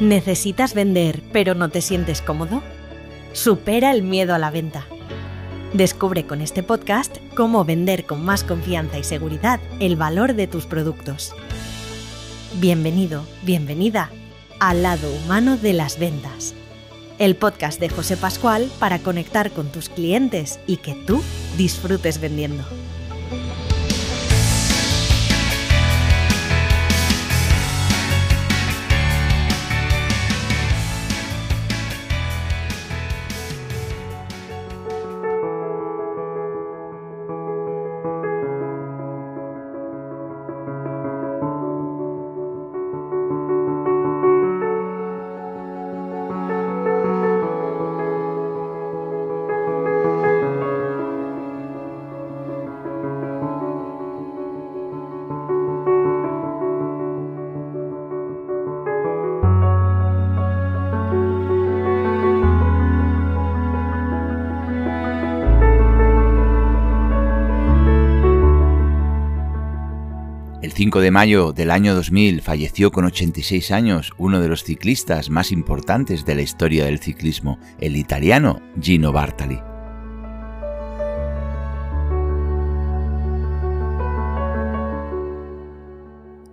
¿Necesitas vender pero no te sientes cómodo? Supera el miedo a la venta. Descubre con este podcast cómo vender con más confianza y seguridad el valor de tus productos. Bienvenido, bienvenida al lado humano de las ventas. El podcast de José Pascual para conectar con tus clientes y que tú disfrutes vendiendo. 5 de mayo del año 2000 falleció con 86 años uno de los ciclistas más importantes de la historia del ciclismo, el italiano Gino Bartali.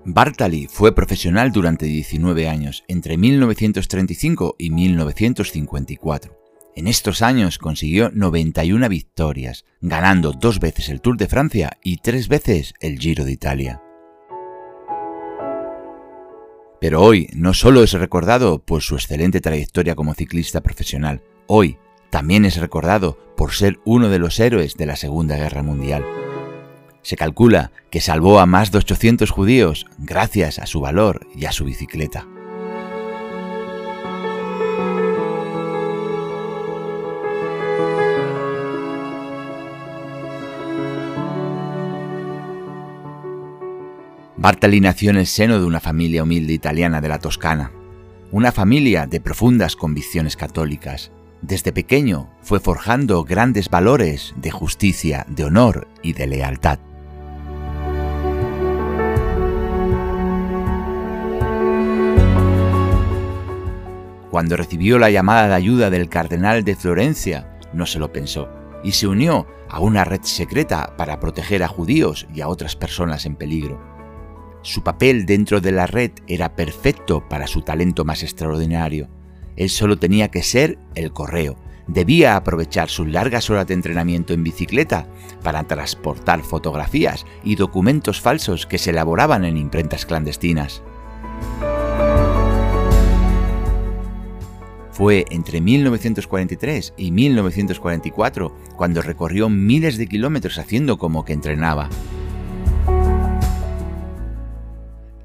Bartali fue profesional durante 19 años, entre 1935 y 1954. En estos años consiguió 91 victorias, ganando dos veces el Tour de Francia y tres veces el Giro de Italia. Pero hoy no solo es recordado por su excelente trayectoria como ciclista profesional, hoy también es recordado por ser uno de los héroes de la Segunda Guerra Mundial. Se calcula que salvó a más de 800 judíos gracias a su valor y a su bicicleta. Bartali nació en el seno de una familia humilde italiana de la Toscana, una familia de profundas convicciones católicas. Desde pequeño fue forjando grandes valores de justicia, de honor y de lealtad. Cuando recibió la llamada de ayuda del cardenal de Florencia, no se lo pensó y se unió a una red secreta para proteger a judíos y a otras personas en peligro. Su papel dentro de la red era perfecto para su talento más extraordinario. Él solo tenía que ser el correo. Debía aprovechar sus largas horas de entrenamiento en bicicleta para transportar fotografías y documentos falsos que se elaboraban en imprentas clandestinas. Fue entre 1943 y 1944 cuando recorrió miles de kilómetros haciendo como que entrenaba.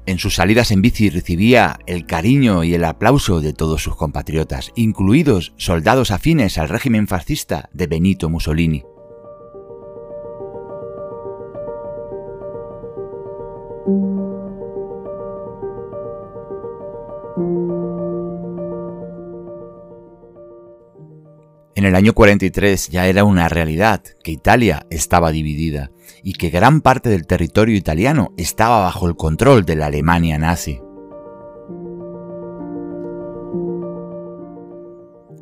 En sus salidas en bici recibía el cariño y el aplauso de todos sus compatriotas, incluidos soldados afines al régimen fascista de Benito Mussolini. En el año 43 ya era una realidad que Italia estaba dividida y que gran parte del territorio italiano estaba bajo el control de la Alemania nazi.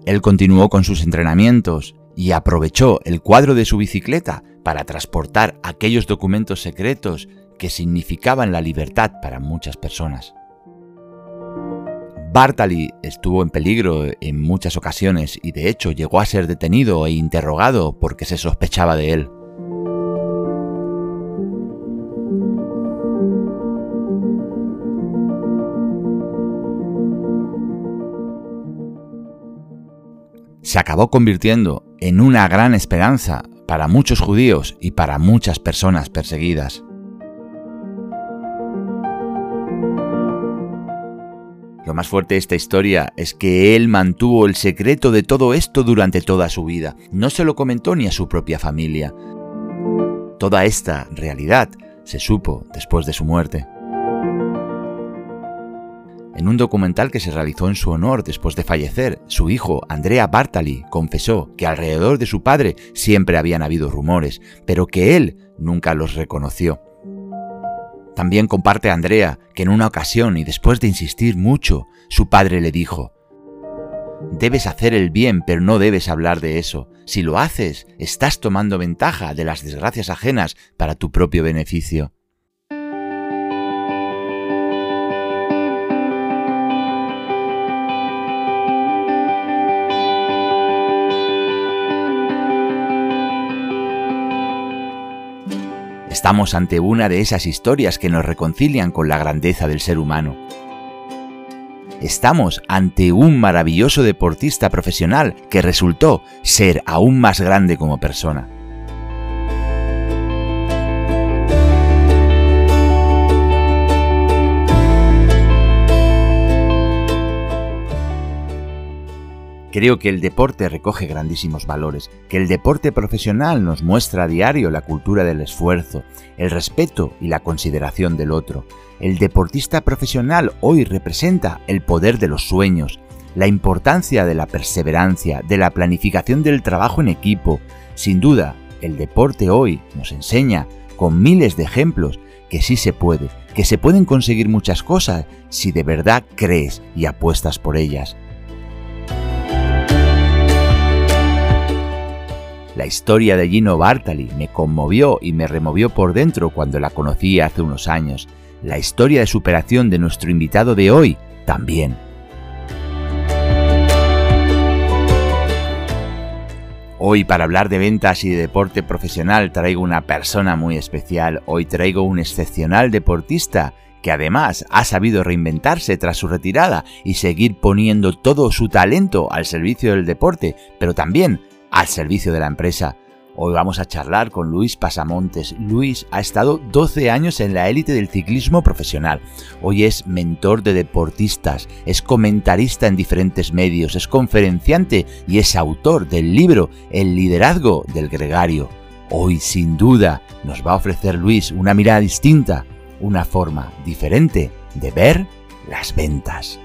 Él continuó con sus entrenamientos y aprovechó el cuadro de su bicicleta para transportar aquellos documentos secretos que significaban la libertad para muchas personas. Bartali estuvo en peligro en muchas ocasiones y de hecho llegó a ser detenido e interrogado porque se sospechaba de él. Se acabó convirtiendo en una gran esperanza para muchos judíos y para muchas personas perseguidas. Lo más fuerte de esta historia es que él mantuvo el secreto de todo esto durante toda su vida. No se lo comentó ni a su propia familia. Toda esta realidad se supo después de su muerte. En un documental que se realizó en su honor después de fallecer, su hijo, Andrea Bartali, confesó que alrededor de su padre siempre habían habido rumores, pero que él nunca los reconoció. También comparte Andrea que en una ocasión y después de insistir mucho, su padre le dijo, Debes hacer el bien, pero no debes hablar de eso. Si lo haces, estás tomando ventaja de las desgracias ajenas para tu propio beneficio. Estamos ante una de esas historias que nos reconcilian con la grandeza del ser humano. Estamos ante un maravilloso deportista profesional que resultó ser aún más grande como persona. Creo que el deporte recoge grandísimos valores, que el deporte profesional nos muestra a diario la cultura del esfuerzo, el respeto y la consideración del otro. El deportista profesional hoy representa el poder de los sueños, la importancia de la perseverancia, de la planificación del trabajo en equipo. Sin duda, el deporte hoy nos enseña, con miles de ejemplos, que sí se puede, que se pueden conseguir muchas cosas si de verdad crees y apuestas por ellas. La historia de Gino Bartali me conmovió y me removió por dentro cuando la conocí hace unos años. La historia de superación de nuestro invitado de hoy también. Hoy para hablar de ventas y de deporte profesional traigo una persona muy especial. Hoy traigo un excepcional deportista que además ha sabido reinventarse tras su retirada y seguir poniendo todo su talento al servicio del deporte, pero también al servicio de la empresa. Hoy vamos a charlar con Luis Pasamontes. Luis ha estado 12 años en la élite del ciclismo profesional. Hoy es mentor de deportistas, es comentarista en diferentes medios, es conferenciante y es autor del libro El liderazgo del gregario. Hoy sin duda nos va a ofrecer Luis una mirada distinta, una forma diferente de ver las ventas.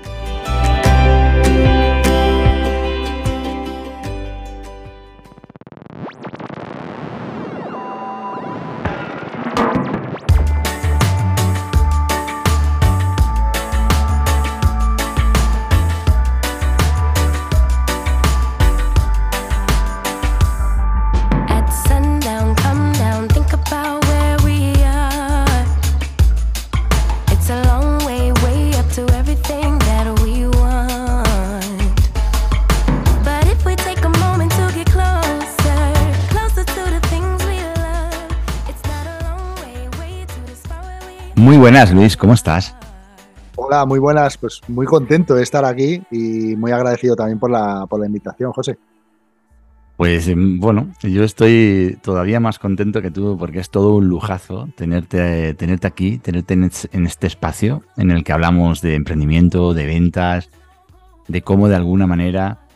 Buenas, Luis, ¿cómo estás? Hola, muy buenas, pues muy contento de estar aquí y muy agradecido también por la, por la invitación, José. Pues em, bueno, yo estoy todavía más contento que tú porque es todo un lujazo tenerte, tenerte aquí, tenerte en este espacio en el que hablamos de emprendimiento, de ventas, de cómo de alguna manera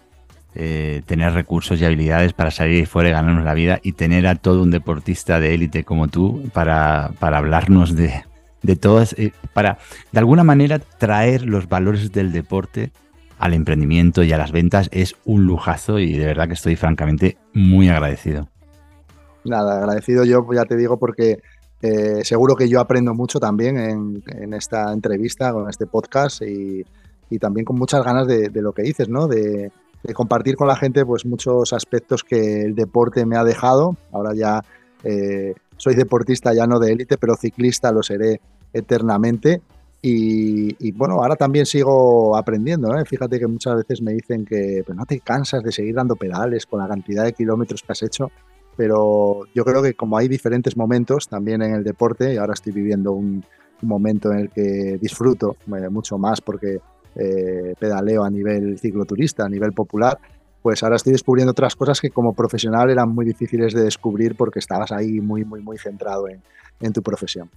eh, tener recursos y habilidades para salir fuera y ganarnos la vida y tener a todo un deportista de élite como tú para, para hablarnos de, de todas, eh, para de alguna manera traer los valores del deporte al emprendimiento y a las ventas es un lujazo y de verdad que estoy francamente muy agradecido. Nada, agradecido yo, ya te digo, porque eh, seguro que yo aprendo mucho también en, esta entrevista, con este podcast y, también con muchas ganas de, lo que dices, ¿no? De, compartir con la gente pues muchos aspectos que el deporte me ha dejado. Ahora ya eh, soy deportista ya no de élite, pero ciclista lo seré eternamente. Y, bueno, ahora también sigo aprendiendo. ¿eh? Fíjate que muchas veces me dicen que pues, no te cansas de seguir dando pedales con la cantidad de kilómetros que has hecho. Pero yo creo que como hay diferentes momentos también en el deporte, y ahora estoy viviendo un, momento en el que disfruto eh, mucho más porque eh, pedaleo a nivel cicloturista, a nivel popular, pues ahora estoy descubriendo otras cosas que como profesional eran muy difíciles de descubrir porque estabas ahí muy, muy, muy centrado en, tu profesión.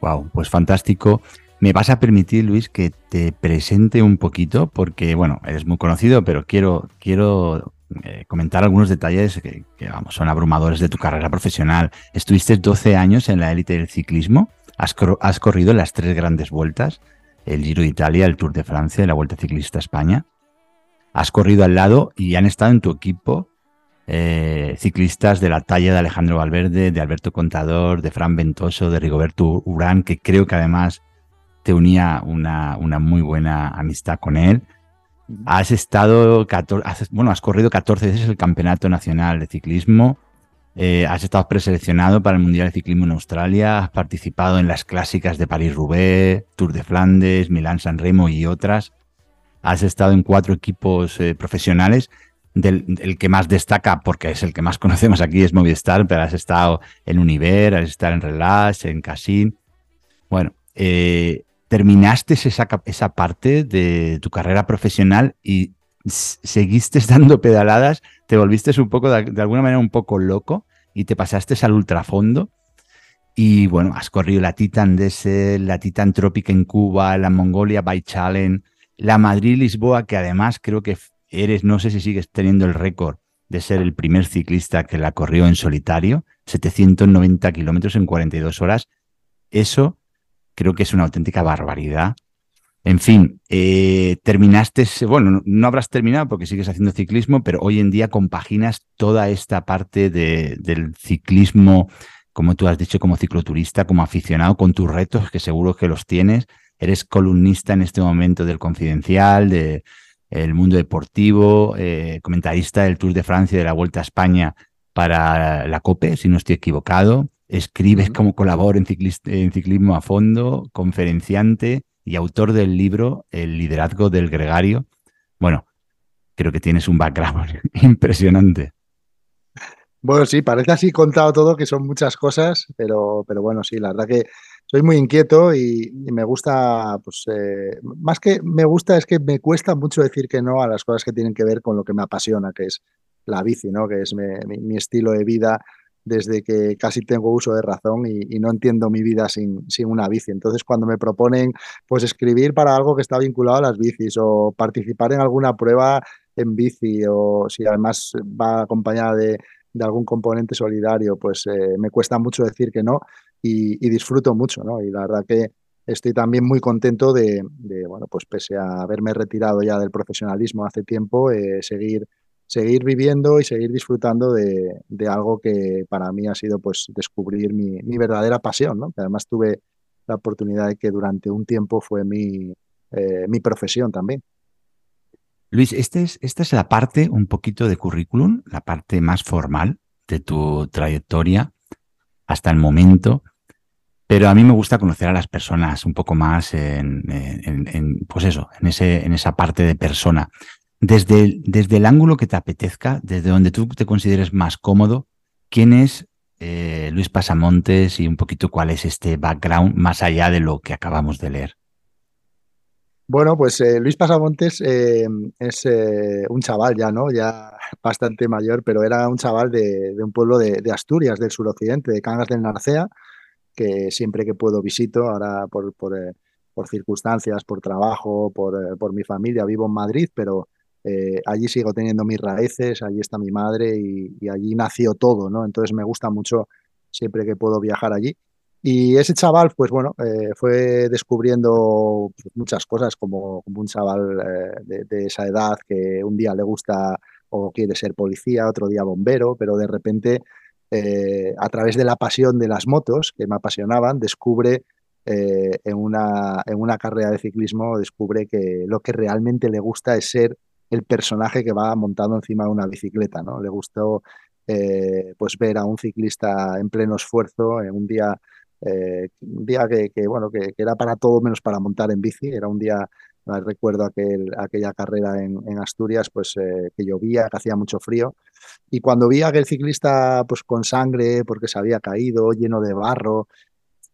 Wow, pues fantástico. Me vas a permitir, Luis, que te presente un poquito, porque, bueno, eres muy conocido, pero quiero, quiero eh, comentar algunos detalles que, vamos, son abrumadores de tu carrera profesional. Estuviste 12 años en la élite del ciclismo, has, has corrido las tres grandes vueltas, el Giro de Italia, el Tour de Francia y la Vuelta Ciclista a España has corrido al lado y han estado en tu equipo eh, ciclistas de la talla de Alejandro Valverde, de Alberto Contador, de Fran Ventoso, de Rigoberto Urán, que creo que además te unía una, una muy buena amistad con él. Has estado, bueno, has corrido 14 veces el Campeonato Nacional de Ciclismo. Eh, has estado preseleccionado para el Mundial de Ciclismo en Australia. Has participado en las clásicas de París-Roubaix, Tour de Flandes, Milán-San Remo y otras. Has estado en cuatro equipos eh, profesionales del, que más destaca, porque es el que más conocemos aquí, es Movistar, pero has estado en Univer, has estado en Relax, en Casin. Bueno, eh, terminaste esa, esa parte de tu carrera profesional y seguiste dando pedaladas, te volviste un poco, de, alguna manera, un poco loco y te pasaste al ultrafondo. Y bueno, has corrido la Titan Desert, la Titan Tropic en Cuba, la Mongolia Bike Challenge, la Madrid-Lisboa, que además creo que eres, no sé si sigues teniendo el récord de ser el primer ciclista que la corrió en solitario, 790 kilómetros en 42 horas. Eso creo que es una auténtica barbaridad. En fin, eh, terminaste, bueno, no habrás terminado porque sigues haciendo ciclismo, pero hoy en día compaginas toda esta parte del ciclismo, como tú has dicho, como cicloturista, como aficionado, con tus retos, que seguro que los tienes. Eres columnista en este momento del Confidencial, de, el mundo deportivo, eh, comentarista del Tour de Francia y de la Vuelta a España para la COPE, si no estoy equivocado. Escribes como colabor en, en ciclismo a fondo, conferenciante y autor del libro El liderazgo del gregario. Bueno, creo que tienes un background impresionante. Bueno, sí, parece así contado todo que son muchas cosas, pero, pero bueno, sí, la verdad que soy muy inquieto y, me gusta, pues, eh, más que me gusta es que me cuesta mucho decir que no a las cosas que tienen que ver con lo que me apasiona, que es la bici, ¿no? Que es mi, estilo de vida desde que casi tengo uso de razón y, no entiendo mi vida sin, una bici. Entonces, cuando me proponen, pues, escribir para algo que está vinculado a las bicis o participar en alguna prueba en bici o si además va acompañada de, de algún componente solidario, pues eh, me cuesta mucho decir que no y, disfruto mucho, ¿no? Y la verdad que estoy también muy contento de, bueno, pues pese a haberme retirado ya del profesionalismo hace tiempo, eh, seguir, seguir viviendo y seguir disfrutando de, algo que para mí ha sido pues descubrir mi, verdadera pasión, ¿no? Que además tuve la oportunidad de que durante un tiempo fue mi, eh, mi profesión también. Luis, este es, esta es la parte un poquito de currículum, la parte más formal de tu trayectoria hasta el momento. Pero a mí me gusta conocer a las personas un poco más en, pues eso, en, ese, en esa parte de persona. Desde el, desde el ángulo que te apetezca, desde donde tú te consideres más cómodo, ¿quién es eh, Luis Pasamontes y un poquito cuál es este background más allá de lo que acabamos de leer? Bueno, pues eh, Luis Pasamontes eh, es un chaval ya, ¿no? Ya bastante mayor, pero era un chaval de, un pueblo de, Asturias, del suroccidente, de Cangas del Narcea, que siempre que puedo visito, ahora por, por, eh, circunstancias, por trabajo, por, por, mi familia, vivo en Madrid, pero eh, allí sigo teniendo mis raíces, allí está mi madre y, allí nació todo, ¿no? Entonces me gusta mucho siempre que puedo viajar allí. Y ese chaval, pues bueno, eh, fue descubriendo pues, muchas cosas como, un chaval de, de, esa edad que un día le gusta o quiere ser policía, otro día bombero, pero de repente, eh, a través de la pasión de las motos, que me apasionaban, descubre eh, en, una, en una carrera de ciclismo, descubre que lo que realmente le gusta es ser el personaje que va montado encima de una bicicleta, ¿no? Le gustó eh, pues ver a un ciclista en pleno esfuerzo, en un día, un día que, bueno, que, era para todo menos para montar en bici, era un día Recuerdo aquel, aquella carrera en, Asturias, pues eh, que llovía, que hacía mucho frío. Y cuando vi a aquel ciclista pues con sangre, porque se había caído, lleno de barro,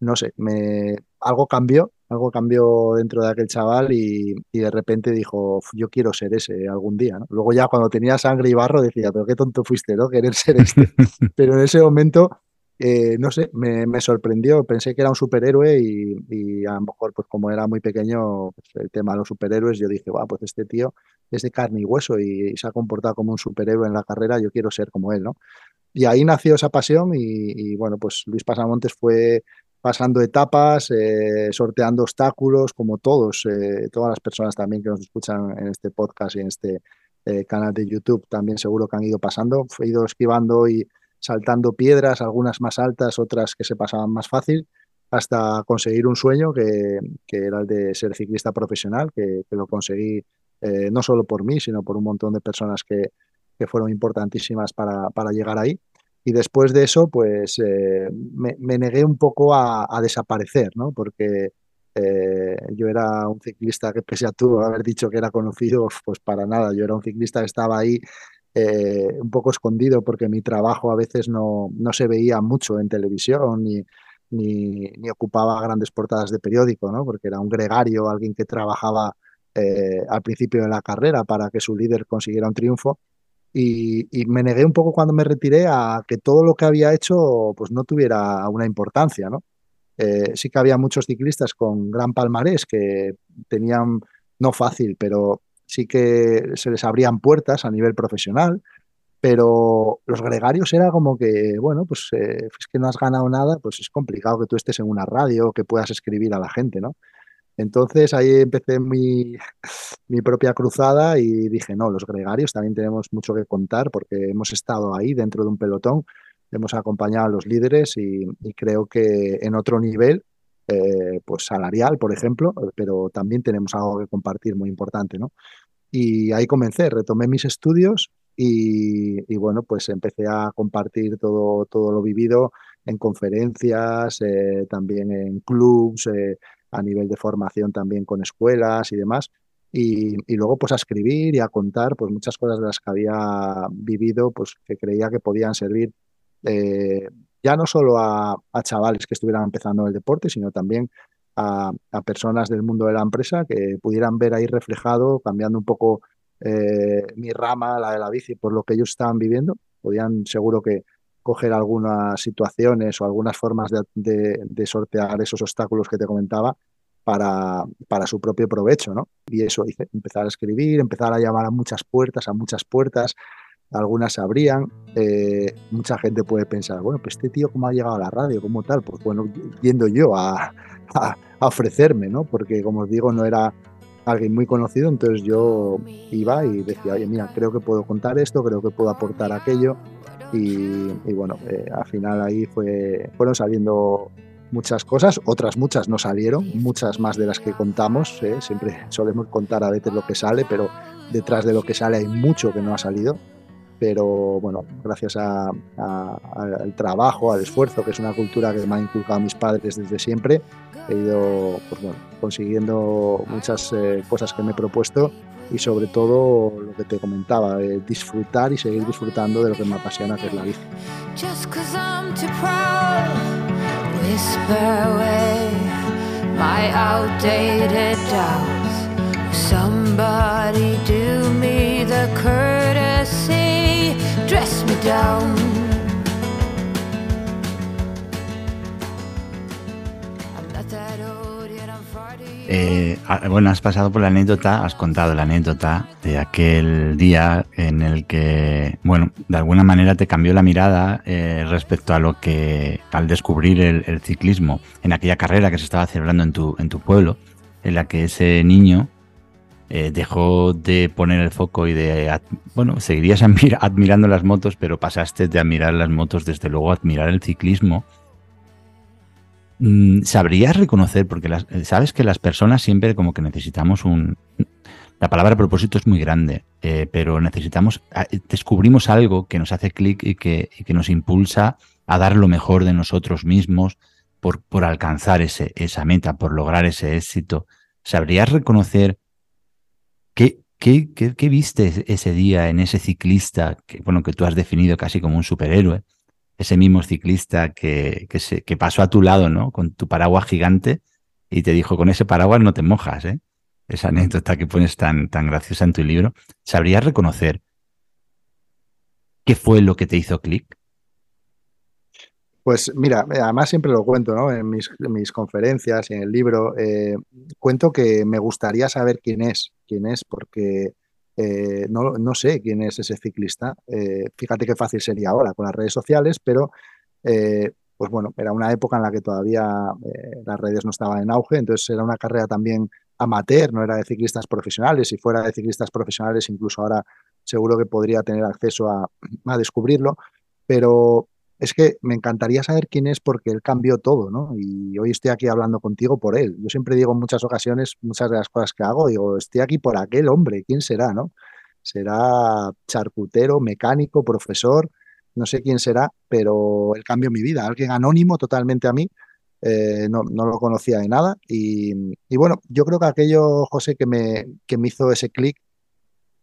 no sé, me, algo cambió, algo cambió dentro de aquel chaval y, de repente dijo, yo quiero ser ese algún día. Luego ya cuando tenía sangre y barro decía, pero qué tonto fuiste, ¿no? Querer ser este. pero en ese momento eh, no sé, me, sorprendió. Pensé que era un superhéroe y, a lo mejor, pues como era muy pequeño, pues, el tema de los superhéroes, yo dije, wow, pues este tío es de carne y hueso y, se ha comportado como un superhéroe en la carrera, yo quiero ser como él, ¿no? Y ahí nació esa pasión y, bueno, pues Luis Pasamontes fue pasando etapas, eh, sorteando obstáculos, como todos, eh, todas las personas también que nos escuchan en este podcast y en este, canal de YouTube también seguro que han ido pasando. He ido esquivando y saltando piedras, algunas más altas, otras que se pasaban más fácil, hasta conseguir un sueño que, era el de ser ciclista profesional, que, lo conseguí eh, no solo por mí, sino por un montón de personas que, fueron importantísimas para, para, llegar ahí. Y después de eso, pues eh, me, negué un poco a, a desaparecer, ¿no? Porque eh, yo era un ciclista que pese a tú haber dicho que era conocido, pues para nada, yo era un ciclista que estaba ahí eh, un poco escondido porque mi trabajo a veces no, no se veía mucho en televisión ni, ni, ocupaba grandes portadas de periódico, ¿no? porque era un gregario, alguien que trabajaba eh, al principio de la carrera para que su líder consiguiera un triunfo. Y, y, me negué un poco cuando me retiré a que todo lo que había hecho pues no tuviera una importancia, ¿no? Eh, sí que había muchos ciclistas con gran palmarés que tenían, no fácil, pero sí que se les abrían puertas a nivel profesional, pero los gregarios era como que, bueno, pues eh, es que no has ganado nada, pues es complicado que tú estés en una radio, que puedas escribir a la gente, ¿no? Entonces ahí empecé mi, mi propia cruzada y dije, no, los gregarios también tenemos mucho que contar porque hemos estado ahí dentro de un pelotón hemos acompañado a los líderes y, creo que en otro nivel, eh, pues salarial, por ejemplo, pero también tenemos algo que compartir muy importante, ¿no? Y ahí comencé, retomé mis estudios y, bueno, pues empecé a compartir todo, todo lo vivido en conferencias, eh, también en clubs, eh, a nivel de formación también con escuelas y demás. Y, y, luego pues a escribir y a contar pues muchas cosas de las que había vivido pues que creía que podían servir eh, ya no solo a, chavales que estuvieran empezando el deporte, sino también a, personas del mundo de la empresa que pudieran ver ahí reflejado, cambiando un poco eh, mi rama, la de la bici, por lo que ellos estaban viviendo. Podían seguro que coger algunas situaciones o algunas formas de, sortear esos obstáculos que te comentaba para, para, su propio provecho, ¿no? Y eso hice, empezar a escribir, empezar a llamar a muchas puertas, a muchas puertas, algunas sabrían. Eh, mucha gente puede pensar, bueno, pues este tío cómo ha llegado a la radio, cómo tal, pues bueno, yendo yo a, ofrecerme, ¿no? Porque como os digo, no era alguien muy conocido, entonces yo iba y decía, oye, mira, creo que puedo contar esto, creo que puedo aportar aquello. Y, bueno, eh, al final ahí fue, fueron saliendo muchas cosas, otras muchas no salieron, muchas más de las que contamos, ¿eh? siempre solemos contar a veces lo que sale, pero detrás de lo que sale hay mucho que no ha salido pero bueno, gracias al trabajo, al esfuerzo, que es una cultura que me han inculcado mis padres desde siempre, he ido pues consiguiendo muchas eh, cosas que me he propuesto y sobre todo lo que te comentaba, disfrutar y seguir disfrutando de lo que me apasiona, que es la bici. Somebody do me the eh, ah, bueno, has pasado por la anécdota, has contado la anécdota de aquel día en el que, bueno, de alguna manera te cambió la mirada eh, respecto a lo que, al descubrir el, ciclismo en aquella carrera que se estaba celebrando en tu, en tu pueblo, en la que ese niño eh, dejó de poner el foco y de, bueno, seguirías admirando las motos, pero pasaste de admirar las motos, desde luego, a admirar el ciclismo. Mm, ¿Sabrías reconocer, porque eh, sabes que las personas siempre como que necesitamos un... La palabra propósito es muy grande, eh, pero necesitamos, descubrimos algo que nos hace clic y que, que, nos impulsa a dar lo mejor de nosotros mismos por, por alcanzar ese, esa meta, por lograr ese éxito. ¿Sabrías reconocer ¿Qué, viste ese día en ese ciclista que, bueno, que tú has definido casi como un superhéroe? Ese mismo ciclista que pasó a tu lado, ¿no? Con tu paraguas gigante y te dijo, con ese paraguas no te mojas, ¿eh? Esa anécdota que pones tan, tan graciosa en tu libro. ¿Sabrías reconocer qué fue lo que te hizo clic? Pues mira, además siempre lo cuento, ¿no? En mis, conferencias y en el libro, eh, cuento que me gustaría saber quién es, quién es, porque eh, no, sé quién es ese ciclista. Eh, fíjate qué fácil sería ahora con las redes sociales, pero pues bueno, era una época en la que todavía las redes no estaban en auge, entonces era una carrera también amateur, no era de ciclistas profesionales. Si fuera de ciclistas profesionales, incluso ahora seguro que podría tener acceso a, a descubrirlo, pero es que me encantaría saber quién es porque él cambió todo, ¿no? Y hoy estoy aquí hablando contigo por él. Yo siempre digo en muchas ocasiones, muchas de las cosas que hago, digo, estoy aquí por aquel hombre, ¿quién será, no? Será charcutero, mecánico, profesor, no sé quién será, pero él cambió mi vida. Alguien anónimo totalmente a mí, eh, no, no, lo conocía de nada. Y, y, bueno, yo creo que aquello, José, que me, que me hizo ese clic,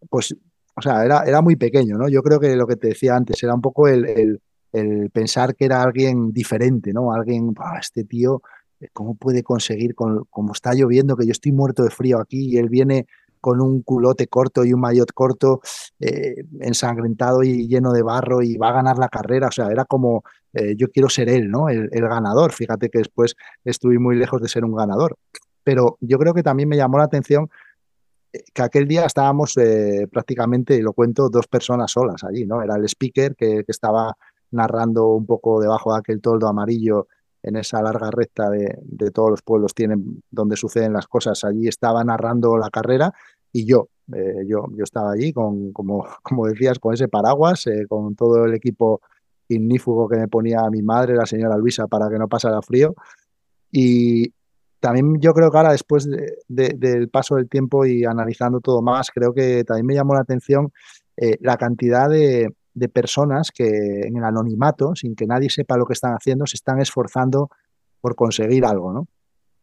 pues, o sea, era, era muy pequeño, ¿no? Yo creo que lo que te decía antes era un poco el, el el pensar que era alguien diferente, ¿no? Alguien, este tío, eh, ¿cómo puede conseguir, con, como está lloviendo, que yo estoy muerto de frío aquí y él viene con un culote corto y un maillot corto, eh, ensangrentado y lleno de barro y va a ganar la carrera? O sea, era como, eh, yo quiero ser él, ¿no? El, ganador. Fíjate que después estuve muy lejos de ser un ganador. Pero yo creo que también me llamó la atención que aquel día estábamos eh, prácticamente, lo cuento, dos personas solas allí, ¿no? Era el speaker que estaba narrando un poco debajo de aquel toldo amarillo en esa larga recta de, de, todos los pueblos tienen donde suceden las cosas. Allí estaba narrando la carrera y yo, eh, yo, yo estaba allí con, como, como decías, con ese paraguas, eh, con todo el equipo ignífugo que me ponía mi madre, la señora Luisa, para que no pasara frío. Y también yo creo que ahora, después de, de, del paso del tiempo y analizando todo más, creo que también me llamó la atención eh, la cantidad de, de personas que en el anonimato, sin que nadie sepa lo que están haciendo, se están esforzando por conseguir algo, ¿no?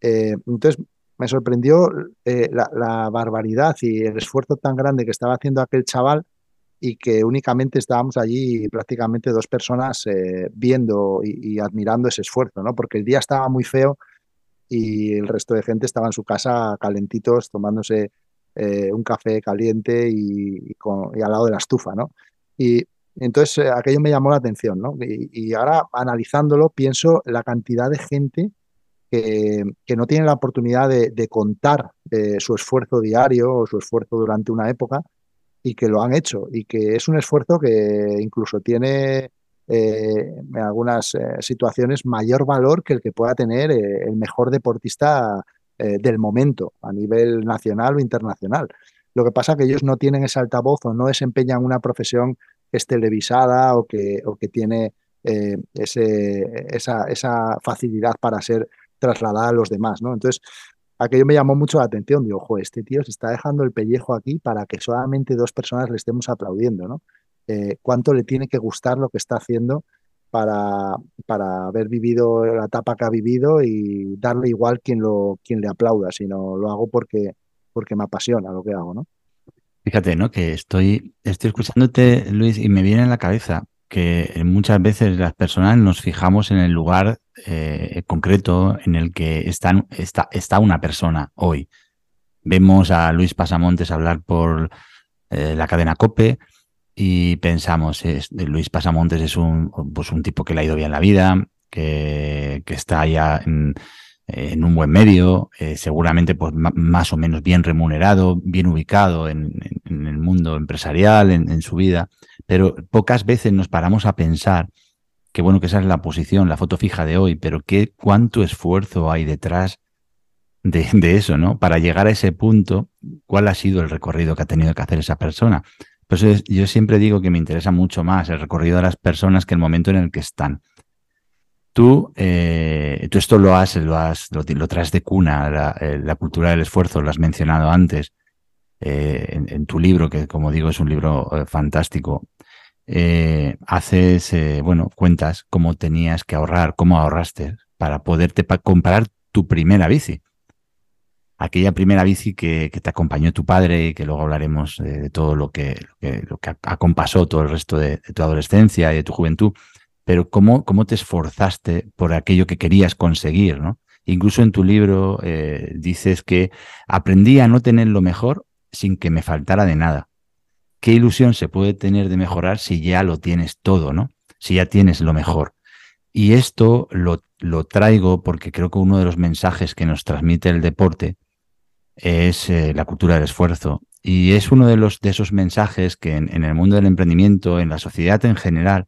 Eh, entonces, me sorprendió eh, la, barbaridad y el esfuerzo tan grande que estaba haciendo aquel chaval y que únicamente estábamos allí prácticamente dos personas eh, viendo y, admirando ese esfuerzo, ¿no? Porque el día estaba muy feo y el resto de gente estaba en su casa calentitos tomándose eh, un café caliente y, y, con, y, al lado de la estufa, ¿no? Y entonces, eh, aquello me llamó la atención, ¿no? Y, ahora, analizándolo, pienso la cantidad de gente que, no tiene la oportunidad de, de contar eh, su esfuerzo diario o su esfuerzo durante una época y que lo han hecho y que es un esfuerzo que incluso tiene eh, en algunas eh, situaciones mayor valor que el que pueda tener eh, el mejor deportista del momento a nivel nacional o internacional. Lo que pasa es que ellos no tienen ese altavoz o no desempeñan una profesión es televisada o que, o que tiene eh, esa, esa, facilidad para ser trasladada a los demás, ¿no? Entonces, aquello me llamó mucho la atención. Digo, ojo, este tío se está dejando el pellejo aquí para que solamente dos personas le estemos aplaudiendo, ¿no? Eh, ¿Cuánto le tiene que gustar lo que está haciendo para, para haber vivido la etapa que ha vivido y darle igual quien, lo, quien le aplauda, sino lo hago porque, porque me apasiona lo que hago, ¿no? Fíjate, ¿no? Que estoy, estoy escuchándote, Luis, y me viene en la cabeza que muchas veces las personas nos fijamos en el lugar eh, concreto en el que está, está una persona hoy. Vemos a Luis Pasamontes hablar por eh, la cadena COPE y pensamos, es, Luis Pasamontes es un, pues un tipo que le ha ido bien la vida, que, que está ya en, en un buen medio, eh, seguramente pues más o menos bien remunerado, bien ubicado en, el mundo empresarial, en, su vida, pero pocas veces nos paramos a pensar que bueno, que esa es la posición, la foto fija de hoy, pero qué cuánto esfuerzo hay detrás de, de eso, ¿no? Para llegar a ese punto, ¿cuál ha sido el recorrido que ha tenido que hacer esa persona? Pues yo siempre digo que me interesa mucho más el recorrido de las personas que el momento en el que están. Tú, eh, tú esto lo has, lo, has traes de cuna, la, eh, la, cultura del esfuerzo, lo has mencionado antes eh, en, tu libro, que como digo es un libro fantástico. haces, bueno, cuentas cómo tenías que ahorrar, cómo ahorraste para poderte comprar tu primera bici. Aquella primera bici que, te acompañó tu padre y que luego hablaremos de, todo lo que, lo que, acompasó todo el resto de tu adolescencia y de tu juventud pero cómo, cómo te esforzaste por aquello que querías conseguir, ¿no? Incluso en tu libro eh, dices que aprendí a no tener lo mejor sin que me faltara de nada. ¿Qué ilusión se puede tener de mejorar si ya lo tienes todo, ¿no? Si ya tienes lo mejor. Y esto lo, lo traigo porque creo que uno de los mensajes que nos transmite el deporte es eh, la cultura del esfuerzo. Y es uno de, los, de esos mensajes que en, en el mundo del emprendimiento, en la sociedad en general,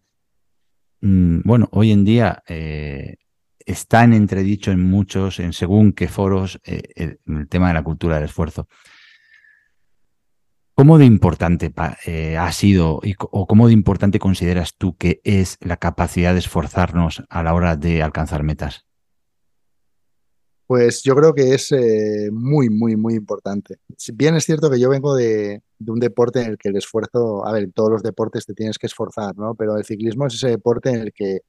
Mm, bueno, hoy en día eh, está en entredicho en muchos, en según qué foros, eh, el, tema de la cultura del esfuerzo. ¿Cómo de importante eh, ha sido o cómo de importante consideras tú que es la capacidad de esforzarnos a la hora de alcanzar metas? Pues yo creo que es eh, muy, muy, muy importante. Si bien es cierto que yo vengo de, un deporte en el que el esfuerzo, a ver, en todos los deportes te tienes que esforzar, ¿no? Pero el ciclismo es ese deporte en el que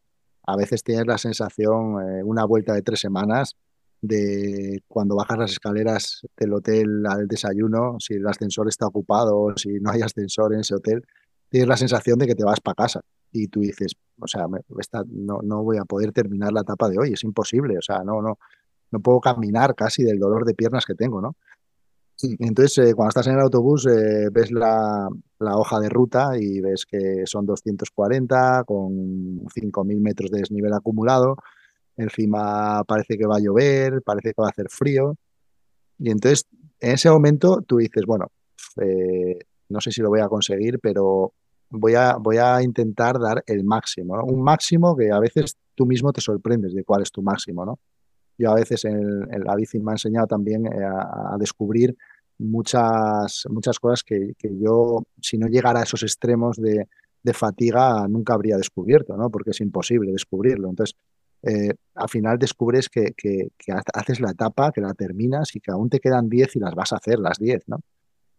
a veces tienes la sensación, eh, una vuelta de tres semanas, de cuando bajas las escaleras del hotel al desayuno, si el ascensor está ocupado si no hay ascensor en ese hotel, tienes la sensación de que te vas para casa y tú dices, o sea, no, no voy a poder terminar la etapa de hoy, es imposible, o sea, no, no, no puedo caminar casi del dolor de piernas que tengo, ¿no? Entonces, eh, cuando estás en el autobús, eh, ves la, hoja de ruta y ves que son 240 con 5.000 metros de desnivel acumulado encima parece que va a llover, parece que va a hacer frío. Y entonces, en ese momento tú dices, bueno, eh, no sé si lo voy a conseguir, pero voy a, voy a intentar dar el máximo, Un máximo que a veces tú mismo te sorprendes de cuál es tu máximo, ¿no? Yo a veces en, la bici me ha enseñado también eh, a, descubrir muchas, muchas cosas que, yo, si no llegara a esos extremos de, de fatiga, nunca habría descubierto, ¿no? Porque es imposible descubrirlo. Entonces, eh, al final descubres que, haces la etapa, que la terminas y que aún te quedan 10 y las vas a hacer las 10, ¿no?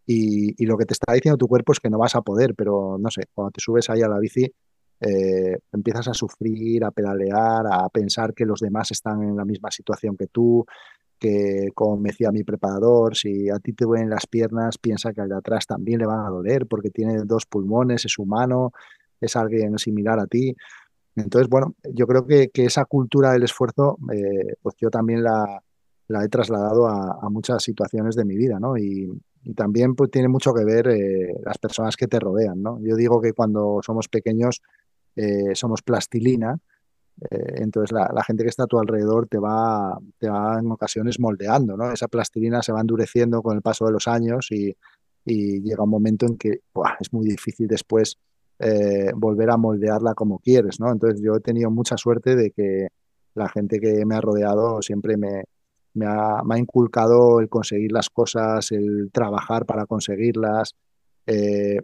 Y, lo que te está diciendo tu cuerpo es que no vas a poder, pero no sé, cuando te subes ahí a la bici, eh, empiezas a sufrir, a pedalear, a pensar que los demás están en la misma situación que tú, que como me decía mi preparador, si a ti te duelen las piernas, piensa que al de atrás también le van a doler porque tiene dos pulmones, es humano, es alguien similar a ti. Entonces, bueno, yo creo que, esa cultura del esfuerzo, eh, pues yo también la, he trasladado a, muchas situaciones de mi vida, ¿no? Y, también pues tiene mucho que ver eh, las personas que te rodean, ¿no? Yo digo que cuando somos pequeños eh, somos plastilina, entonces la, gente que está a tu alrededor te va, te va en ocasiones moldeando. Esa plastilina se va endureciendo con el paso de los años y, llega un momento en que es muy difícil después eh, volver a moldearla como quieres, ¿no? Entonces yo he tenido mucha suerte de que la gente que me ha rodeado siempre me, ha, inculcado el conseguir las cosas, el trabajar para conseguirlas. Eh,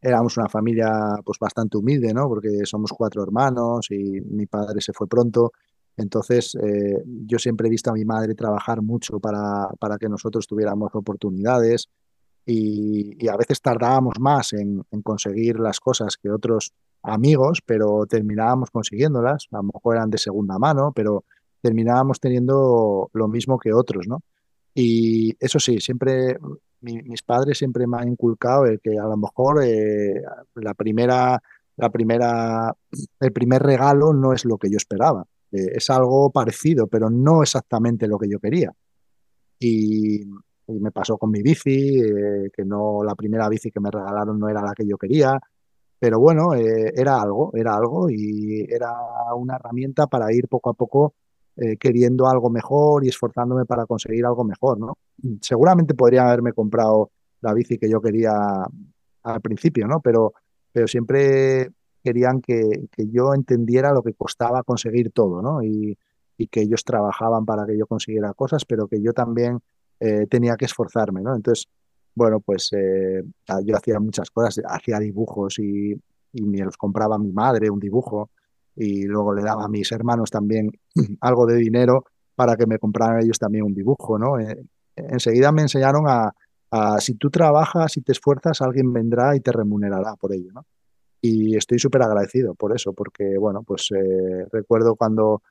éramos una familia pues bastante humilde, ¿no? Porque somos cuatro hermanos y mi padre se fue pronto. Entonces, eh, yo siempre he visto a mi madre trabajar mucho para, para que nosotros tuviéramos oportunidades y, a veces tardábamos más en, conseguir las cosas que otros amigos, pero terminábamos consiguiéndolas, a lo mejor eran de segunda mano, pero terminábamos teniendo lo mismo que otros, ¿no? Y eso sí, siempre mis padres siempre me han inculcado el que a lo mejor eh, la primera, la primera, el primer regalo no es lo que yo esperaba. Eh, es algo parecido, pero no exactamente lo que yo quería. Y, me pasó con mi bici, eh, que no la primera bici que me regalaron no era la que yo quería, pero bueno, era algo, era algo y era una herramienta para ir poco a poco eh, queriendo algo mejor y esforzándome para conseguir algo mejor, ¿no? Seguramente podría haberme comprado la bici que yo quería al principio, ¿no? Pero, pero siempre querían que, que yo entendiera lo que costaba conseguir todo, ¿no? Y, y que ellos trabajaban para que yo consiguiera cosas, pero que yo también eh, tenía que esforzarme, ¿no? Entonces, bueno, pues eh, yo hacía muchas cosas, hacía dibujos y, me los compraba mi madre un dibujo y luego le daba a mis hermanos también algo de dinero para que me compraran ellos también un dibujo, ¿no? Eh, enseguida me enseñaron a, si tú trabajas y te esfuerzas, alguien vendrá y te remunerará por ello, ¿no? Y estoy súper agradecido por eso, porque, bueno, pues recuerdo cuando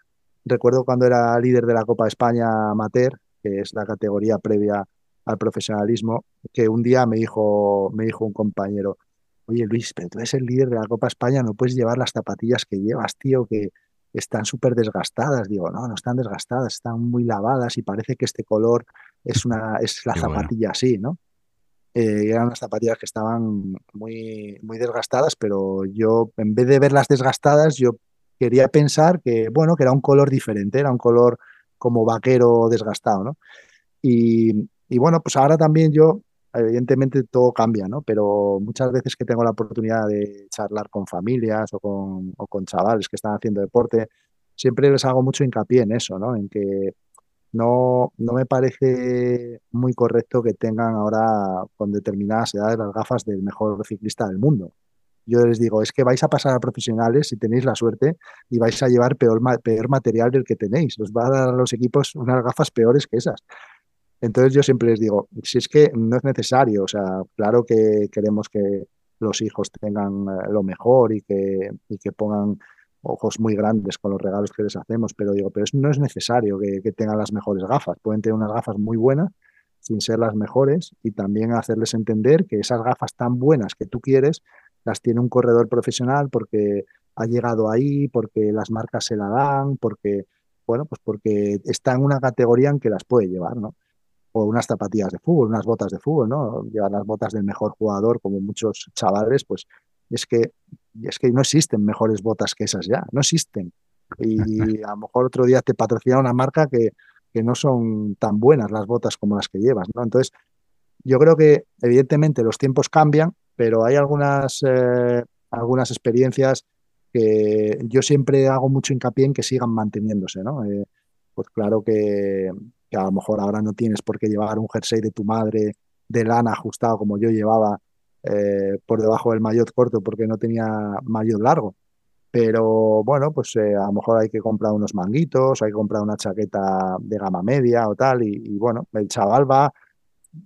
recuerdo cuando era líder de la Copa España amateur, que es la categoría previa al profesionalismo, que un día me dijo, me dijo un compañero, oye Luis, pero tú eres el líder de la Copa España, no puedes llevar las zapatillas que llevas, tío, que están súper desgastadas. Digo, no, no están desgastadas, están muy lavadas y parece que este color es, una, es la zapatilla así, ¿no? Eh, eran unas zapatillas que estaban muy, muy desgastadas, pero yo, en vez de verlas desgastadas, yo quería pensar que, bueno, que era un color diferente, era un color como vaquero desgastado, ¿no? Y, bueno, pues ahora también yo, evidentemente todo cambia, ¿no? Pero muchas veces que tengo la oportunidad de charlar con familias o con, o con chavales que están haciendo deporte, siempre les hago mucho hincapié en eso, ¿no? En que no, no me parece muy correcto que tengan ahora con determinadas edades las gafas del mejor ciclista del mundo. Yo les digo, es que vais a pasar a profesionales si tenéis la suerte y vais a llevar peor, peor material del que tenéis. Os va a dar a los equipos unas gafas peores que esas. Entonces yo siempre les digo, si es que no es necesario, o sea, claro que queremos que los hijos tengan eh, lo mejor y que, y que pongan ojos muy grandes con los regalos que les hacemos, pero digo, pero no es necesario que, tengan las mejores gafas, pueden tener unas gafas muy buenas sin ser las mejores y también hacerles entender que esas gafas tan buenas que tú quieres las tiene un corredor profesional porque ha llegado ahí, porque las marcas se la dan, porque, bueno, pues porque está en una categoría en que las puede llevar, ¿no? O unas zapatillas de fútbol, unas botas de fútbol, ¿no? Llevar las botas del mejor jugador, como muchos chavales, pues es que es que no existen mejores botas que esas ya, no existen. Y a lo mejor otro día te patrocina una marca que, que no son tan buenas las botas como las que llevas, ¿no? Entonces, yo creo que evidentemente los tiempos cambian, pero hay algunas, eh, algunas experiencias que yo siempre hago mucho hincapié en que sigan manteniéndose, ¿no? Eh, pues claro que, que, a lo mejor ahora no tienes por qué llevar un jersey de tu madre de lana ajustado como yo llevaba eh, por debajo del maillot corto porque no tenía maillot largo. Pero bueno, pues eh, a lo mejor hay que comprar unos manguitos, hay que comprar una chaqueta de gama media o tal. Y, bueno, el chaval va,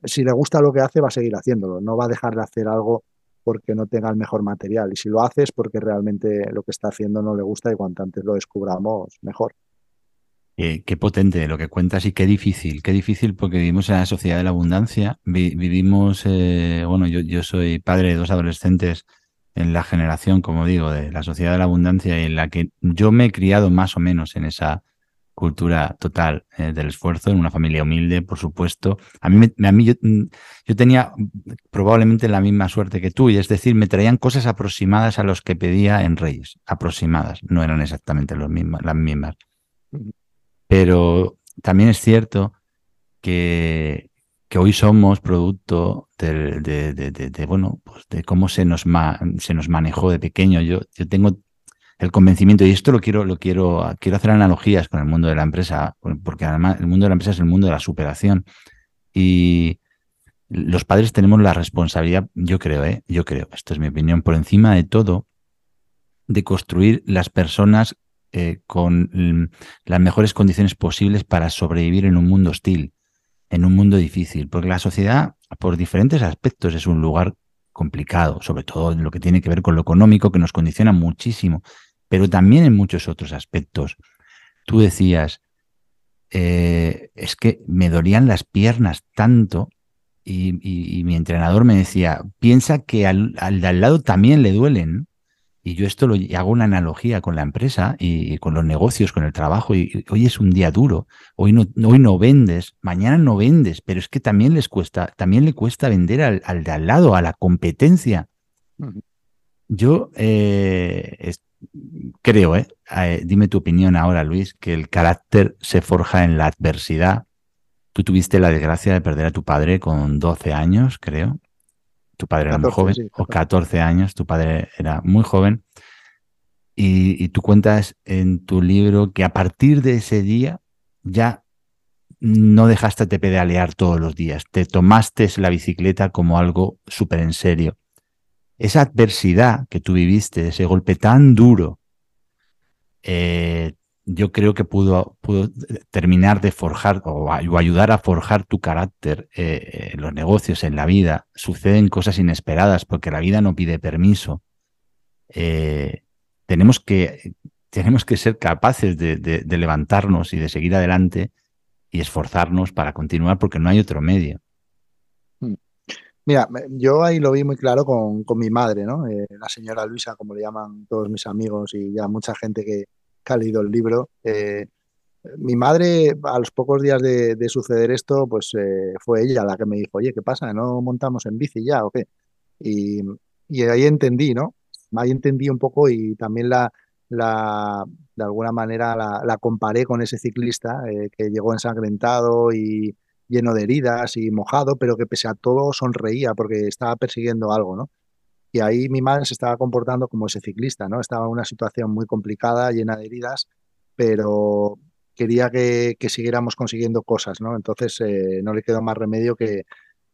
si le gusta lo que hace, va a seguir haciéndolo. No va a dejar de hacer algo porque no tenga el mejor material. Y si lo hace es porque realmente lo que está haciendo no le gusta y cuanto antes lo descubramos, mejor. Qué, potente lo que cuentas y qué difícil, qué difícil porque vivimos en la sociedad de la abundancia, vivimos, eh, bueno, yo, soy padre de dos adolescentes en la generación, como digo, de la sociedad de la abundancia en la que yo me he criado más o menos en esa cultura total eh, del esfuerzo, en una familia humilde, por supuesto. A mí, a mí yo, yo, tenía probablemente la misma suerte que tú, y es decir, me traían cosas aproximadas a los que pedía en Reyes, aproximadas, no eran exactamente las mismas. Pero también es cierto que, hoy somos producto de, bueno, pues de cómo se nos, se nos manejó de pequeño. Yo, yo tengo el convencimiento, y esto lo quiero, lo quiero, quiero hacer analogías con el mundo de la empresa, porque además el mundo de la empresa es el mundo de la superación. Y los padres tenemos la responsabilidad, yo creo, ¿eh? yo creo, esto es mi opinión, por encima de todo, de construir las personas eh, con mm, las mejores condiciones posibles para sobrevivir en un mundo hostil, en un mundo difícil, porque la sociedad, por diferentes aspectos, es un lugar complicado, sobre todo en lo que tiene que ver con lo económico, que nos condiciona muchísimo, pero también en muchos otros aspectos. Tú decías, eh, es que me dolían las piernas tanto y, mi entrenador me decía, piensa que al, al al lado también le duelen. Y yo esto lo hago una analogía con la empresa y, con los negocios, con el trabajo. Y, hoy es un día duro, hoy no, hoy no vendes, mañana no vendes, pero es que también les cuesta, también le cuesta vender al, de al lado, a la competencia. Yo eh, creo, eh, eh, dime tu opinión ahora, Luis, que el carácter se forja en la adversidad. Tú tuviste la desgracia de perder a tu padre con 12 años, creo tu padre era muy joven, o 14 años, tu padre era muy joven, y, tú cuentas en tu libro que a partir de ese día ya no dejaste de pedalear todos los días, te tomaste la bicicleta como algo súper en serio. Esa adversidad que tú viviste, ese golpe tan duro, eh, yo creo que pudo, pudo terminar de forjar o, ayudar a forjar tu carácter eh, en los negocios, en la vida. Suceden cosas inesperadas porque la vida no pide permiso. Eh, tenemos, que, tenemos que ser capaces de, levantarnos y de seguir adelante y esforzarnos para continuar porque no hay otro medio. Hmm. Mira, yo ahí lo vi muy claro con, mi madre, ¿no? Eh, la señora Luisa, como le llaman todos mis amigos y ya mucha gente que, leído el libro. Eh, mi madre, a los pocos días de, suceder esto, pues eh, fue ella la que me dijo, oye, ¿qué pasa? ¿No montamos en bici ya o qué? Y, ahí entendí, ¿no? Ahí entendí un poco y también la, la de alguna manera la, comparé con ese ciclista eh, que llegó ensangrentado y lleno de heridas y mojado, pero que pese a todo sonreía porque estaba persiguiendo algo, ¿no? Y ahí mi madre se estaba comportando como ese ciclista, ¿no? Estaba en una situación muy complicada, llena de heridas, pero quería que, siguiéramos consiguiendo cosas, ¿no? Entonces eh, no le quedó más remedio que,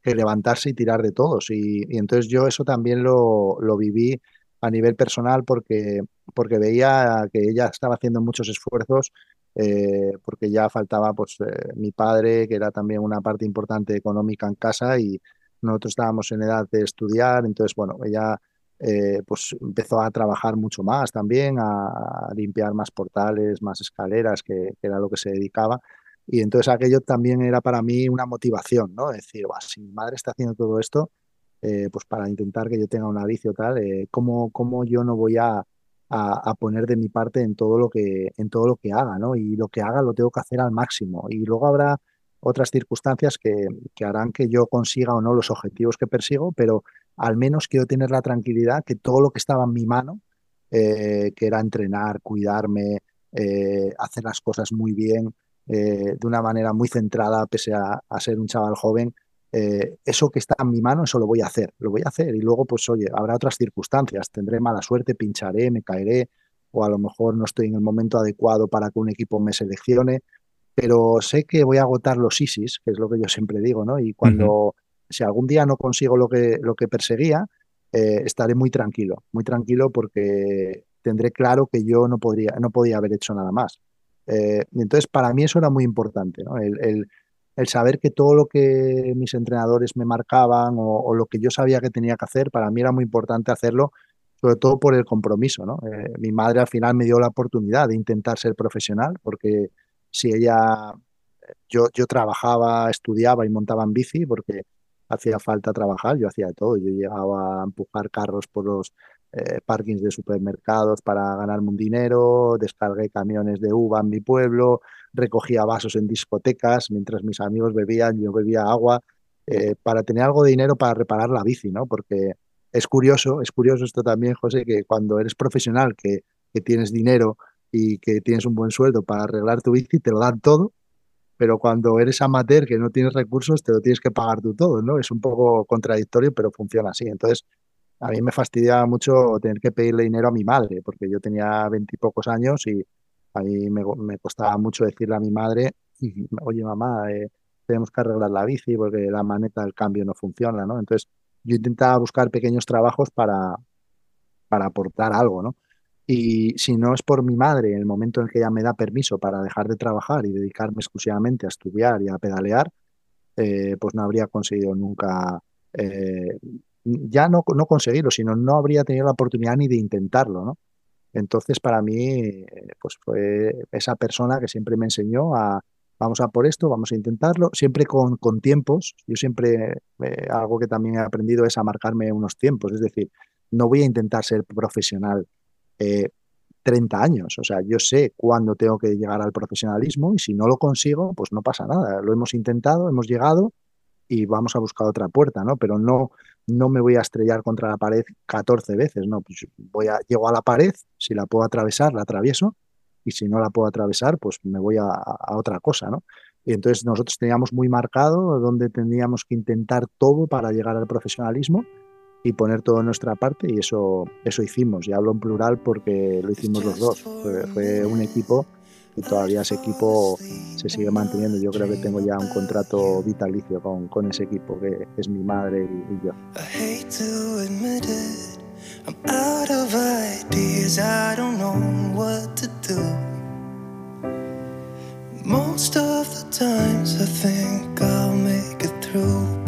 levantarse y tirar de todos. Y, entonces yo eso también lo, lo, viví a nivel personal porque, porque veía que ella estaba haciendo muchos esfuerzos eh, porque ya faltaba pues mi padre, que era también una parte importante económica en casa y nosotros estábamos en edad de estudiar, entonces bueno, ella eh, pues empezó a trabajar mucho más también, a, limpiar más portales, más escaleras, que, era lo que se dedicaba. Y entonces aquello también era para mí una motivación, ¿no? decir, si mi madre está haciendo todo esto, eh, pues para intentar que yo tenga una vicio tal, eh, ¿cómo, ¿cómo, yo no voy a, a, poner de mi parte en todo lo que, en todo lo que haga, ¿no? Y lo que haga lo tengo que hacer al máximo. Y luego habrá otras circunstancias que, harán que yo consiga o no los objetivos que persigo, pero al menos quiero tener la tranquilidad que todo lo que estaba en mi mano, eh, que era entrenar, cuidarme, eh, hacer las cosas muy bien, eh, de una manera muy centrada, pese a, ser un chaval joven, eso que está en mi mano, eso lo voy a hacer, lo voy a hacer. Y luego, pues oye, habrá otras circunstancias, tendré mala suerte, pincharé, me caeré, o a lo mejor no estoy en el momento adecuado para que un equipo me seleccione, pero sé que voy a agotar los ISIS, que es lo que yo siempre digo, ¿no? Y cuando si algún día no consigo lo que, lo que perseguía, eh, estaré muy tranquilo, muy tranquilo porque tendré claro que yo no, podría, no podía haber hecho nada más. Eh, entonces, para mí eso era muy importante, el, saber que todo lo que mis entrenadores me marcaban o, lo que yo sabía que tenía que hacer, para mí era muy importante hacerlo, sobre todo por el compromiso. ¿no? Eh, mi madre al final me dio la oportunidad de intentar ser profesional, porque si ella, yo, yo trabajaba, estudiaba y montaba en bici, porque hacía falta trabajar, yo hacía de todo, yo llegaba a empujar carros por los eh, parkings de supermercados para ganarme un dinero, descargué camiones de uva en mi pueblo, recogía vasos en discotecas, mientras mis amigos bebían, yo bebía agua, eh, para tener algo de dinero para reparar la bici, ¿no? Porque es curioso, es curioso esto también, José, que cuando eres profesional, que, que tienes dinero y que tienes un buen sueldo para arreglar tu bici, te lo dan todo, pero cuando eres amateur, que no tienes recursos, te lo tienes que pagar tú todo, ¿no? Es un poco contradictorio, pero funciona así. Entonces, a mí me fastidiaba mucho tener que pedirle dinero a mi madre, porque yo tenía veintipocos años y a mí me, costaba mucho decirle a mi madre, oye mamá, eh, tenemos que arreglar la bici porque la maneta del cambio no funciona, ¿no? Entonces, yo intentaba buscar pequeños trabajos para, para aportar algo, ¿no? Y si no es por mi madre, en el momento en que ella me da permiso para dejar de trabajar y dedicarme exclusivamente a estudiar y a pedalear, eh, pues no habría conseguido nunca, eh, ya no, no conseguirlo, sino no habría tenido la oportunidad ni de intentarlo, ¿no? Entonces, para mí, eh, pues fue esa persona que siempre me enseñó a, vamos a por esto, vamos a intentarlo, siempre con, con tiempos. Yo siempre, algo que también he aprendido es a marcarme unos tiempos, es decir, no voy a intentar ser profesional 30 eh, años. O sea, yo sé cuándo tengo que llegar al profesionalismo y si no lo consigo, pues no pasa nada. Lo hemos intentado, hemos llegado y vamos a buscar otra puerta, ¿no? Pero no, no me voy a estrellar contra la pared 14 veces, ¿no? Pues voy a, llego a la pared, si la puedo atravesar, la atravieso y si no la puedo atravesar, pues me voy a, a otra cosa, ¿no? Y entonces nosotros teníamos muy marcado dónde tendríamos que intentar todo para llegar al profesionalismo y poner todo en nuestra parte y eso, eso hicimos. Y hablo en plural porque lo hicimos los dos. Fue, un equipo y todavía ese equipo se sigue manteniendo. Yo creo que tengo ya un contrato vitalicio con, con ese equipo que es mi madre y, y yo. Most of the times I think I'll make it through,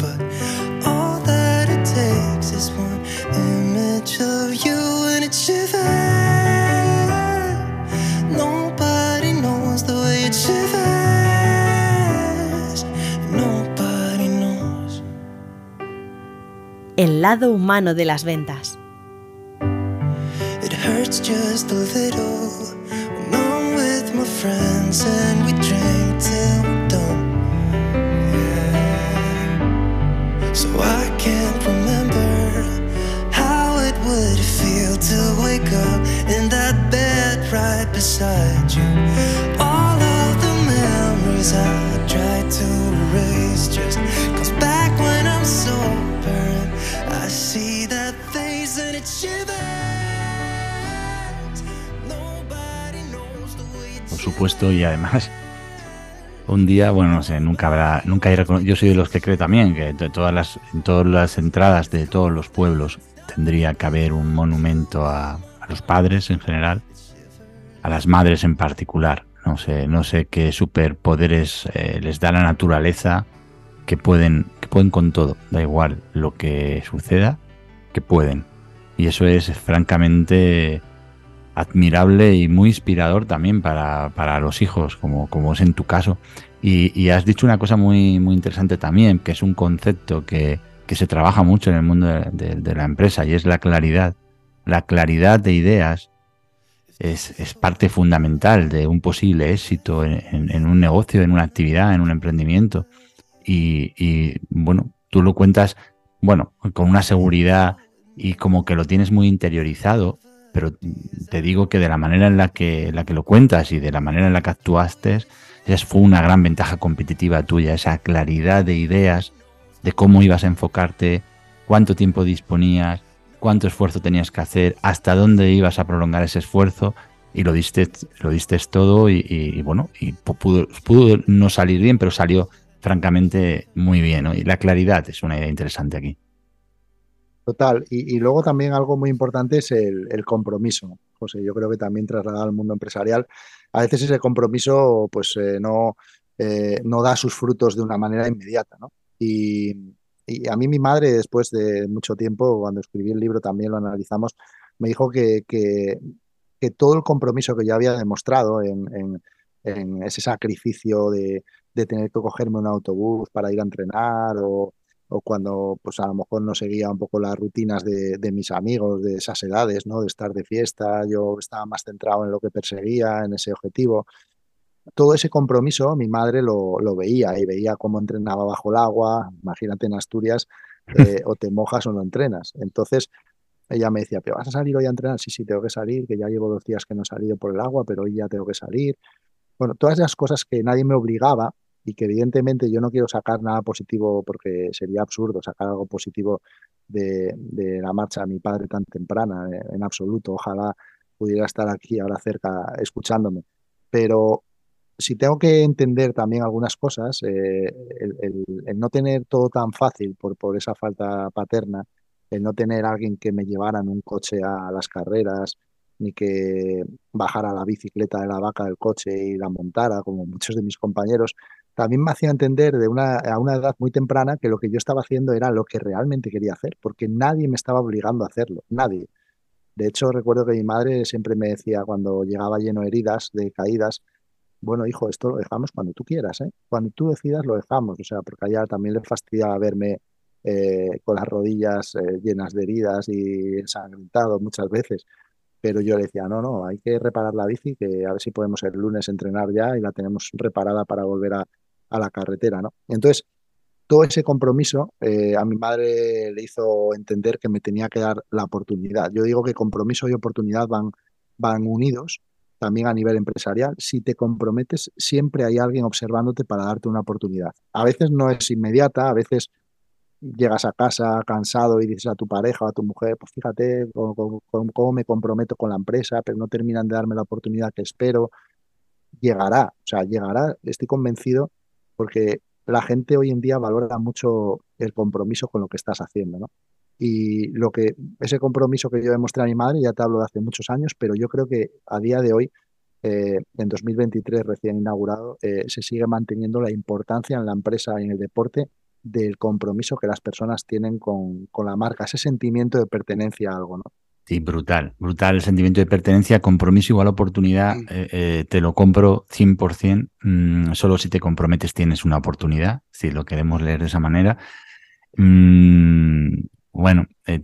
takes is one image of you and it shivers. Nobody knows the way it shivers. Nobody knows. El lado humano de las ventas. It hurts just a little my friends and we in that bed right beside you. All of the memories I tried to erase just comes back when I'm sober and I see that face and it shivers. supuesto, y además un día, bueno, no sé, nunca habrá, nunca hay yo soy de los que creo también que de todas las, en todas las entradas de todos los pueblos tendría que haber un monumento a, los padres en general, a las madres en particular. No sé, no sé qué superpoderes eh, les da la naturaleza que pueden, que pueden con todo, da igual lo que suceda, que pueden. Y eso es francamente admirable y muy inspirador también para, para los hijos, como, como es en tu caso. Y, has dicho una cosa muy, muy interesante también, que es un concepto que, que se trabaja mucho en el mundo de, la empresa y es la claridad. La claridad de ideas es, es parte fundamental de un posible éxito en, un negocio, en una actividad, en un emprendimiento. Y, y bueno, tú lo cuentas, bueno, con una seguridad y como que lo tienes muy interiorizado pero te digo que de la manera en la que, la que lo cuentas y de la manera en la que actuaste, esa fue una gran ventaja competitiva tuya, esa claridad de ideas, de cómo ibas a enfocarte, cuánto tiempo disponías, cuánto esfuerzo tenías que hacer, hasta dónde ibas a prolongar ese esfuerzo y lo diste, lo diste todo y, bueno, y pudo, pudo, no salir bien, pero salió francamente muy bien. Y la claridad es una idea interesante aquí. Total. Y, luego también algo muy importante es el, compromiso. José, yo creo que también trasladado al mundo empresarial, a veces ese compromiso pues eh, no, eh, no da sus frutos de una manera inmediata. ¿no? Y, a mí mi madre, después de mucho tiempo, cuando escribí el libro también lo analizamos, me dijo que, que, todo el compromiso que yo había demostrado en, en, ese sacrificio de, de, tener que cogerme un autobús para ir a entrenar o, o cuando pues a lo mejor no seguía un poco las rutinas de, mis amigos de esas edades, ¿no? De estar de fiesta, yo estaba más centrado en lo que perseguía, en ese objetivo. Todo ese compromiso mi madre lo, veía y veía cómo entrenaba bajo el agua, imagínate en Asturias, eh, o te mojas o no entrenas. Entonces ella me decía, ¿pero vas a salir hoy a entrenar? Sí, sí, tengo que salir, que ya llevo dos días que no he salido por el agua, pero hoy ya tengo que salir. Bueno, todas esas cosas que nadie me obligaba, y que evidentemente yo no quiero sacar nada positivo porque sería absurdo sacar algo positivo de, la marcha de mi padre tan temprana, eh, en absoluto. Ojalá pudiera estar aquí ahora cerca escuchándome. Pero si tengo que entender también algunas cosas, eh, el, no tener todo tan fácil por, esa falta paterna, el no tener alguien que me llevara en un coche a las carreras, ni que bajara la bicicleta de la vaca del coche y la montara, como muchos de mis compañeros, también me hacía entender de una, a una edad muy temprana que lo que yo estaba haciendo era lo que realmente quería hacer, porque nadie me estaba obligando a hacerlo, nadie. De hecho, recuerdo que mi madre siempre me decía cuando llegaba lleno de heridas, de caídas, bueno, hijo, esto lo dejamos cuando tú quieras, ¿eh? Cuando tú decidas lo dejamos, o sea, porque a ella también le fastidiaba verme eh, con las rodillas eh, llenas de heridas y ensangrentado muchas veces. Pero yo le decía, no, no, hay que reparar la bici, que a ver si podemos el lunes entrenar ya y la tenemos reparada para volver a, a la carretera, ¿no? Entonces, todo ese compromiso eh, a mi madre le hizo entender que me tenía que dar la oportunidad. Yo digo que compromiso y oportunidad van, van unidos, también a nivel empresarial. Si te comprometes, siempre hay alguien observándote para darte una oportunidad. A veces no es inmediata, a veces llegas a casa cansado y dices a tu pareja o a tu mujer, pues fíjate cómo, cómo me comprometo con la empresa, pero no terminan de darme la oportunidad que espero. Llegará, o sea, llegará, estoy convencido porque la gente hoy en día valora mucho el compromiso con lo que estás haciendo, ¿no? Y lo que ese compromiso que yo demostré a mi madre, ya te hablo de hace muchos años, pero yo creo que a día de hoy, eh, en 2023 recién inaugurado, eh, se sigue manteniendo la importancia en la empresa y en el deporte del compromiso que las personas tienen con, con la marca, ese sentimiento de pertenencia a algo, ¿no? Sí, brutal, brutal el sentimiento de pertenencia, compromiso igual oportunidad, mm. eh, eh, te lo compro 100%, mm, solo si te comprometes tienes una oportunidad, si lo queremos leer de esa manera. Mm, bueno, eh,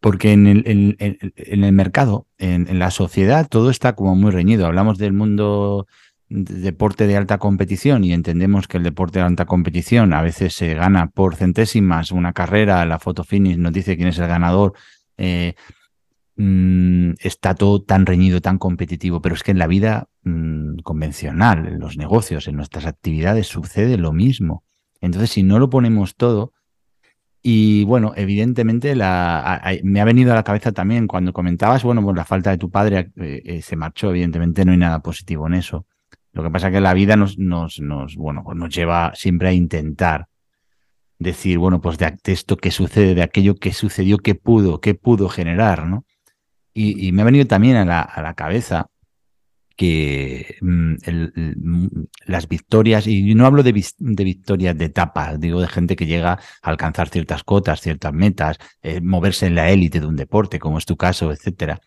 porque en el, en, el mercado, en, la sociedad, todo está como muy reñido. Hablamos del mundo de deporte de alta competición y entendemos que el deporte de alta competición a veces se gana por centésimas, una carrera, la foto finish nos dice quién es el ganador eh, mm, está todo tan reñido, tan competitivo, pero es que en la vida mm, convencional, en los negocios, en nuestras actividades sucede lo mismo. Entonces, si no lo ponemos todo, y bueno, evidentemente la, me ha venido a la cabeza también cuando comentabas, bueno, pues la falta de tu padre eh, eh, se marchó, evidentemente no hay nada positivo en eso. Lo que pasa es que la vida nos, nos, nos, bueno, pues nos lleva siempre a intentar decir, bueno, pues de, esto que sucede, de aquello que sucedió, qué pudo, qué pudo generar, ¿no? Y, me ha venido también a la, a la cabeza que mm, mm, las victorias, y no hablo de, victorias de etapa, digo de gente que llega a alcanzar ciertas cotas, ciertas metas, eh, moverse en la élite de un deporte, como es tu caso, etcétera.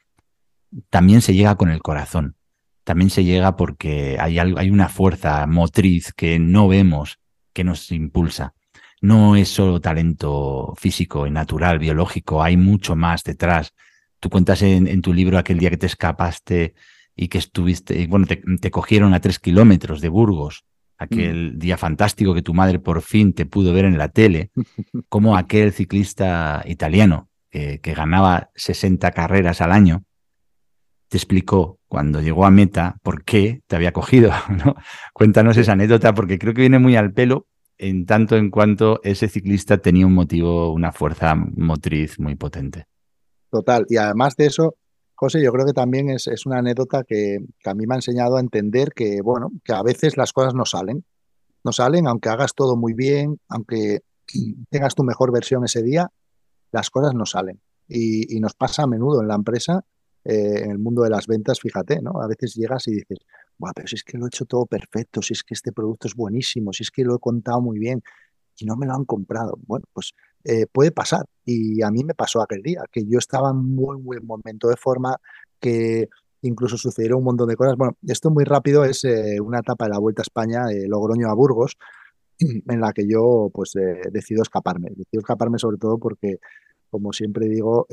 También se llega con el corazón, también se llega porque hay, hay una fuerza motriz que no vemos que nos impulsa. No es solo talento físico y natural, biológico, hay mucho más detrás. Tú cuentas en, en tu libro aquel día que te escapaste y que estuviste, bueno, te, cogieron a tres kilómetros de Burgos, aquel mm. día fantástico que tu madre por fin te pudo ver en la tele, como aquel ciclista italiano que, ganaba 60 carreras al año, te explicó cuando llegó a meta por qué te había cogido. ¿no? Cuéntanos esa anécdota porque creo que viene muy al pelo en tanto en cuanto ese ciclista tenía un motivo, una fuerza motriz muy potente. Total, y además de eso, José, yo creo que también es, una anécdota que, a mí me ha enseñado a entender que, bueno, que a veces las cosas no salen. No salen, aunque hagas todo muy bien, aunque tengas tu mejor versión ese día, las cosas no salen. Y, nos pasa a menudo en la empresa, eh, en el mundo de las ventas, fíjate, ¿no? A veces llegas y dices, Buah, pero si es que lo he hecho todo perfecto, si es que este producto es buenísimo, si es que lo he contado muy bien y no me lo han comprado. Bueno, pues eh, puede pasar. Y a mí me pasó aquel día, que yo estaba en muy buen momento de forma, que incluso sucedieron un montón de cosas. Bueno, esto muy rápido es eh, una etapa de la Vuelta a España de Logroño a Burgos, en la que yo pues eh, decido escaparme. Decido escaparme sobre todo porque, como siempre digo,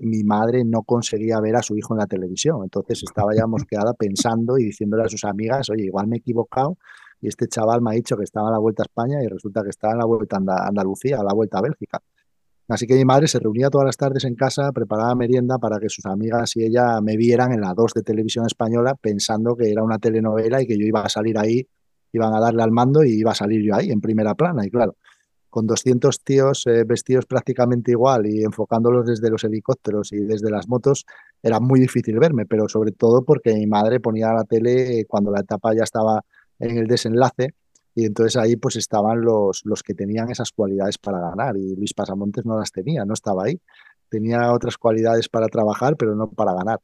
mi madre no conseguía ver a su hijo en la televisión. Entonces estaba ya mosqueada pensando y diciéndole a sus amigas, oye, igual me he equivocado y este chaval me ha dicho que estaba en la Vuelta a España y resulta que estaba en la Vuelta a Andalucía, a la Vuelta a Bélgica. Así que mi madre se reunía todas las tardes en casa, preparaba merienda para que sus amigas y ella me vieran en la 2 de televisión española pensando que era una telenovela y que yo iba a salir ahí, iban a darle al mando y iba a salir yo ahí en primera plana. Y claro, con 200 tíos eh, vestidos prácticamente igual y enfocándolos desde los helicópteros y desde las motos, era muy difícil verme, pero sobre todo porque mi madre ponía la tele cuando la etapa ya estaba en el desenlace y entonces ahí pues estaban los, los que tenían esas cualidades para ganar y Luis Pasamontes no las tenía, no estaba ahí. Tenía otras cualidades para trabajar, pero no para ganar.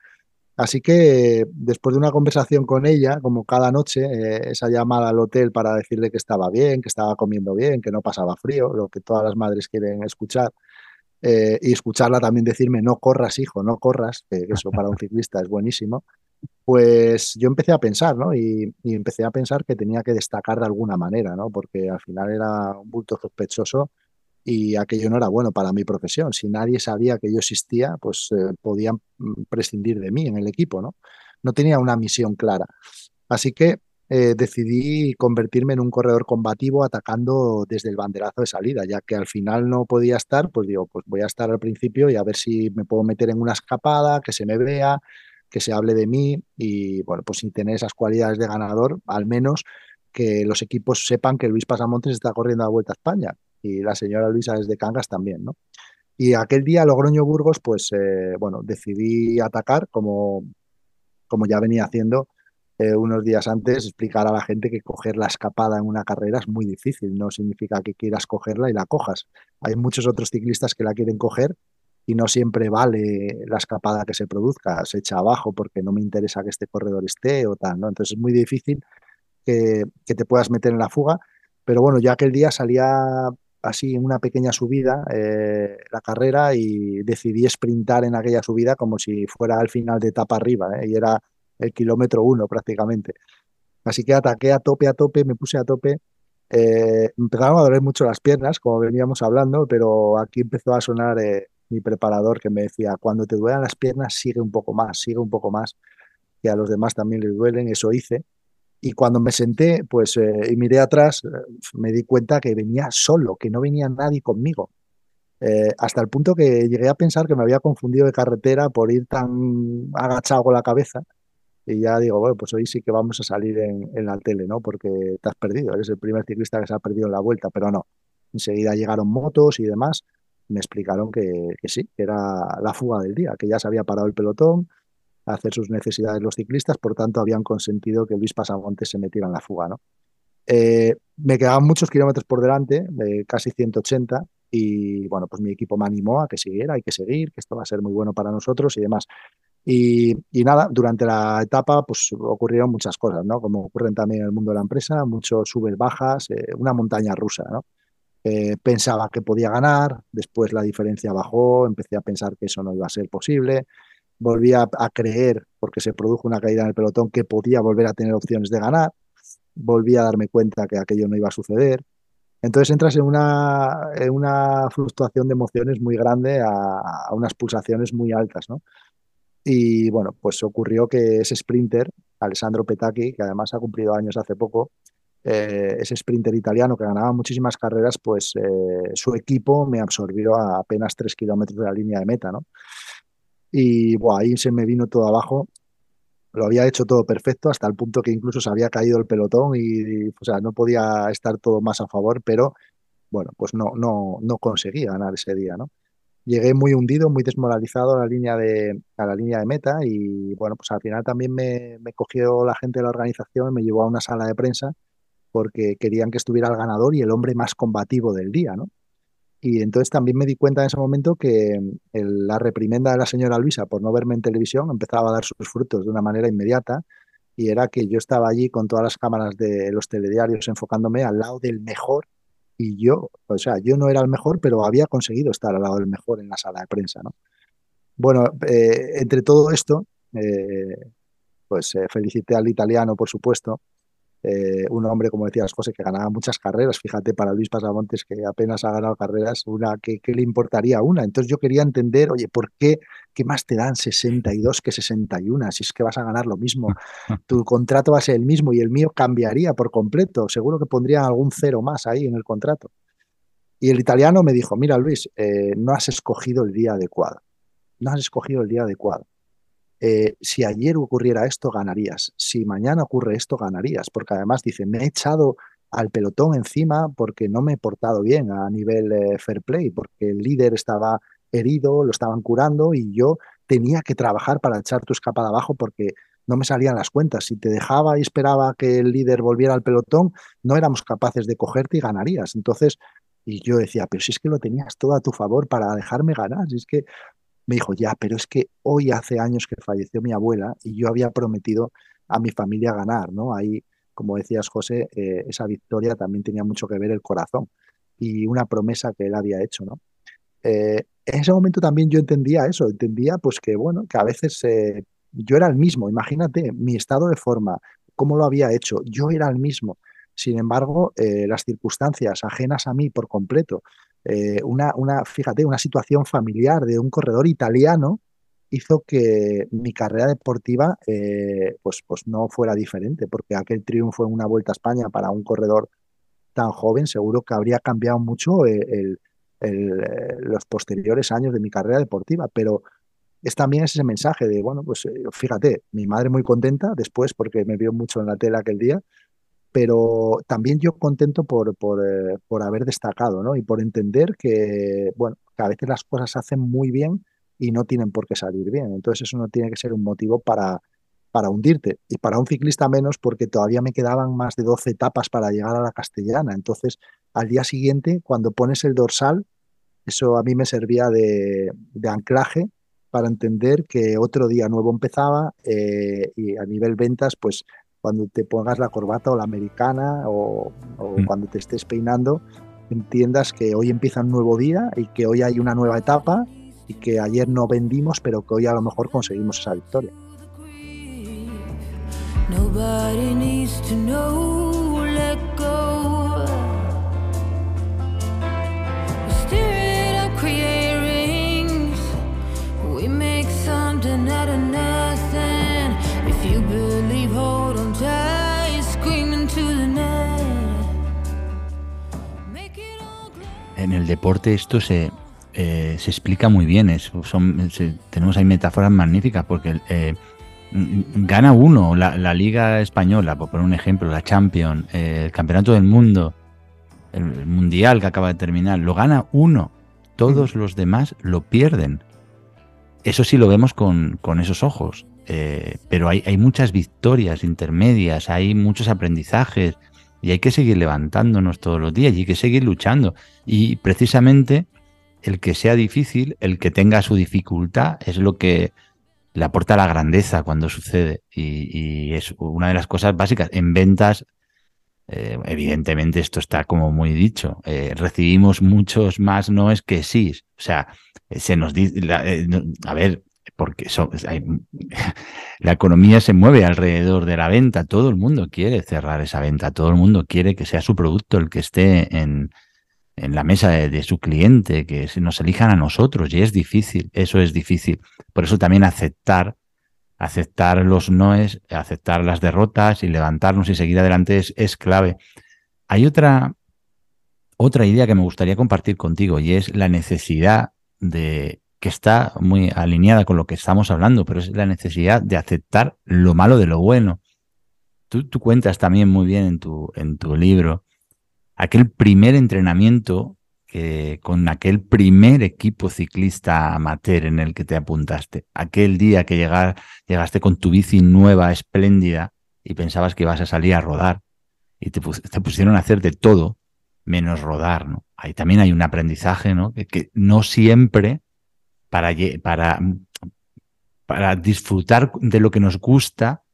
Así que después de una conversación con ella, como cada noche, eh, esa llamada al hotel para decirle que estaba bien, que estaba comiendo bien, que no pasaba frío, lo que todas las madres quieren escuchar, eh, y escucharla también decirme, no corras, hijo, no corras, que eso para un ciclista es buenísimo, pues yo empecé a pensar, ¿no? Y, empecé a pensar que tenía que destacar de alguna manera, ¿no? Porque al final era un bulto sospechoso y aquello no era bueno para mi profesión. Si nadie sabía que yo existía, pues eh, podían mm, prescindir de mí en el equipo, ¿no? No tenía una misión clara. Así que eh, decidí convertirme en un corredor combativo atacando desde el banderazo de salida, ya que al final no podía estar, pues digo, pues voy a estar al principio y a ver si me puedo meter en una escapada, que se me vea, que se hable de mí y, bueno, pues sin tener esas cualidades de ganador, al menos que los equipos sepan que Luis Pasamontes está corriendo a la Vuelta a España y la señora Luisa desde Cangas también, ¿no? Y aquel día Logroño Burgos, pues, eh, bueno, decidí atacar como, como ya venía haciendo eh, unos días antes, explicar a la gente que coger la escapada en una carrera es muy difícil, no significa que quieras cogerla y la cojas. Hay muchos otros ciclistas que la quieren coger y no siempre vale la escapada que se produzca, se echa abajo porque no me interesa que este corredor esté o tal, ¿no? Entonces es muy difícil que, te puedas meter en la fuga, pero bueno, ya aquel día salía así en una pequeña subida eh, la carrera y decidí sprintar en aquella subida como si fuera al final de etapa arriba, ¿eh? y era el kilómetro uno prácticamente. Así que ataqué a tope, a tope, me puse a tope. Eh, empezaron a doler mucho las piernas, como veníamos hablando, pero aquí empezó a sonar mi preparador que me decía, cuando te duelan las piernas, sigue un poco más, sigue un poco más, que a los demás también les duelen, eso hice. Y cuando me senté, pues, eh, y miré atrás, eh, me di cuenta que venía solo, que no venía nadie conmigo. Eh, hasta el punto que llegué a pensar que me había confundido de carretera por ir tan agachado con la cabeza. Y ya digo, bueno, pues hoy sí que vamos a salir en, en la tele, ¿no? Porque te has perdido, eres el primer ciclista que se ha perdido en la vuelta, pero no. Enseguida llegaron motos y demás me explicaron que, sí, que era la fuga del día, que ya se había parado el pelotón, hacer sus necesidades los ciclistas, por tanto habían consentido que Luis Pasamontes se metiera en la fuga. ¿no? Eh, me quedaban muchos kilómetros por delante, casi 180, y bueno, pues mi equipo me animó a que siguiera, hay que seguir, que esto va a ser muy bueno para nosotros y demás. Y, nada, durante la etapa pues ocurrieron muchas cosas, ¿no? Como ocurren también en el mundo de la empresa, muchos subes, bajas, eh, una montaña rusa, ¿no? Eh, pensaba que podía ganar, después la diferencia bajó, empecé a pensar que eso no iba a ser posible, volví a, creer, porque se produjo una caída en el pelotón, que podía volver a tener opciones de ganar, volví a darme cuenta que aquello no iba a suceder. Entonces entras en una, en una fluctuación de emociones muy grande a, unas pulsaciones muy altas, ¿no? Y bueno, pues ocurrió que ese sprinter, Alessandro Petacchi, que además ha cumplido años hace poco, eh, ese sprinter italiano que ganaba muchísimas carreras, pues eh, su equipo me absorbió a apenas tres kilómetros de la línea de meta, ¿no? Y ahí se me vino todo abajo. Lo había hecho todo perfecto hasta el punto que incluso se había caído el pelotón y, o sea, no podía estar todo más a favor, pero bueno, pues no, no, no conseguí ganar ese día, ¿no? llegué muy hundido, muy desmoralizado a la línea de, a la línea de meta y bueno, pues al final también me, me cogió la gente de la organización y me llevó a una sala de prensa porque querían que estuviera el ganador y el hombre más combativo del día, ¿no? Y entonces también me di cuenta en ese momento que la reprimenda de la señora Luisa por no verme en televisión empezaba a dar sus frutos de una manera inmediata y era que yo estaba allí con todas las cámaras de los telediarios enfocándome al lado del mejor y yo, o sea, yo no era el mejor, pero había conseguido estar al lado del mejor en la sala de prensa, ¿no? Bueno, eh, entre todo esto, eh, pues eh, felicité al italiano, por supuesto, eh, un hombre, como decías, José, que ganaba muchas carreras. Fíjate, para Luis Pasamontes, que apenas ha ganado carreras, una que, le importaría una. Entonces yo quería entender, oye, ¿por qué? ¿Qué más te dan 62 que 61? Si es que vas a ganar lo mismo. Tu contrato va a ser el mismo y el mío cambiaría por completo. Seguro que pondría algún cero más ahí en el contrato. Y el italiano me dijo, mira Luis, eh, no has escogido el día adecuado. No has escogido el día adecuado. Eh, si ayer ocurriera esto, ganarías. Si mañana ocurre esto, ganarías. Porque además dice, me he echado al pelotón encima porque no me he portado bien a nivel eh, fair play, porque el líder estaba herido, lo estaban curando y yo tenía que trabajar para echar tu escapada abajo porque no me salían las cuentas. Si te dejaba y esperaba que el líder volviera al pelotón, no éramos capaces de cogerte y ganarías. Entonces, y yo decía, pero si es que lo tenías todo a tu favor para dejarme ganar, si es que me dijo, ya, pero es que hoy hace años que falleció mi abuela y yo había prometido a mi familia ganar, ¿no? Ahí, como decías, José, eh, esa victoria también tenía mucho que ver el corazón y una promesa que él había hecho, ¿no? Eh, en ese momento también yo entendía eso, entendía pues que, bueno, que a veces eh, yo era el mismo, imagínate mi estado de forma, cómo lo había hecho, yo era el mismo. Sin embargo, las circunstancias ajenas a mí por completo, eh, una, una, fíjate, una situación familiar de un corredor italiano hizo que mi carrera deportiva eh, pues, pues no fuera diferente, porque aquel triunfo en una Vuelta a España para un corredor tan joven seguro que habría cambiado mucho eh, los posteriores años de mi carrera deportiva, pero es también ese mensaje de, bueno, pues fíjate, mi madre muy contenta después porque me vio mucho en la tele aquel día, pero también yo contento por, por, eh, por, haber destacado, ¿no? Y por entender que, bueno, que a veces las cosas se hacen muy bien y no tienen por qué salir bien. Entonces eso no tiene que ser un motivo para, para hundirte. Y para un ciclista menos porque todavía me quedaban más de 12 etapas para llegar a la castellana. Entonces, al día siguiente, cuando pones el dorsal, eso a mí me servía de, anclaje para entender que otro día nuevo empezaba eh, y a nivel ventas, pues cuando te pongas la corbata o la americana o, mm. cuando te estés peinando, entiendas que hoy empieza un nuevo día y que hoy hay una nueva etapa y que ayer no vendimos, pero que hoy a lo mejor conseguimos esa victoria. En el deporte esto se, eh, se explica muy bien. son, tenemos ahí metáforas magníficas porque eh, gana uno la, Liga Española, por poner un ejemplo, la Champions, eh, el Campeonato del Mundo, el, Mundial que acaba de terminar, lo gana uno. Todos los demás lo pierden. Eso sí lo vemos con, con esos ojos. pero hay, hay muchas victorias intermedias, hay muchos aprendizajes y hay que seguir levantándonos todos los días y hay que seguir luchando. Y precisamente el que sea difícil, el que tenga su dificultad, es lo que le aporta la grandeza cuando sucede. Y, es una de las cosas básicas. En ventas, eh, evidentemente esto está como muy dicho. Eh, recibimos muchos más noes que sí. O sea, se nos dice, eh, a ver, porque la economía se mueve alrededor de la venta. Todo el mundo quiere cerrar esa venta. Todo el mundo quiere que sea su producto el que esté en, la mesa de, su cliente, que nos elijan a nosotros, y es difícil, eso es difícil. Por eso también aceptar, aceptar los noes, aceptar las derrotas y levantarnos y seguir adelante es, es clave. Hay otra, otra idea que me gustaría compartir contigo y es la necesidad de que está muy alineada con lo que estamos hablando, pero es la necesidad de aceptar lo malo de lo bueno. Tú, tú cuentas también muy bien en tu, en tu libro aquel primer entrenamiento que, con aquel primer equipo ciclista amateur en el que te apuntaste, aquel día que llegaste con tu bici nueva, espléndida, y pensabas que ibas a salir a rodar, y te, pusieron a hacer de todo menos rodar, ¿no? Ahí también hay un aprendizaje, ¿no? Que, no siempre para, para, para disfrutar de lo que nos gusta,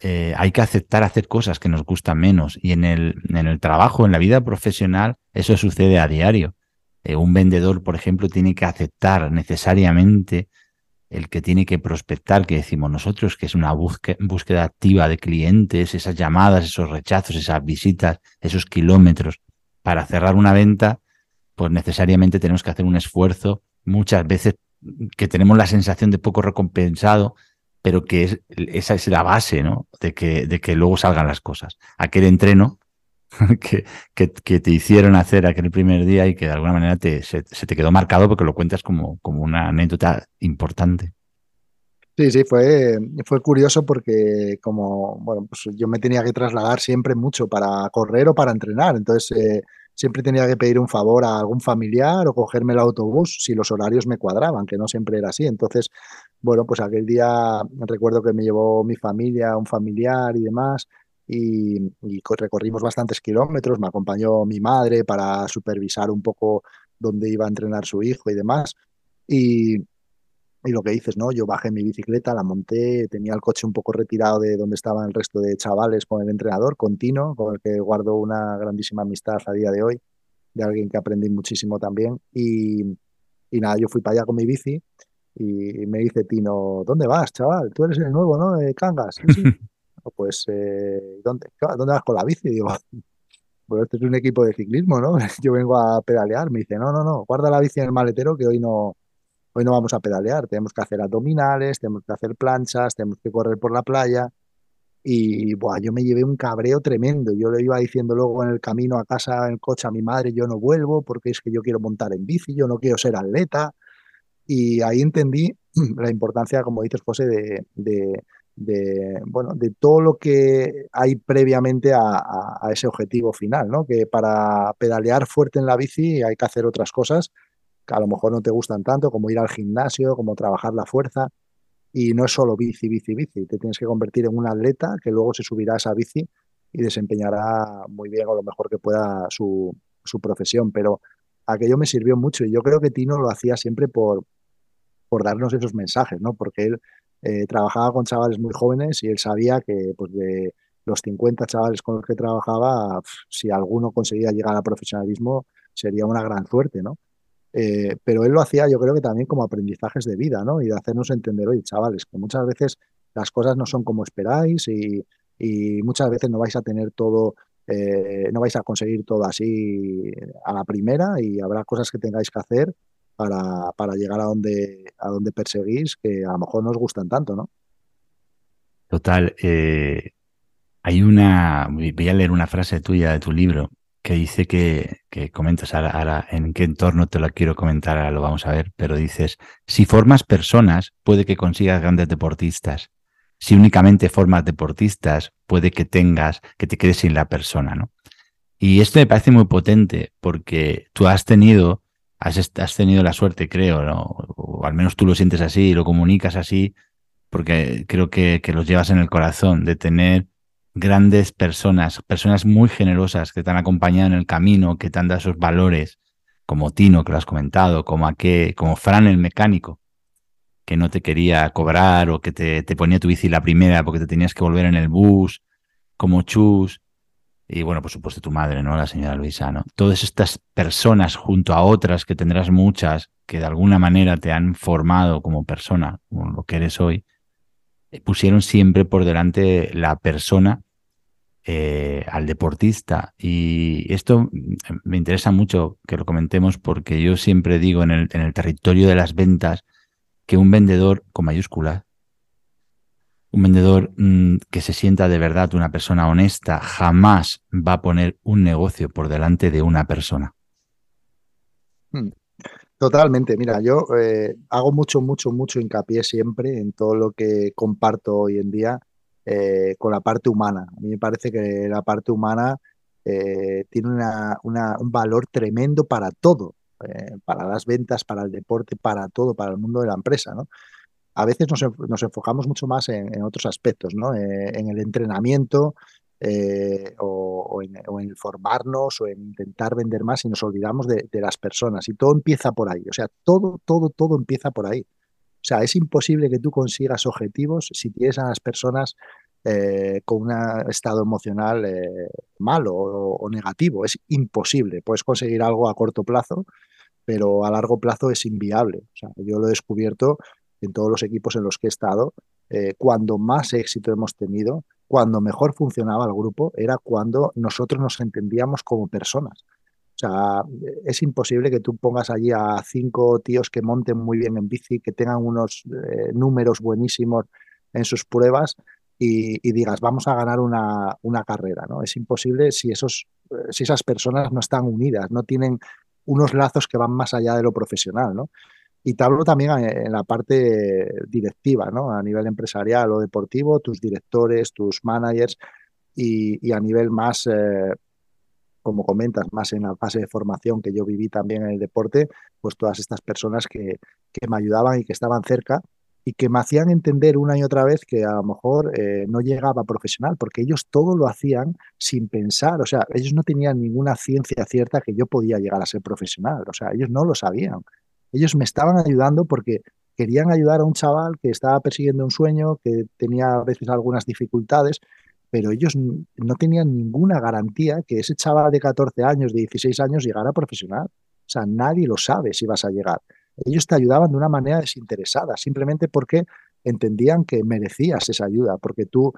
eh, hay que aceptar hacer cosas que nos gustan menos. Y en el, en el trabajo, en la vida profesional, eso sucede a diario. Eh, un vendedor, por ejemplo, tiene que aceptar necesariamente el que tiene que prospectar, que decimos nosotros, que es una búsqueda, activa de clientes, esas llamadas, esos rechazos, esas visitas, esos kilómetros. Para cerrar una venta, pues necesariamente tenemos que hacer un esfuerzo, muchas veces que tenemos la sensación de poco recompensado, pero que es, esa es la base, ¿no? De que, de que luego salgan las cosas. Aquel entreno que, que, te hicieron hacer aquel primer día y que de alguna manera te, se, te quedó marcado porque lo cuentas como, como una anécdota importante. Sí, sí, fue, fue curioso porque como, bueno, pues yo me tenía que trasladar siempre mucho para correr o para entrenar. Entonces, eh, siempre tenía que pedir un favor a algún familiar o cogerme el autobús si los horarios me cuadraban, que no siempre era así. Entonces, bueno, pues aquel día recuerdo que me llevó mi familia, un familiar y demás, y, recorrimos bastantes kilómetros, me acompañó mi madre para supervisar un poco dónde iba a entrenar su hijo y demás. Y, y lo que dices, ¿no? Yo bajé mi bicicleta, la monté, tenía el coche un poco retirado de donde estaban el resto de chavales con el entrenador, con Tino, con el que guardo una grandísima amistad a día de hoy, de alguien que aprendí muchísimo también. Y, y nada, yo fui para allá con mi bici y me dice Tino, ¿dónde vas, chaval? Tú eres el nuevo, ¿no? De Cangas. Sí, pues, eh, ¿dónde, ¿dónde vas con la bici? digo, pues este es un equipo de ciclismo, ¿no? Yo vengo a pedalear. Me dice, no, no, no, guarda la bici en el maletero que hoy no, hoy no vamos a pedalear, tenemos que hacer abdominales, tenemos que hacer planchas, tenemos que correr por la playa. Y buah, yo me llevé un cabreo tremendo. Yo le iba diciendo luego en el camino a casa, en el coche a mi madre, yo no vuelvo porque es que yo quiero montar en bici, yo no quiero ser atleta. Y ahí entendí la importancia, como dices, José, de, de, bueno, de todo lo que hay previamente a, a, ese objetivo final, ¿no? Que para pedalear fuerte en la bici hay que hacer otras cosas que a lo mejor no te gustan tanto, como ir al gimnasio, como trabajar la fuerza. Y no es solo bici, bici, bici. Te tienes que convertir en un atleta que luego se subirá a esa bici y desempeñará muy bien o lo mejor que pueda su, su profesión. Pero aquello me sirvió mucho y yo creo que Tino lo hacía siempre por, por darnos esos mensajes, ¿no? Porque él eh, trabajaba con chavales muy jóvenes y él sabía que pues, de los 50 chavales con los que trabajaba, si alguno conseguía llegar al profesionalismo, sería una gran suerte, ¿no? Eh, pero él lo hacía yo creo que también como aprendizajes de vida, ¿no? Y de hacernos entender, oye, chavales, que muchas veces las cosas no son como esperáis y, muchas veces no vais a tener todo, eh, no vais a conseguir todo así a la primera y habrá cosas que tengáis que hacer para, para llegar a donde, a donde perseguís que a lo mejor no os gustan tanto, ¿no? Total. Eh, hay una, voy a leer una frase tuya de tu libro que dice que, que comentas ahora, en qué entorno te lo quiero comentar, ahora lo vamos a ver, pero dices, si formas personas, puede que consigas grandes deportistas. Si únicamente formas deportistas, puede que tengas, que te quedes sin la persona, ¿no? Y esto me parece muy potente porque tú has tenido, has, has tenido la suerte, creo, ¿no? o al menos tú lo sientes así y lo comunicas así, porque creo que, que los llevas en el corazón, de tener grandes personas, personas muy generosas que te han acompañado en el camino, que te han dado esos valores, como Tino, que lo has comentado, como, aquel, como Fran el mecánico, que no te quería cobrar o que te, te, ponía tu bici la primera porque te tenías que volver en el bus, como Chus, y bueno, por supuesto tu madre, ¿no? La señora Luisa, ¿no? Todas estas personas junto a otras, que tendrás muchas, que de alguna manera te han formado como persona, como lo que eres hoy, pusieron siempre por delante la persona eh, al deportista. Y esto mm, me interesa mucho que lo comentemos porque yo siempre digo en el, en el territorio de las ventas que un vendedor con mayúsculas, un vendedor mm, que se sienta de verdad una persona honesta, jamás va a poner un negocio por delante de una persona. Totalmente, mira, yo eh, hago mucho, mucho, mucho hincapié siempre en todo lo que comparto hoy en día eh, con la parte humana. A mí me parece que la parte humana eh, tiene un valor tremendo para todo, para las ventas, para el deporte, para todo, para el mundo de la empresa, ¿no? A veces nos, enfocamos mucho más en, otros aspectos, ¿no? en el entrenamiento, eh, o, en, formarnos o en intentar vender más y nos olvidamos de, las personas. Y todo empieza por ahí. O sea, todo, todo, todo empieza por ahí. O sea, es imposible que tú consigas objetivos si tienes a las personas eh, con un estado emocional eh, malo o, negativo. Es imposible. Puedes conseguir algo a corto plazo, pero a largo plazo es inviable. O sea, yo lo he descubierto en todos los equipos en los que he estado. cuando más éxito hemos tenido cuando mejor funcionaba el grupo era cuando nosotros nos entendíamos como personas. O sea, es imposible que tú pongas allí a cinco tíos que monten muy bien en bici, que tengan unos eh, números buenísimos en sus pruebas y, digas, vamos a ganar una, una, carrera. ¿no? Es imposible si, esos, si esas personas no están unidas, no tienen unos lazos que van más allá de lo profesional. ¿no? Y hablo también en la parte directiva, ¿no? A nivel empresarial o deportivo, tus directores, tus managers y, a nivel más, eh, como comentas, más en la fase de formación que yo viví también en el deporte, pues todas estas personas que, que me ayudaban y que estaban cerca y que me hacían entender una y otra vez que a lo mejor eh, no llegaba profesional, porque ellos todo lo hacían sin pensar, o sea, ellos no tenían ninguna ciencia cierta que yo podía llegar a ser profesional, o sea, ellos no lo sabían. Ellos me estaban ayudando porque querían ayudar a un chaval que estaba persiguiendo un sueño, que tenía a veces algunas dificultades, pero ellos no tenían ninguna garantía que ese chaval de 14 años, de 16 años, llegara profesional. O sea, nadie lo sabe si vas a llegar. Ellos te ayudaban de una manera desinteresada, simplemente porque entendían que merecías esa ayuda, porque tú,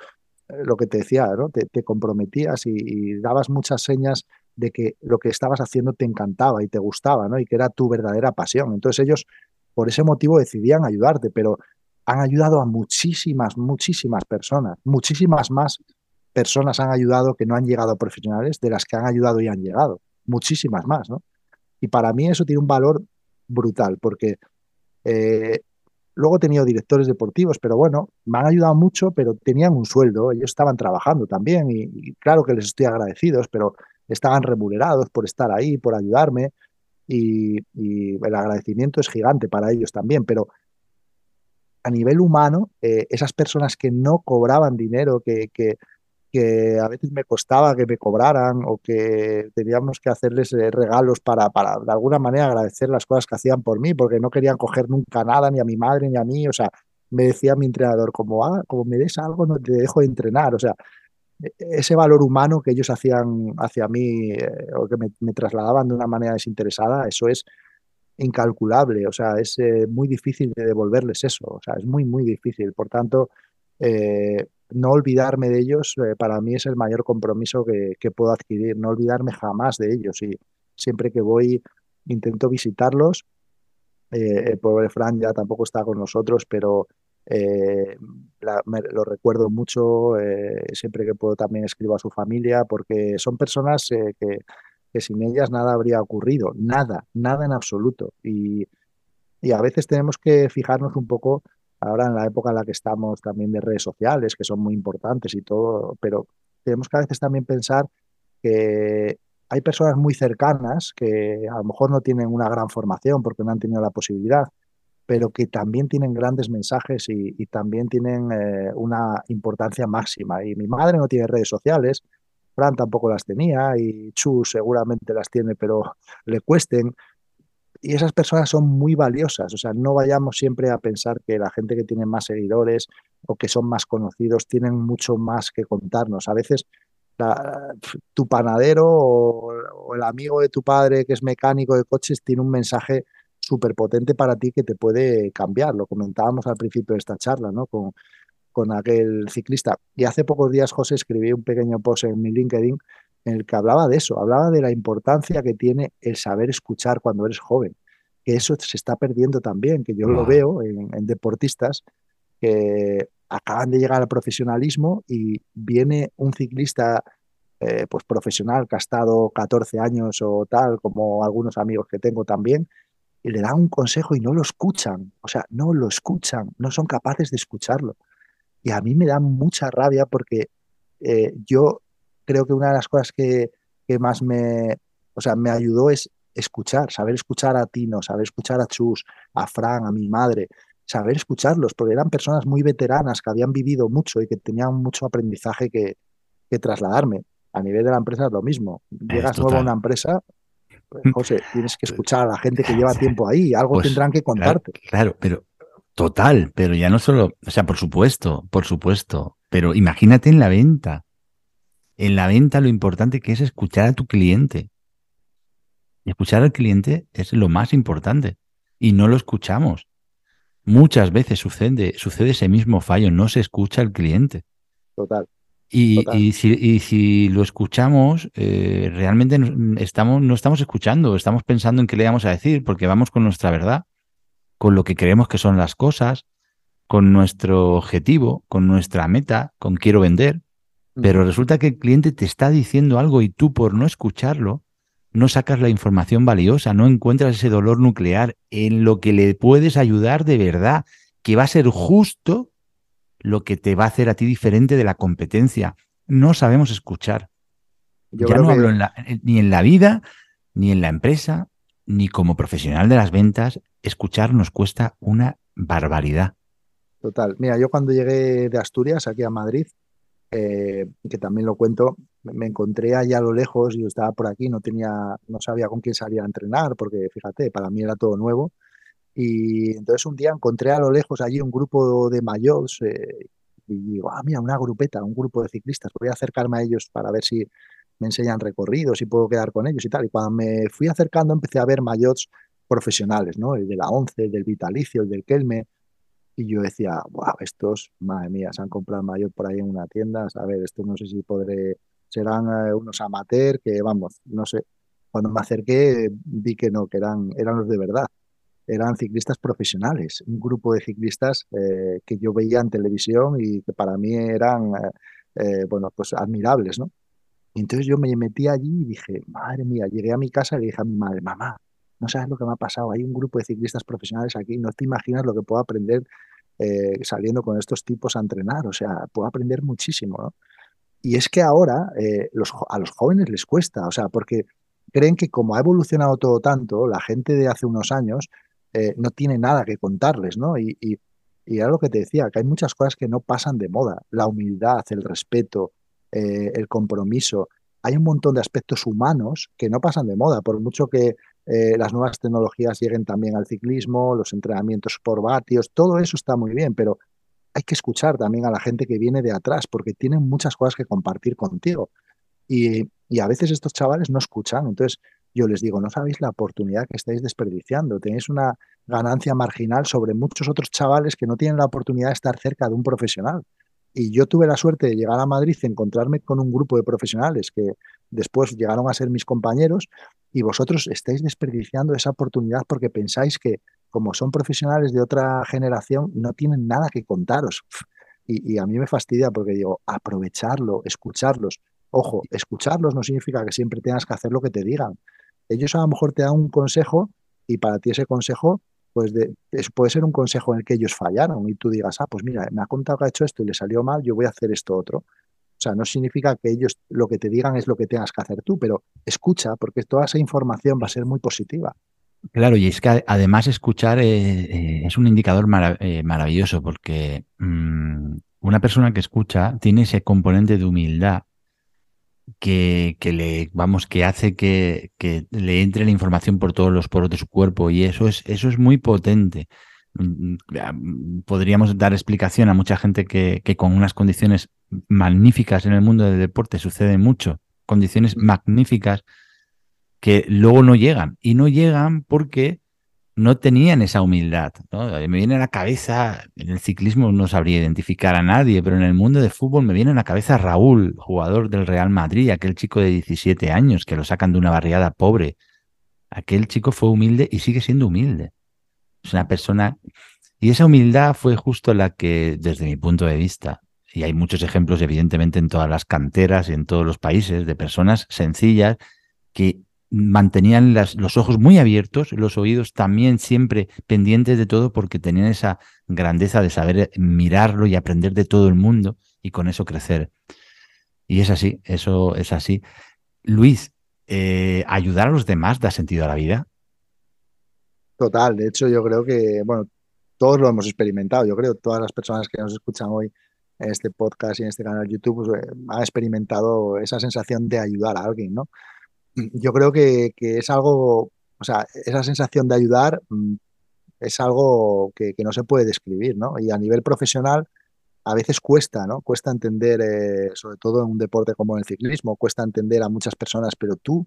eh, lo que te decía, ¿no? te, comprometías y, dabas muchas señas de que lo que estabas haciendo te encantaba y te gustaba, ¿no? Y que era tu verdadera pasión. Entonces ellos, por ese motivo, decidían ayudarte, pero han ayudado a muchísimas, muchísimas personas, muchísimas más personas han ayudado que no han llegado a profesionales de las que han ayudado y han llegado, muchísimas más, ¿no? Y para mí eso tiene un valor brutal, porque eh, luego he tenido directores deportivos, pero bueno, me han ayudado mucho, pero tenían un sueldo, ellos estaban trabajando también y, y claro que les estoy agradecidos, pero estaban remunerados por estar ahí, por ayudarme y, el agradecimiento es gigante para ellos también, pero a nivel humano, eh, esas personas que no cobraban dinero, que, que, a veces me costaba que me cobraran o que teníamos que hacerles eh, regalos para, para de alguna manera agradecer las cosas que hacían por mí, porque no querían coger nunca nada, ni a mi madre, ni a mí, o sea, me decía mi entrenador, como, ah, como me des algo, no te dejo de entrenar, o sea, ese valor humano que ellos hacían hacia mí eh, o que me, trasladaban de una manera desinteresada, eso es incalculable, o sea, es eh, muy difícil de devolverles eso, o sea, es muy, muy difícil. Por tanto, eh, no olvidarme de ellos para mí es el mayor compromiso que, que, puedo adquirir, no olvidarme jamás de ellos y siempre que voy intento visitarlos. el pobre Fran ya tampoco está con nosotros, pero eh, lo recuerdo mucho, eh, siempre que puedo también escribo a su familia, porque son personas eh, que, que, sin ellas nada habría ocurrido, nada, nada en absoluto. Y, y, a veces tenemos que fijarnos un poco, ahora en la época en la que estamos también de redes sociales, que son muy importantes y todo, pero tenemos que a veces también pensar que hay personas muy cercanas que a lo mejor no tienen una gran formación porque no han tenido la posibilidad, pero que también tienen grandes mensajes y, también tienen eh, una importancia máxima. Y mi madre no tiene redes sociales, Fran tampoco las tenía y Chu seguramente las tiene, pero le cuesten. Y esas personas son muy valiosas, o sea, no vayamos siempre a pensar que la gente que tiene más seguidores o que son más conocidos tienen mucho más que contarnos. A veces tu panadero o, el amigo de tu padre que es mecánico de coches tiene un mensaje súper potente para ti que te puede cambiar. Lo comentábamos al principio de esta charla, ¿no? Con, con aquel ciclista. Y hace pocos días, José, escribí un pequeño post en mi LinkedIn en el que hablaba de eso, hablaba de la importancia que tiene el saber escuchar cuando eres joven, que eso se está perdiendo también, que yo lo veo en, deportistas que acaban de llegar al profesionalismo y viene un ciclista eh, pues profesional que ha estado 14 años o tal, como algunos amigos que tengo también, y le dan un consejo y no lo escuchan, o sea, no lo escuchan, no son capaces de escucharlo. Y a mí me da mucha rabia porque eh, yo creo que una de las cosas que, que, más me, o sea, me ayudó es escuchar, saber escuchar a Tino, saber escuchar a Chus, a Fran, a mi madre, saber escucharlos, porque eran personas muy veteranas que habían vivido mucho y que tenían mucho aprendizaje que, que trasladarme. A nivel de la empresa es lo mismo. Llegas nuevo a una empresa, José, tienes que escuchar a la gente que lleva tiempo ahí, algo pues, tendrán que contarte. Claro, pero total, pero ya no solo, o sea, por supuesto, por supuesto, pero imagínate en la venta. En la venta lo importante que es escuchar a tu cliente. escuchar al cliente es lo más importante y no lo escuchamos. Muchas veces sucede, sucede ese mismo fallo, no se escucha al cliente. Total. Y, si, lo escuchamos, eh, realmente estamos, no estamos escuchando, estamos pensando en qué le vamos a decir, porque vamos con nuestra verdad, con lo que creemos que son las cosas, con nuestro objetivo, con nuestra meta, con quiero vender, pero resulta que el cliente te está diciendo algo y tú por no escucharlo, no sacas la información valiosa, no encuentras ese dolor nuclear en lo que le puedes ayudar de verdad, que va a ser justo lo que te va a hacer a ti diferente de la competencia. No sabemos escuchar. ya no hablo ni en la vida, ni en la empresa, ni como profesional de las ventas. Escuchar nos cuesta una barbaridad. Total. Mira, yo cuando llegué de Asturias aquí a Madrid, eh, que también lo cuento, me encontré allá a lo lejos, yo estaba por aquí, no tenía, no sabía con quién salía a entrenar, porque fíjate, para mí era todo nuevo. Y entonces un día encontré a lo lejos allí un grupo de mayores eh, y digo, ah, mira, una grupeta, un grupo de ciclistas, voy a acercarme a ellos para ver si me enseñan recorridos y puedo quedar con ellos y tal. Y cuando me fui acercando empecé a ver mayots profesionales, ¿no? El de la 11, el del Vitalicio, el del Kelme. Y yo decía, wow, estos, madre mía, se han comprado mayor por ahí en una tienda, a ver, esto no sé si podré, serán eh, unos amateurs que, vamos, no sé. Cuando me acerqué vi que no, que eran, eran los de verdad eran ciclistas profesionales, un grupo de ciclistas eh, que yo veía en televisión y que para mí eran, eh, eh, bueno, pues admirables, ¿no? Y entonces yo me metí allí y dije, madre mía, llegué a mi casa y le dije a mi madre, mamá, no sabes lo que me ha pasado, hay un grupo de ciclistas profesionales aquí, no te imaginas lo que puedo aprender saliendo con estos tipos a entrenar, o sea, puedo aprender muchísimo, ¿no? Y es que ahora los, a los jóvenes les cuesta, o sea, porque creen que como ha evolucionado todo tanto, la gente de hace unos años eh, no tiene nada que contarles, ¿no? Y, y, era lo que te decía, que hay muchas cosas que no pasan de moda. La humildad, el respeto, eh, el compromiso. Hay un montón de aspectos humanos que no pasan de moda, por mucho que eh, las nuevas tecnologías lleguen también al ciclismo, los entrenamientos por vatios, todo eso está muy bien, pero hay que escuchar también a la gente que viene de atrás, porque tienen muchas cosas que compartir contigo. Y, y a veces estos chavales no escuchan. Entonces, yo les digo, no sabéis la oportunidad que estáis desperdiciando, tenéis una ganancia marginal sobre muchos otros chavales que no tienen la oportunidad de estar cerca de un profesional. Y yo tuve la suerte de llegar a Madrid y encontrarme con un grupo de profesionales que después llegaron a ser mis compañeros y vosotros estáis desperdiciando esa oportunidad porque pensáis que como son profesionales de otra generación no tienen nada que contaros. Y, y a mí me fastidia porque digo, aprovecharlo, escucharlos. Ojo, escucharlos no significa que siempre tengas que hacer lo que te digan ellos a lo mejor te dan un consejo y para ti ese consejo pues puede ser un consejo en el que ellos fallaron y tú digas, ah, pues mira, me ha contado que ha hecho esto y le salió mal, yo voy a hacer esto otro. O sea, no significa que ellos lo que te digan es lo que tengas que hacer tú, pero escucha, porque toda esa información va a ser muy positiva. Claro, y es que además escuchar eh, eh, es un indicador eh, maravilloso porque mm, una persona que escucha tiene ese componente de humildad que, le, vamos, que hace que, le entre la información por todos los poros de su cuerpo y eso es, eso es muy potente. Mm, mm, podríamos dar explicación a mucha gente que, que con unas condiciones magníficas en el mundo del deporte sucede mucho, condiciones magníficas que luego no llegan. Y no llegan porque no tenían esa humildad. Me viene a la cabeza, en el ciclismo no sabría identificar a nadie, pero en el mundo de fútbol me viene a la cabeza Raúl, jugador del Real Madrid, aquel chico de 17 años que lo sacan de una barriada pobre. Aquel chico fue humilde y sigue siendo humilde. Es una persona... Y esa humildad fue justo la que, desde mi punto de vista, y hay muchos ejemplos evidentemente en todas las canteras y en todos los países, de personas sencillas que mantenían los ojos muy abiertos, los oídos también siempre pendientes de todo porque tenían esa grandeza de saber mirarlo y aprender de todo el mundo y con eso crecer. Y es así, eso es así. Luis, eh, ¿ayudar a los demás da sentido a la vida? Total, de hecho yo creo que, bueno, todos lo hemos experimentado, yo creo, todas las personas que nos escuchan hoy en este podcast y en este canal de YouTube pues, eh, han experimentado esa sensación de ayudar a alguien, ¿no? Yo creo que, es algo, o sea, esa sensación de ayudar mm, es algo que, no se puede describir, ¿no? Y a nivel profesional a veces cuesta, ¿no? Cuesta entender, eh, sobre todo en un deporte como el ciclismo, cuesta entender a muchas personas, pero tú, o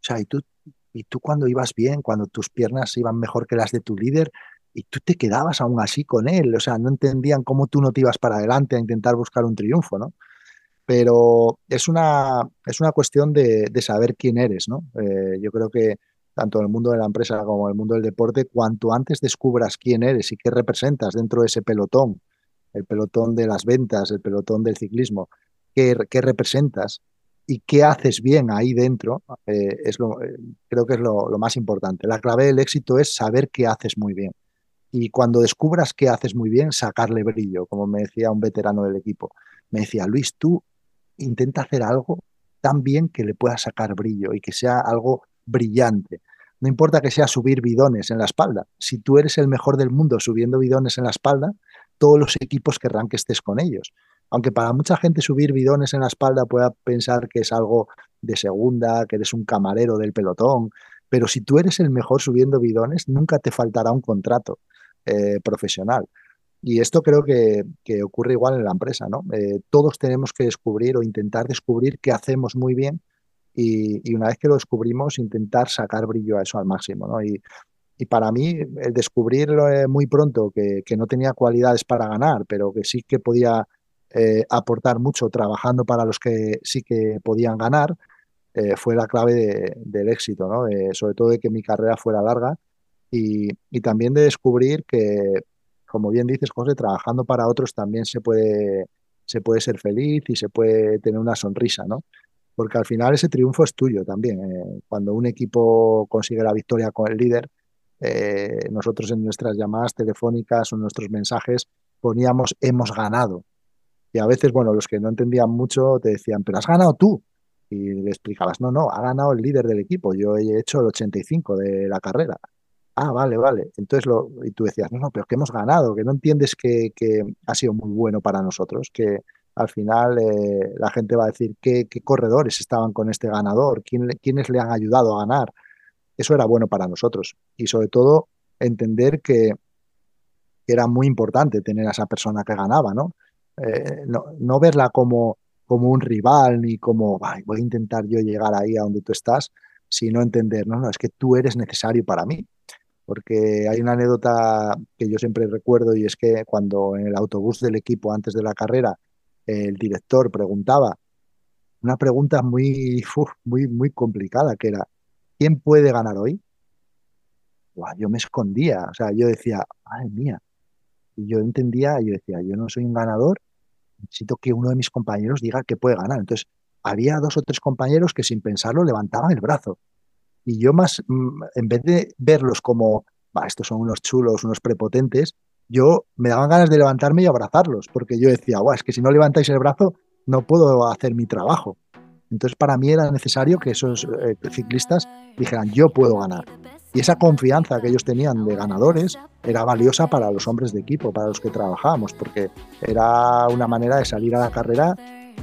sea, y tú, y tú cuando ibas bien, cuando tus piernas iban mejor que las de tu líder, y tú te quedabas aún así con él, o sea, no entendían cómo tú no te ibas para adelante a intentar buscar un triunfo, ¿no? Pero es una, es una cuestión de, saber quién eres, ¿no? Eh, yo creo que tanto en el mundo de la empresa como en el mundo del deporte, cuanto antes descubras quién eres y qué representas dentro de ese pelotón, el pelotón de las ventas, el pelotón del ciclismo, qué, representas y qué haces bien ahí dentro, eh, es lo, eh, creo que es lo, lo más importante. La clave del éxito es saber qué haces muy bien. Y cuando descubras qué haces muy bien, sacarle brillo, como me decía un veterano del equipo. Me decía, Luis, tú intenta hacer algo tan bien que le pueda sacar brillo y que sea algo brillante. No importa que sea subir bidones en la espalda. Si tú eres el mejor del mundo subiendo bidones en la espalda, todos los equipos querrán que estés con ellos. Aunque para mucha gente subir bidones en la espalda pueda pensar que es algo de segunda, que eres un camarero del pelotón, pero si tú eres el mejor subiendo bidones, nunca te faltará un contrato eh, profesional. Y esto creo que, ocurre igual en la empresa, ¿no? Eh, todos tenemos que descubrir o intentar descubrir qué hacemos muy bien y, una vez que lo descubrimos, intentar sacar brillo a eso al máximo, ¿no? Y, para mí, el descubrir eh, muy pronto que, no tenía cualidades para ganar, pero que sí que podía eh, aportar mucho trabajando para los que sí que podían ganar, fue la clave del éxito, ¿no? sobre todo de que mi carrera fuera larga y, y también de descubrir que como bien dices, José, trabajando para otros también se puede, se puede ser feliz y se puede tener una sonrisa, ¿no? Porque al final ese triunfo es tuyo también. Eh, cuando un equipo consigue la victoria con el líder, eh, nosotros en nuestras llamadas telefónicas o en nuestros mensajes poníamos hemos ganado. Y a veces, bueno, los que no entendían mucho te decían, pero has ganado tú. Y le explicabas, no, no, ha ganado el líder del equipo. Yo he hecho el 85 de la carrera. Ah, vale, vale. Entonces, lo, y tú decías, no, no, pero que hemos ganado, que no entiendes que, ha sido muy bueno para nosotros, que al final eh, la gente va a decir qué, corredores estaban con este ganador, ¿Quién, quiénes le han ayudado a ganar. Eso era bueno para nosotros. Y sobre todo, entender que era muy importante tener a esa persona que ganaba, ¿no? Eh, no, verla como, como un rival ni como, voy a intentar yo llegar ahí a donde tú estás, sino entender, no, no, es que tú eres necesario para mí porque hay una anécdota que yo siempre recuerdo y es que cuando en el autobús del equipo antes de la carrera el director preguntaba una pregunta muy, muy, muy complicada que era, ¿quién puede ganar hoy? yo me escondía, o sea, yo decía, madre mía, y yo entendía, yo decía, yo no soy un ganador, necesito que uno de mis compañeros diga que puede ganar. Entonces, había dos o tres compañeros que sin pensarlo levantaban el brazo y yo más, mm, en vez de verlos como, estos son unos chulos, unos prepotentes, yo me daban ganas de levantarme y abrazarlos, porque yo decía, es que si no levantáis el brazo, no puedo hacer mi trabajo. Entonces para mí era necesario que esos eh, ciclistas dijeran yo puedo ganar. Y esa confianza que ellos tenían de ganadores era valiosa para los hombres de equipo, para los que trabajábamos, porque era una manera de salir a la carrera,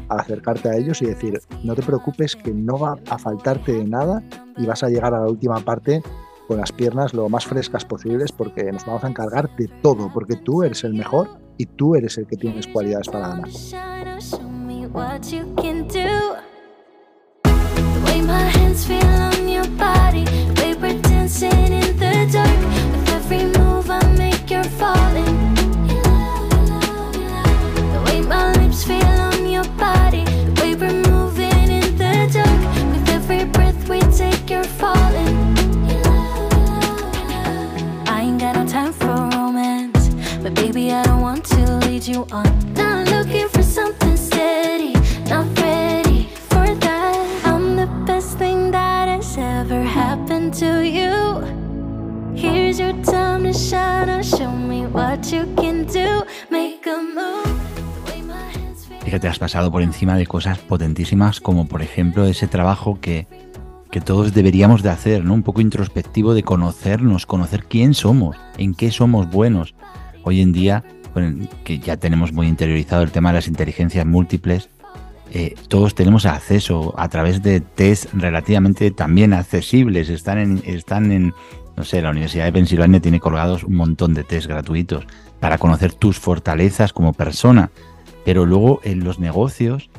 acercarte a ellos y decir, no te preocupes que no va a faltarte de nada y vas a llegar a la última parte con las piernas lo más frescas posibles porque nos vamos a encargar de todo, porque tú eres el mejor y tú eres el que tienes cualidades para ganar. Que te has pasado por encima de cosas potentísimas como por ejemplo ese trabajo que, que todos deberíamos de hacer, ¿no? Un poco introspectivo de conocernos, conocer quién somos, en qué somos buenos. Hoy en día, que ya tenemos muy interiorizado el tema de las inteligencias múltiples, eh, todos tenemos acceso a través de test relativamente también accesibles. Están en, están en, no sé, la Universidad de Pensilvania tiene colgados un montón de test gratuitos para conocer tus fortalezas como persona pero luego en los negocios,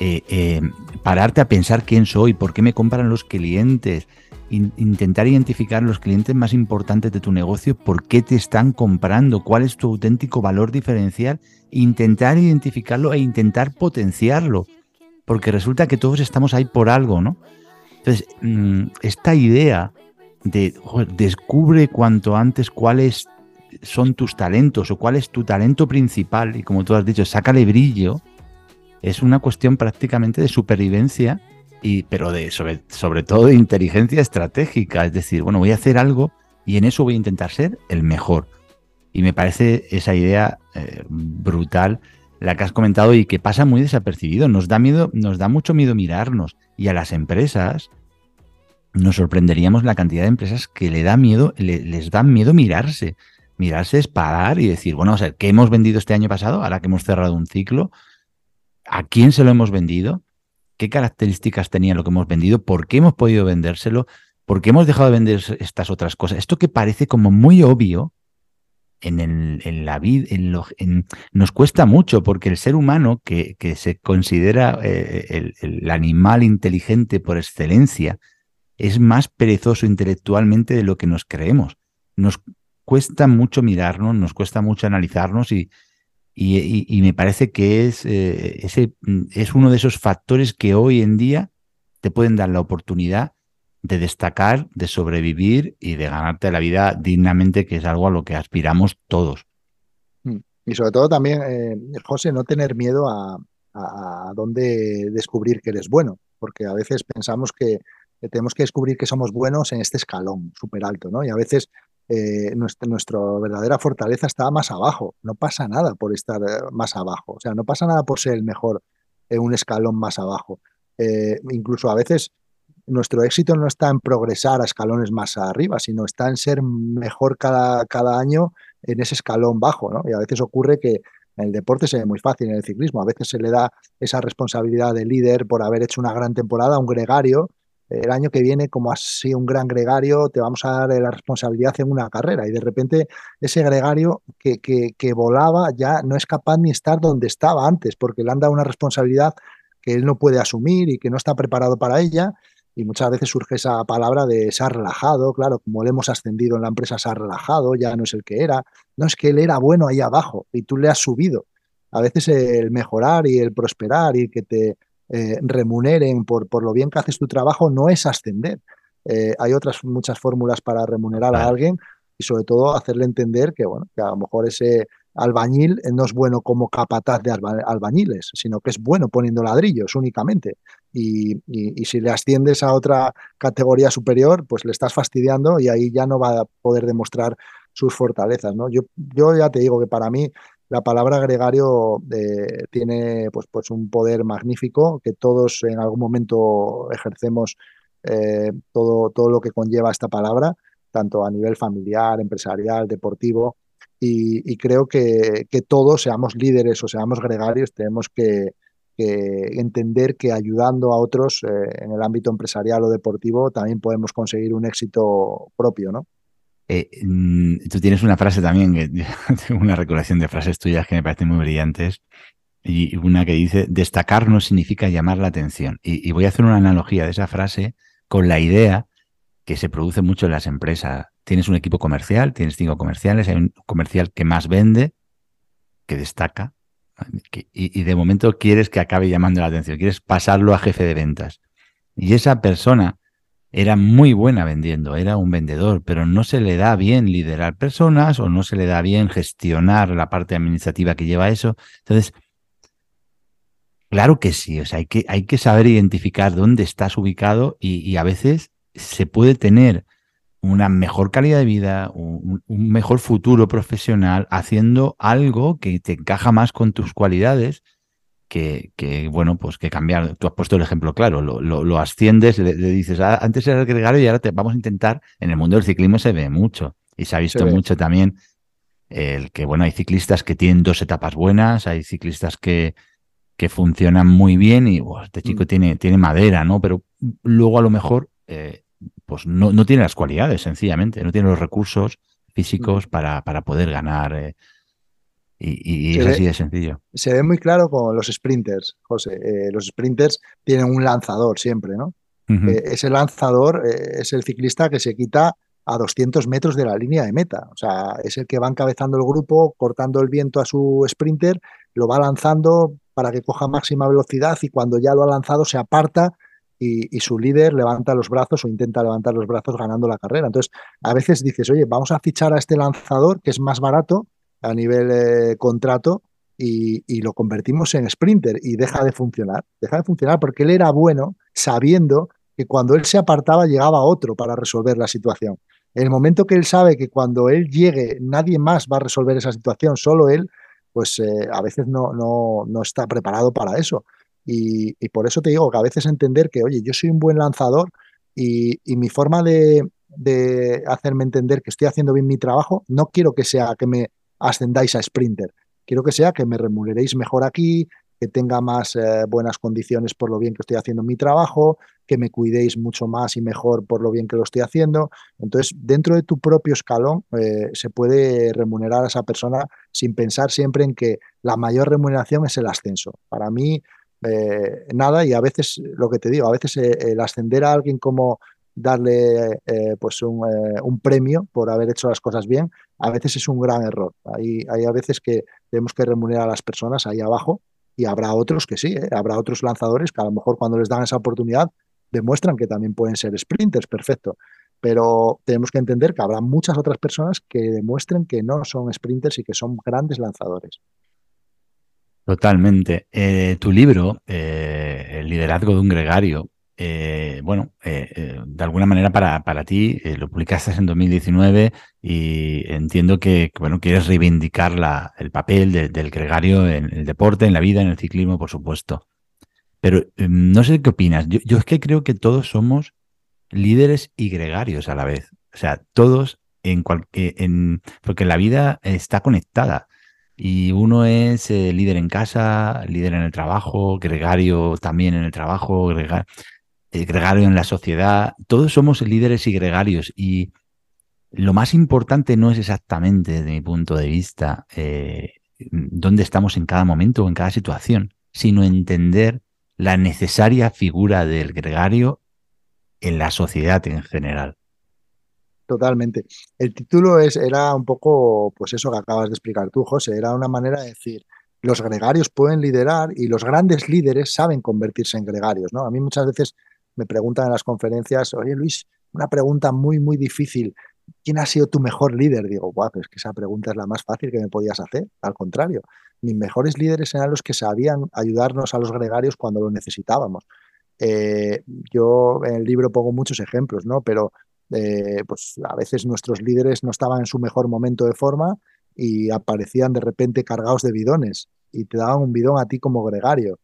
eh, eh, pararte a pensar quién soy, por qué me compran los clientes, intentar identificar los clientes más importantes de tu negocio, por qué te están comprando, cuál es tu auténtico valor diferencial, intentar identificarlo e intentar potenciarlo, porque resulta que todos estamos ahí por algo, ¿no? Entonces, mm, esta idea de descubre cuanto antes cuál es son tus talentos o cuál es tu talento principal y como tú has dicho, sácale brillo, es una cuestión prácticamente de supervivencia, y, pero de, sobre, sobre todo de inteligencia estratégica. Es decir, bueno, voy a hacer algo y en eso voy a intentar ser el mejor. Y me parece esa idea eh, brutal la que has comentado y que pasa muy desapercibido. Nos da miedo, nos da mucho miedo mirarnos. Y a las empresas nos sorprenderíamos la cantidad de empresas que le da miedo, les da miedo mirarse mirarse es parar y decir, bueno, o sea, ¿qué hemos vendido este año pasado? Ahora que hemos cerrado un ciclo, ¿a quién se lo hemos vendido? ¿Qué características tenía lo que hemos vendido? ¿Por qué hemos podido vendérselo? ¿Por qué hemos dejado de vender estas otras cosas? Esto que parece como muy obvio en, en la vida, en nos cuesta mucho porque el ser humano que, que se considera eh, el, el animal inteligente por excelencia es más perezoso intelectualmente de lo que nos creemos. Nos cuesta mucho mirarnos, nos cuesta mucho analizarnos y, y, me parece que es, eh, ese, mm, es uno de esos factores que hoy en día te pueden dar la oportunidad de destacar, de sobrevivir y de ganarte la vida dignamente, que es algo a lo que aspiramos todos. Mm. Y sobre todo también, eh, José, no tener miedo a, a, dónde descubrir que eres bueno, porque a veces pensamos que, que tenemos que descubrir que somos buenos en este escalón súper alto, ¿no? Y a veces eh, nuestra, verdadera fortaleza está más abajo. No pasa nada por estar eh, más abajo. O sea, no pasa nada por ser el mejor en un escalón más abajo. Eh, incluso a veces nuestro éxito no está en progresar a escalones más arriba, sino está en ser mejor cada, cada año en ese escalón bajo. Y a veces ocurre que en el deporte se ve muy fácil, en el ciclismo. A veces se le da esa responsabilidad de líder por haber hecho una gran temporada a un gregario el año que viene, como has sido un gran gregario, te vamos a dar la responsabilidad en una carrera. Y de repente ese gregario que, que, volaba ya no es capaz ni estar donde estaba antes, porque le han dado una responsabilidad que él no puede asumir y que no está preparado para ella. Y muchas veces surge esa palabra de se ha relajado, claro, como le hemos ascendido en la empresa, se ha relajado, ya no es el que era. No es que él era bueno ahí abajo y tú le has subido. A veces el mejorar y el prosperar y que te eh, remuneren por, por lo bien que haces tu trabajo no es ascender. Eh, hay otras muchas fórmulas para remunerar a alguien y sobre todo hacerle entender que, bueno, que a lo mejor ese albañil no es bueno como capataz de albañiles, sino que es bueno poniendo ladrillos únicamente. Y, y, si le asciendes a otra categoría superior, pues le estás fastidiando y ahí ya no va a poder demostrar sus fortalezas. ¿no? Yo, yo ya te digo que para mí la palabra gregario eh, tiene pues, pues un poder magnífico que todos en algún momento ejercemos eh, todo, todo lo que conlleva esta palabra, tanto a nivel familiar, empresarial, deportivo. Y, creo que, que, todos, seamos líderes o seamos gregarios, tenemos que, entender que ayudando a otros eh, en el ámbito empresarial o deportivo también podemos conseguir un éxito propio, ¿no? Eh, mm, tú tienes una frase también, tengo una recolección de frases tuyas que me parecen muy brillantes, y una que dice, destacar no significa llamar la atención. Y, voy a hacer una analogía de esa frase con la idea que se produce mucho en las empresas. Tienes un equipo comercial, tienes cinco comerciales, hay un comercial que más vende, que destaca, y de momento quieres que acabe llamando la atención, quieres pasarlo a jefe de ventas. Y esa persona era muy buena vendiendo, era un vendedor, pero no se le da bien liderar personas o no se le da bien gestionar la parte administrativa que lleva eso. Entonces, claro que sí, o sea, hay que, hay que saber identificar dónde estás ubicado y, a veces se puede tener una mejor calidad de vida, un, un mejor futuro profesional haciendo algo que te encaja más con tus cualidades que, bueno, pues que cambiar. Tú has puesto el ejemplo claro, lo, asciendes, le, dices, ah, antes era el gregario y ahora te vamos a intentar. En el mundo del ciclismo se ve mucho y se ha visto mucho también el que, bueno, hay ciclistas que tienen dos etapas buenas, hay ciclistas que, que funcionan muy bien y este chico mm. tiene, tiene madera, ¿no? Pero luego a lo mejor, eh, pues no, no tiene las cualidades, sencillamente, no tiene los recursos físicos mm. para, para poder ganar. Eh, y, es así de sencillo. Se ve muy claro con los sprinters, José. Eh, los sprinters tienen un lanzador siempre, ¿no? Eh, ese lanzador eh, es el ciclista que se quita a 200 metros de la línea de meta. O sea, es el que va encabezando el grupo, cortando el viento a su sprinter, lo va lanzando para que coja máxima velocidad y cuando ya lo ha lanzado se aparta y, y, su líder levanta los brazos o intenta levantar los brazos ganando la carrera. Entonces, a veces dices, oye, vamos a fichar a este lanzador que es más barato a nivel eh, contrato y, lo convertimos en sprinter y deja de funcionar. Deja de funcionar porque él era bueno sabiendo que cuando él se apartaba llegaba otro para resolver la situación. En el momento que él sabe que cuando él llegue nadie más va a resolver esa situación, solo él, pues eh, a veces no, no, no, está preparado para eso. Y, por eso te digo que a veces entender que, oye, yo soy un buen lanzador y, mi forma de hacerme entender que estoy haciendo bien mi trabajo, no quiero que sea que me ascendáis a sprinter. Quiero que sea que me remuneréis mejor aquí, que tenga más eh, buenas condiciones por lo bien que estoy haciendo mi trabajo, que me cuidéis mucho más y mejor por lo bien que lo estoy haciendo. Entonces, dentro de tu propio escalón eh, se puede remunerar a esa persona sin pensar siempre en que la mayor remuneración es el ascenso. Para mí, eh, nada, y a veces, lo que te digo, a veces el ascender a alguien como darle eh, pues un, eh, un, premio por haber hecho las cosas bien, a veces es un gran error. Hay, hay a veces que tenemos que remunerar a las personas ahí abajo y habrá otros que sí, ¿eh? habrá otros lanzadores que a lo mejor cuando les dan esa oportunidad demuestran que también pueden ser sprinters, perfecto. Pero tenemos que entender que habrá muchas otras personas que demuestren que no son sprinters y que son grandes lanzadores. Totalmente. tu libro, El liderazgo de un gregario, eh, bueno, eh, eh, de alguna manera para, para ti lo publicaste en 2019 y entiendo que, bueno, quieres reivindicar la, el papel del gregario en el deporte, en la vida, en el ciclismo, por supuesto. Pero em, no sé qué opinas. Yo, es que creo que todos somos líderes y gregarios a la vez. O sea, todos en cualquier, en, porque la vida está conectada. Y uno es líder en casa, líder en el trabajo, gregario también en el trabajo, gregario el gregario en la sociedad, todos somos líderes y gregarios y lo más importante no es exactamente, desde mi punto de vista, eh, dónde estamos en cada momento o en cada situación, sino entender la necesaria figura del gregario en la sociedad en general. Totalmente. El título es, era un poco, pues eso que acabas de explicar tú, José, era una manera de decir, los gregarios pueden liderar y los grandes líderes saben convertirse en gregarios, ¿no? A mí muchas veces me preguntan en las conferencias, oye Luis, una pregunta muy, muy difícil. ¿Quién ha sido tu mejor líder? Digo, guau, es que esa pregunta es la más fácil que me podías hacer. Al contrario, mis mejores líderes eran los que sabían ayudarnos a los gregarios cuando lo necesitábamos. Eh, yo en el libro pongo muchos ejemplos, ¿no? Pero eh, pues a veces nuestros líderes no estaban en su mejor momento de forma y aparecían de repente cargados de bidones y te daban un bidón a ti como gregario.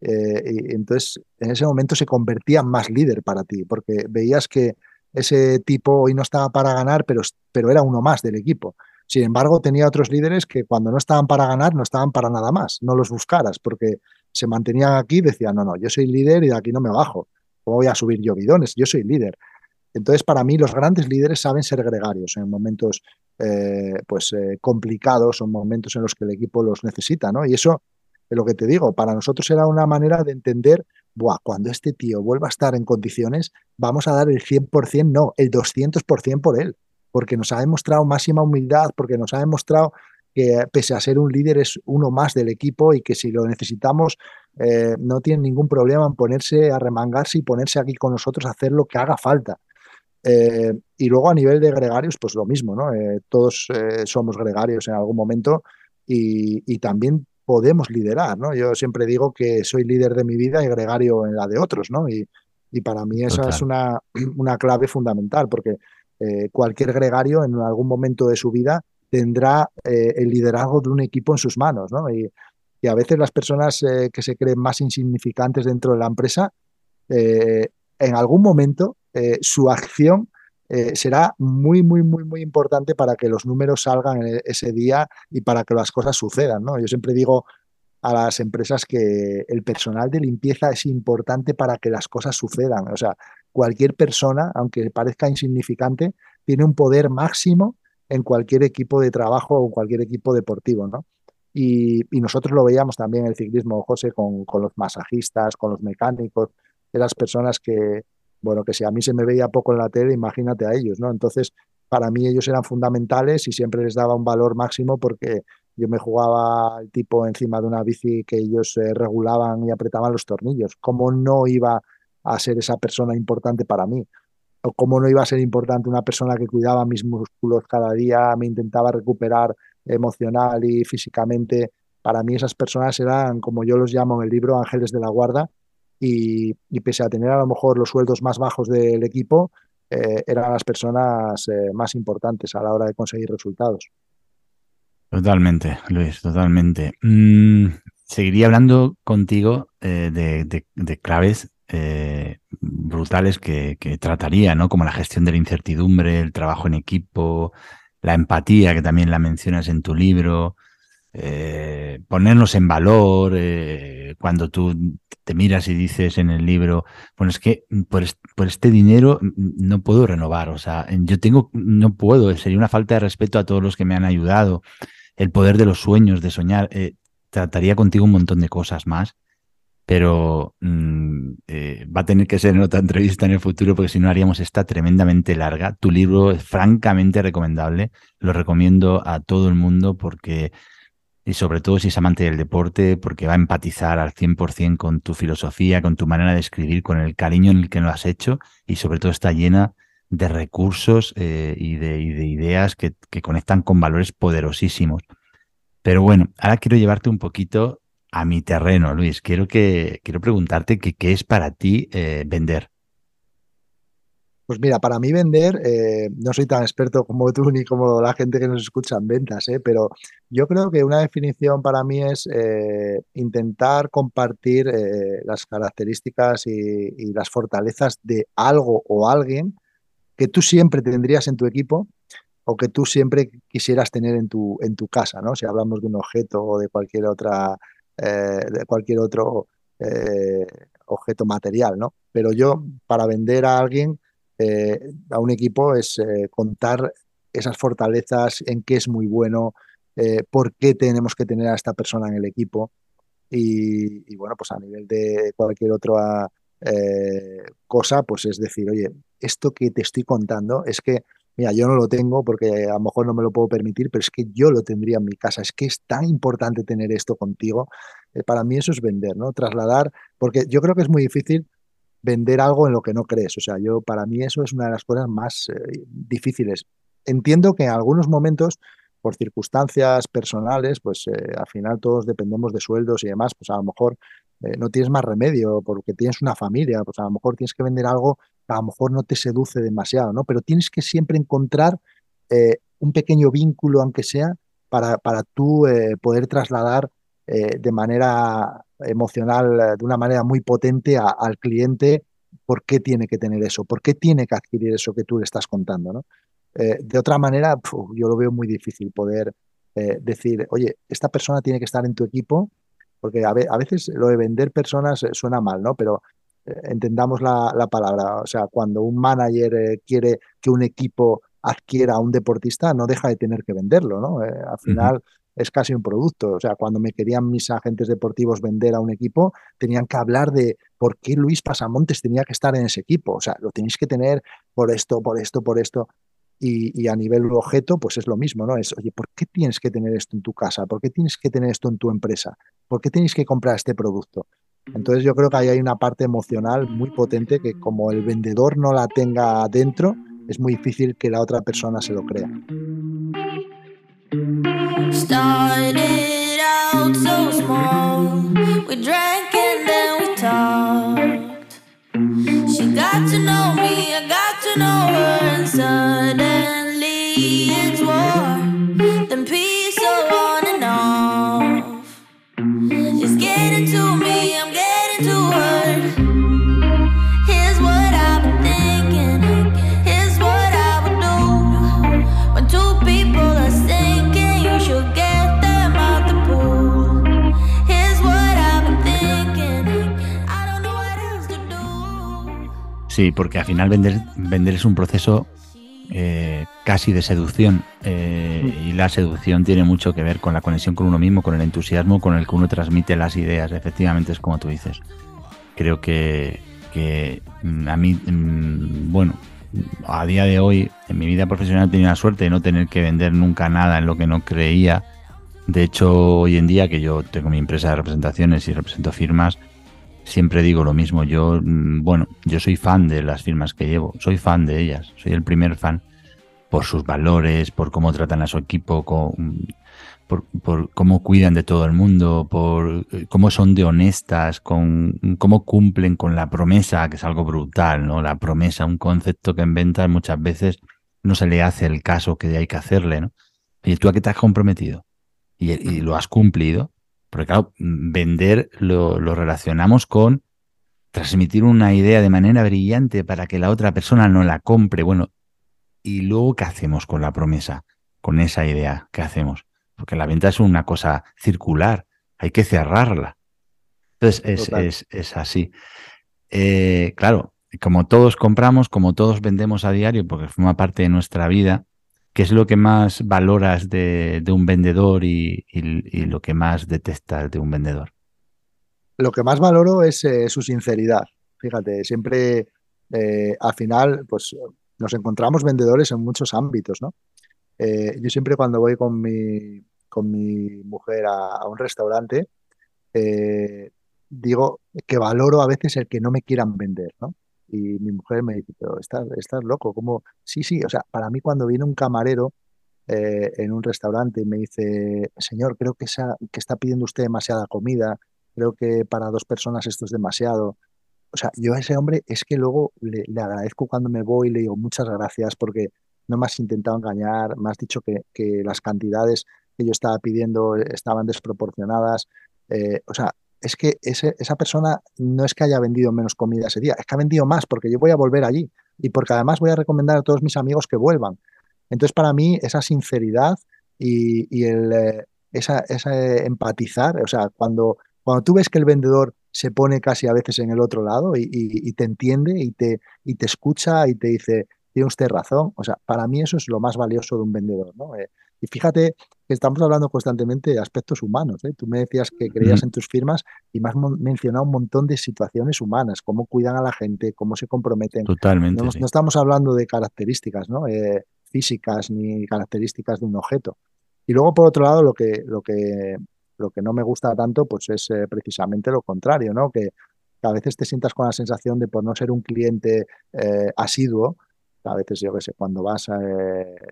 Eh, entonces, en ese momento se convertía más líder para ti, porque veías que ese tipo hoy no estaba para ganar, pero, pero era uno más del equipo. Sin embargo, tenía otros líderes que cuando no estaban para ganar, no estaban para nada más. No los buscaras, porque se mantenían aquí y decían, no, no, yo soy líder y de aquí no me bajo. ¿Cómo voy a subir yo bidones? Yo soy líder. Entonces, para mí, los grandes líderes saben ser gregarios en momentos eh, pues, eh, complicados o momentos en los que el equipo los necesita, ¿no? Y eso lo que te digo, para nosotros era una manera de entender, Buah, cuando este tío vuelva a estar en condiciones, vamos a dar el 100%, no, el 200% por él, porque nos ha demostrado máxima humildad, porque nos ha demostrado que pese a ser un líder es uno más del equipo y que si lo necesitamos eh, no tiene ningún problema en ponerse a remangarse y ponerse aquí con nosotros a hacer lo que haga falta. Eh, y luego a nivel de gregarios, pues lo mismo, ¿no? Eh, todos somos gregarios en algún momento y, también podemos liderar, ¿no? Yo siempre digo que soy líder de mi vida y gregario en la de otros, ¿no? Y, para mí esa es una, una, clave fundamental, porque cualquier gregario en algún momento de su vida tendrá el liderazgo de un equipo en sus manos, ¿no? Y, y a veces las personas eh, que se creen más insignificantes dentro de la empresa, eh, en algún momento eh, su acción será muy, muy, muy, muy importante para que los números salgan ese día y para que las cosas sucedan. ¿no? Yo siempre digo a las empresas que el personal de limpieza es importante para que las cosas sucedan. O sea, cualquier persona, aunque parezca insignificante, tiene un poder máximo en cualquier equipo de trabajo o cualquier equipo deportivo, ¿no? Y, nosotros lo veíamos también en el ciclismo, José, con, con, los masajistas, con los mecánicos, de las personas que, bueno, que si a mí se me veía poco en la tele, imagínate a ellos, ¿no? Entonces, para mí ellos eran fundamentales y siempre les daba un valor máximo porque yo me jugaba el tipo encima de una bici que ellos eh, regulaban y apretaban los tornillos. ¿Cómo no iba a ser esa persona importante para mí? ¿O cómo no iba a ser importante una persona que cuidaba mis músculos cada día, me intentaba recuperar emocional y físicamente, para mí esas personas eran, como yo los llamo en el libro, ángeles de la guarda, y, pese a tener a lo mejor los sueldos más bajos del equipo, eh, eran las personas eh, más importantes a la hora de conseguir resultados. Totalmente, Luis, totalmente. Mm, seguiría hablando contigo eh, de, claves brutales que, que, trataría, ¿no? Como la gestión de la incertidumbre, el trabajo en equipo, la empatía, que también la mencionas en tu libro, eh, ponernos en valor, eh, cuando tú te miras y dices en el libro, bueno, es que por, este dinero no puedo renovar, o sea, yo tengo, no puedo, sería una falta de respeto a todos los que me han ayudado, el poder de los sueños, de soñar, eh, trataría contigo un montón de cosas más pero mm, eh, va a tener que ser en otra entrevista en el futuro porque si no haríamos esta tremendamente larga. Tu libro es francamente recomendable, lo recomiendo a todo el mundo porque, y sobre todo si es amante del deporte, porque va a empatizar al 100% con tu filosofía, con tu manera de escribir, con el cariño en el que lo has hecho y sobre todo está llena de recursos eh, y, de, ideas que, conectan con valores poderosísimos. Pero bueno, ahora quiero llevarte un poquito a mi terreno, Luis. Quiero, que, quiero preguntarte qué es para ti eh, vender. Pues mira, para mí vender, eh, no soy tan experto como tú ni como la gente que nos escucha en ventas, eh, pero yo creo que una definición para mí es intentar compartir las características y, las fortalezas de algo o alguien que tú siempre tendrías en tu equipo o que tú siempre quisieras tener en tu, en tu casa, ¿no? Si hablamos de un objeto o de cualquier otra eh, de cualquier otro eh, objeto material, ¿no? Pero yo, para vender a alguien, eh, a un equipo, es contar esas fortalezas, en qué es muy bueno, por qué tenemos que tener a esta persona en el equipo. Y, bueno, pues a nivel de cualquier otra cosa, pues es decir, oye, esto que te estoy contando es que mira, yo no lo tengo porque a lo mejor no me lo puedo permitir, pero es que yo lo tendría en mi casa. Es que es tan importante tener esto contigo. Eh, para mí eso es vender, ¿no? Trasladar, porque yo creo que es muy difícil vender algo en lo que no crees. O sea, yo para mí eso es una de las cosas más eh, difíciles. Entiendo que en algunos momentos, por circunstancias personales, pues eh, al final todos dependemos de sueldos y demás, pues a lo mejor no tienes más remedio porque tienes una familia, pues a lo mejor tienes que vender algo a lo mejor no te seduce demasiado, ¿no? Pero tienes que siempre encontrar eh, un pequeño vínculo, aunque sea, para, para tú eh, poder trasladar eh, de manera emocional, de una manera muy potente al cliente por qué tiene que tener eso, por qué tiene que adquirir eso que tú le estás contando. ¿no? de otra manera, yo lo veo muy difícil poder decir, oye, esta persona tiene que estar en tu equipo, porque a, veces lo de vender personas suena mal, ¿no? Pero entendamos la, la, palabra, o sea, cuando un manager quiere que un equipo adquiera a un deportista, no deja de tener que venderlo, ¿no? Eh, al final es casi un producto. O sea, cuando me querían mis agentes deportivos vender a un equipo, tenían que hablar de por qué Luis Pasamontes tenía que estar en ese equipo. O sea, lo tenéis que tener por esto, por esto, por esto. Y, a nivel objeto, pues es lo mismo, ¿no? Es, oye, ¿por qué tienes que tener esto en tu casa? ¿Por qué tienes que tener esto en tu empresa? ¿Por qué tienes que comprar este producto? Entonces yo creo que ahí hay una parte emocional muy potente que como el vendedor no la tenga dentro, es muy difícil que la otra persona se lo crea. Started out so small. We drank and then we talked. She got to know me, I got to know her, and suddenly Sí, porque al final vender, vender es un proceso eh, casi de seducción eh, y la seducción tiene mucho que ver con la conexión con uno mismo, con el entusiasmo con el que uno transmite las ideas. Efectivamente es como tú dices. Creo que, mm, a mí, mm, bueno, a día de hoy en mi vida profesional he tenido la suerte de no tener que vender nunca nada en lo que no creía. De hecho, hoy en día que yo tengo mi empresa de representaciones y represento firmas, siempre digo lo mismo. Yo, mm, bueno, yo soy fan de las firmas que llevo, soy fan de ellas, soy el primer fan por sus valores, por cómo tratan a su equipo, por, cómo cuidan de todo el mundo, por eh, cómo son de honestas, con cómo cumplen con la promesa, que es algo brutal, ¿no? La promesa, un concepto que en muchas veces no se le hace el caso que hay que hacerle, ¿no? ¿Y tú a qué te has comprometido? y lo has cumplido, porque claro, vender lo, relacionamos con transmitir una idea de manera brillante para que la otra persona no la compre. Bueno, ¿y luego qué hacemos con la promesa? Con esa idea, ¿qué hacemos? Porque la venta es una cosa circular, hay que cerrarla. Entonces, es, así. Eh, claro, como todos compramos, como todos vendemos a diario, porque forma parte de nuestra vida, ¿Qué es lo que más valoras de, un vendedor y, lo que más detestas de un vendedor? Lo que más valoro es eh, su sinceridad. Fíjate, siempre eh, al final, pues nos encontramos vendedores en muchos ámbitos, ¿no? Eh, yo siempre cuando voy con mi, con mi mujer a, un restaurante, digo que valoro a veces el que no me quieran vender, ¿no? Y mi mujer me dice, pero estás, loco, ¿cómo? Sí, sí, o sea, para mí cuando viene un camarero eh, en un restaurante y me dice, señor, creo que, que está pidiendo usted demasiada comida, creo que para dos personas esto es demasiado. O sea, yo a ese hombre es que luego le, agradezco cuando me voy y le digo muchas gracias porque no me has intentado engañar, me has dicho que, que las cantidades que yo estaba pidiendo estaban desproporcionadas. Eh, o sea, es que esa persona no es que haya vendido menos comida ese día, es que ha vendido más porque yo voy a volver allí y porque además voy a recomendar a todos mis amigos que vuelvan. Entonces, para mí, esa sinceridad y, el, eh, esa, empatizar, o sea, cuando, cuando tú ves que el vendedor se pone casi a veces en el otro lado y, te entiende y te, y te escucha y te dice, tiene usted razón, o sea, para mí eso es lo más valioso de un vendedor, ¿no? Eh, y fíjate que estamos hablando constantemente de aspectos humanos. ¿eh? Tú me decías que creías en tus firmas y me has mencionado un montón de situaciones humanas, cómo cuidan a la gente, cómo se comprometen. Totalmente. No, estamos hablando de características ¿no? Eh, físicas ni características de un objeto. Y luego, por otro lado, lo que, lo que, lo que no me gusta tanto pues es eh, precisamente lo contrario, ¿no? que, a veces te sientas con la sensación de por no ser un cliente asiduo, a veces, yo qué sé, cuando vas eh,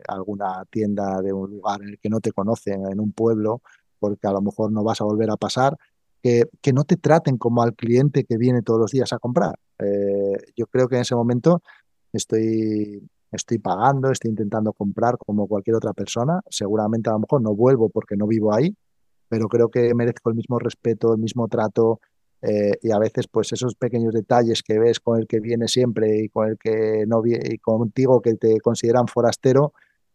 a, alguna tienda de un lugar en el que no te conocen, en un pueblo, porque a lo mejor no vas a volver a pasar, que, que no te traten como al cliente que viene todos los días a comprar. Eh, yo creo que en ese momento estoy estoy pagando, estoy intentando comprar como cualquier otra persona. Seguramente a lo mejor no vuelvo porque no vivo ahí, pero creo que merezco el mismo respeto, el mismo trato eh, y a veces pues esos pequeños detalles que ves con el que viene siempre y con el que no y contigo que te consideran forastero,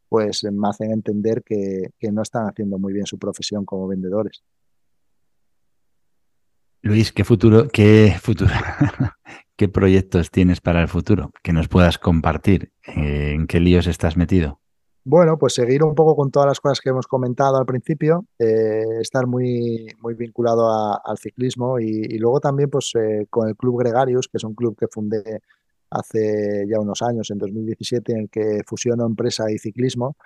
pues me hacen entender que, que no están haciendo muy bien su profesión como vendedores. Luis, ¿qué futuro, qué futuro, qué proyectos tienes para el futuro que nos puedas compartir? ¿En qué líos estás metido? Bueno, pues seguir un poco con todas las cosas que hemos comentado al principio, eh, estar muy, muy vinculado al ciclismo y, luego también pues eh, con el Club Gregarius, que es un club que fundé hace ya unos años, en 2017, en el que fusiono empresa y ciclismo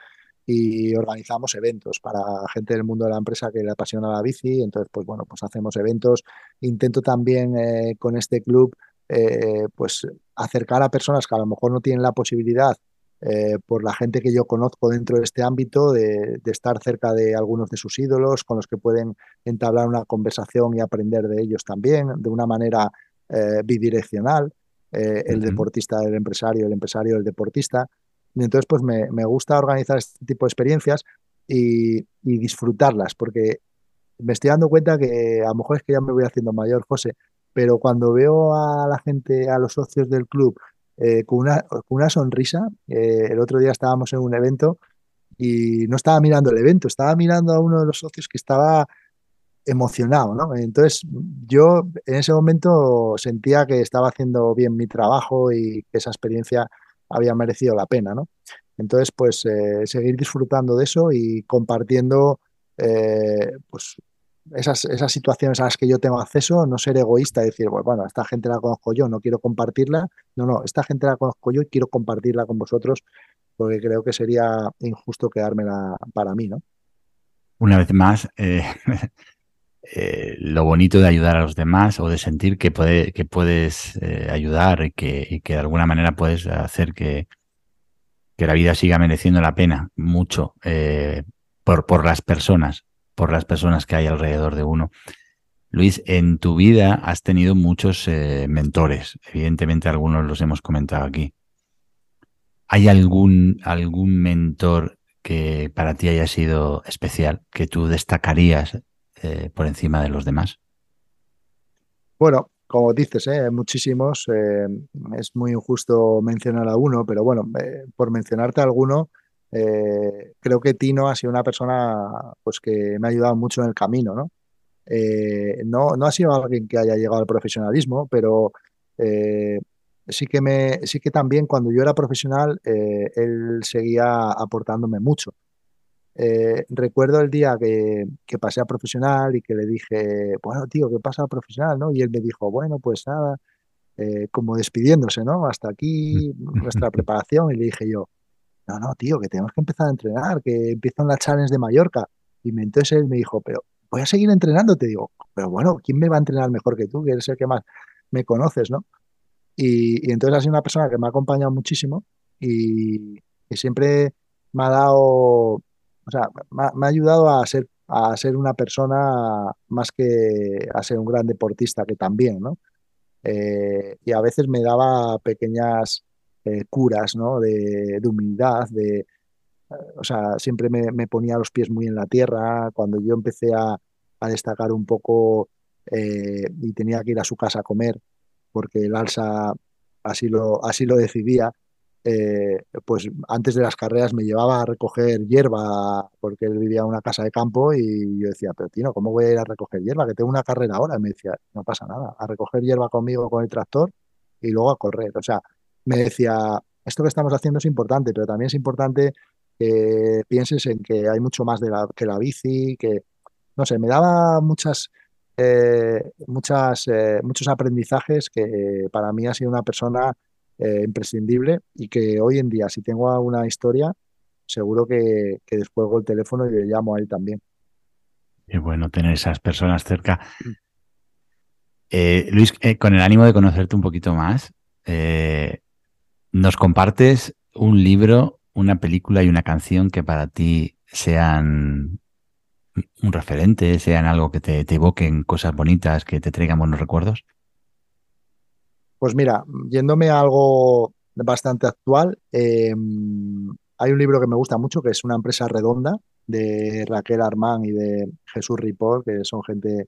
y organizamos eventos para gente del mundo de la empresa que le apasiona la bici. Entonces, pues bueno, pues hacemos eventos. Intento también eh, con este club, eh, pues acercar a personas que a lo mejor no tienen la posibilidad eh, por la gente que yo conozco dentro de este ámbito, de, estar cerca de algunos de sus ídolos, con los que pueden entablar una conversación y aprender de ellos también, de una manera bidireccional, el deportista del empresario, el empresario del deportista. Y entonces, pues me, gusta organizar este tipo de experiencias y, disfrutarlas, porque me estoy dando cuenta que a lo mejor es que ya me voy haciendo mayor, José, pero cuando veo a la gente, a los socios del club, eh, con, una, con, una, sonrisa, eh, el otro día estábamos en un evento y no estaba mirando el evento, estaba mirando a uno de los socios que estaba emocionado, ¿no? Entonces yo en ese momento sentía que estaba haciendo bien mi trabajo y que esa experiencia había merecido la pena, ¿no? Entonces, pues eh, seguir disfrutando de eso y compartiendo pues, esas, esas situaciones a las que yo tengo acceso, no ser egoísta y decir, bueno, esta gente la conozco yo, no quiero compartirla. No, no, esta gente la conozco yo y quiero compartirla con vosotros porque creo que sería injusto quedármela para mí, ¿no? Una vez más, eh, Eh, lo bonito de ayudar a los demás o de sentir que, puede, que puedes eh, ayudar y que, de alguna manera puedes hacer que, que, la vida siga mereciendo la pena mucho por, por las personas, por las personas que hay alrededor de uno. Luis, en tu vida has tenido muchos mentores, evidentemente algunos los hemos comentado aquí. ¿Hay algún, algún mentor que para ti haya sido especial, que tú destacarías eh, por encima de los demás? Bueno, como dices, ¿eh? muchísimos. Eh, es muy injusto mencionar a uno, pero bueno, por mencionarte a alguno, creo que Tino ha sido una persona pues, que me ha ayudado mucho en el camino. ¿no? no, no ha sido alguien que haya llegado al profesionalismo, pero sí que, me, sí que también cuando yo era profesional, él seguía aportándome mucho. Eh, recuerdo el día que, pasé a profesional y que le dije, bueno, tío, ¿qué pasa a profesional? ¿no? Y él me dijo, bueno, pues nada, eh, como despidiéndose, ¿no? Hasta aquí nuestra preparación. Y le dije yo, no, no, tío, que tenemos que empezar a entrenar, que empiezan las challenge de Mallorca. Y entonces él me dijo, pero voy a seguir entrenando. Te digo, pero bueno, ¿quién me va a entrenar mejor que tú? Que eres el que más me conoces, ¿no? Y, entonces ha sido una persona que me ha acompañado muchísimo y que siempre me ha dado o sea, me, ha ayudado a ser, a ser una persona más que a ser un gran deportista, que también, ¿no? Eh, y a veces me daba pequeñas eh, curas, ¿no? De, humildad, de, eh, o sea, siempre me, ponía los pies muy en la tierra. Cuando yo empecé a, destacar un poco y tenía que ir a su casa a comer, porque el alza así lo, así lo decidía, eh, pues antes de las carreras me llevaba a recoger hierba porque él vivía en una casa de campo y yo decía, pero Tino, ¿cómo voy a ir a recoger hierba? Que tengo una carrera ahora. Y me decía, no pasa nada, a recoger hierba conmigo con el tractor y luego a correr. O sea, me decía, esto que estamos haciendo es importante, pero también es importante que pienses en que hay mucho más de la, que la bici, que, no sé, me daba muchas... Eh, muchas, eh, muchos aprendizajes que para mí ha sido una persona eh, imprescindible y que hoy en día, si tengo alguna historia, seguro que, que descuelgo el teléfono y le llamo a él también. Qué bueno tener esas personas cerca. Mm. Eh, Luis, eh, con el ánimo de conocerte un poquito más, nos compartes un libro, una película y una canción que para ti sean un referente, sean algo que te, te evoquen cosas bonitas, que te traigan buenos recuerdos. Pues mira, yéndome a algo bastante actual. Em, hay un libro que me gusta mucho, que es Una empresa redonda, de Raquel Armán y de Jesús Ripoll, que son gente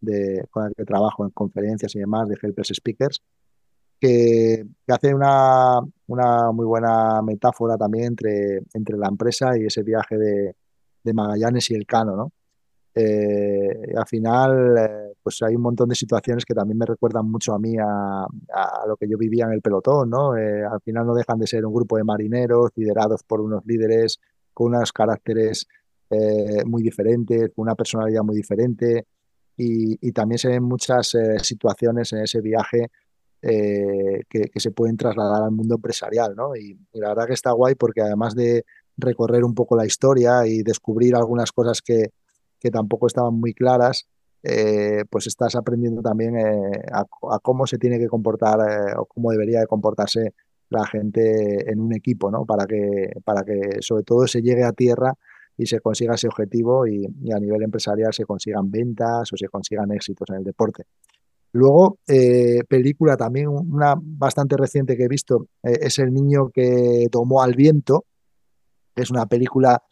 de, con la que trabajo en conferencias y demás, de Helpers Speakers, que, hace una, una, muy buena metáfora también entre, entre la empresa y ese viaje de, de Magallanes y el Cano, ¿no? Eh, al final, eh, pues hay un montón de situaciones que también me recuerdan mucho a mí, a, lo que yo vivía en el pelotón, ¿no? Eh, al final no dejan de ser un grupo de marineros liderados por unos líderes con unos caracteres muy diferentes, con una personalidad muy diferente y, también se ven muchas situaciones en ese viaje que, se pueden trasladar al mundo empresarial, ¿no? y la verdad que está guay porque además de recorrer un poco la historia y descubrir algunas cosas que, que tampoco estaban muy claras, eh, pues estás aprendiendo también eh, a, cómo se tiene que comportar eh, o cómo debería de comportarse la gente en un equipo, ¿no? Para que, para que sobre todo se llegue a tierra y se consiga ese objetivo y, a nivel empresarial se consigan ventas o se consigan éxitos en el deporte. Luego, película también, una bastante reciente que he visto, es El niño que tomó al viento, es una película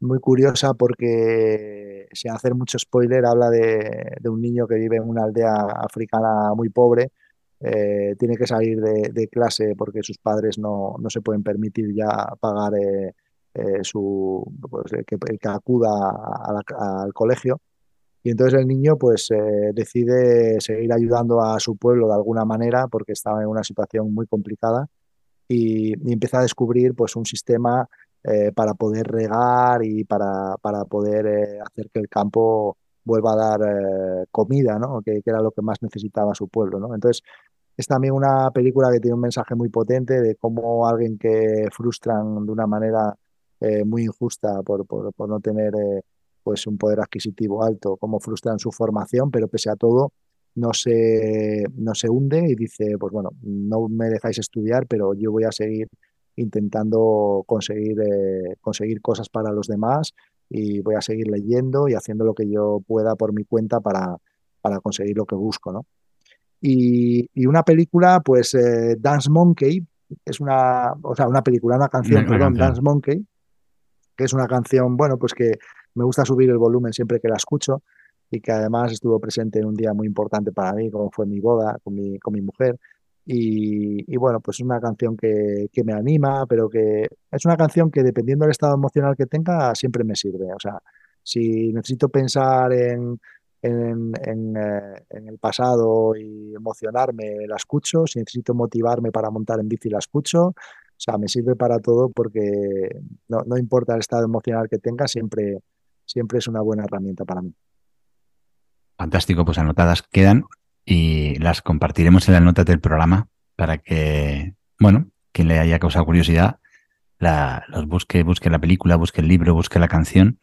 muy curiosa porque, sin hacer mucho spoiler, habla de, un niño que vive en una aldea africana muy pobre. Eh, tiene que salir de, clase porque sus padres no, se pueden permitir ya pagar eh, eh, su pues, que, que, acuda al colegio. Y entonces el niño pues decide seguir ayudando a su pueblo de alguna manera porque estaba en una situación muy complicada y, empieza a descubrir pues un sistema eh, para poder regar y para, para poder eh, hacer que el campo vuelva a dar eh, comida, ¿no? Que, era lo que más necesitaba su pueblo. ¿no? Entonces, es también una película que tiene un mensaje muy potente de cómo alguien que frustran de una manera muy injusta por, por, por no tener pues un poder adquisitivo alto, cómo frustran su formación, pero pese a todo no se, no se hunde y dice, pues bueno, no me dejáis estudiar, pero yo voy a seguir intentando conseguir, eh, conseguir cosas para los demás y voy a seguir leyendo y haciendo lo que yo pueda por mi cuenta para, para conseguir lo que busco, ¿no? Y, y una película, pues eh, Dance Monkey, es una, o sea, una película, una canción, perdón, Dance Monkey, que es una canción, bueno, pues que me gusta subir el volumen siempre que la escucho y que además estuvo presente en un día muy importante para mí, como fue mi boda con mi, con mi mujer. Y, bueno, pues es una canción que, me anima, pero que es una canción que dependiendo del estado emocional que tenga, siempre me sirve. O sea, si necesito pensar en, en, eh, el pasado y emocionarme, la escucho. Si necesito motivarme para montar en bici, la escucho. O sea, me sirve para todo porque no, no importa el estado emocional que tenga, siempre, siempre es una buena herramienta para mí. Fantástico, pues anotadas quedan y las compartiremos en las notas del programa para que, bueno, quien le haya causado curiosidad, la, los busque, busque la película, busque el libro, busque la canción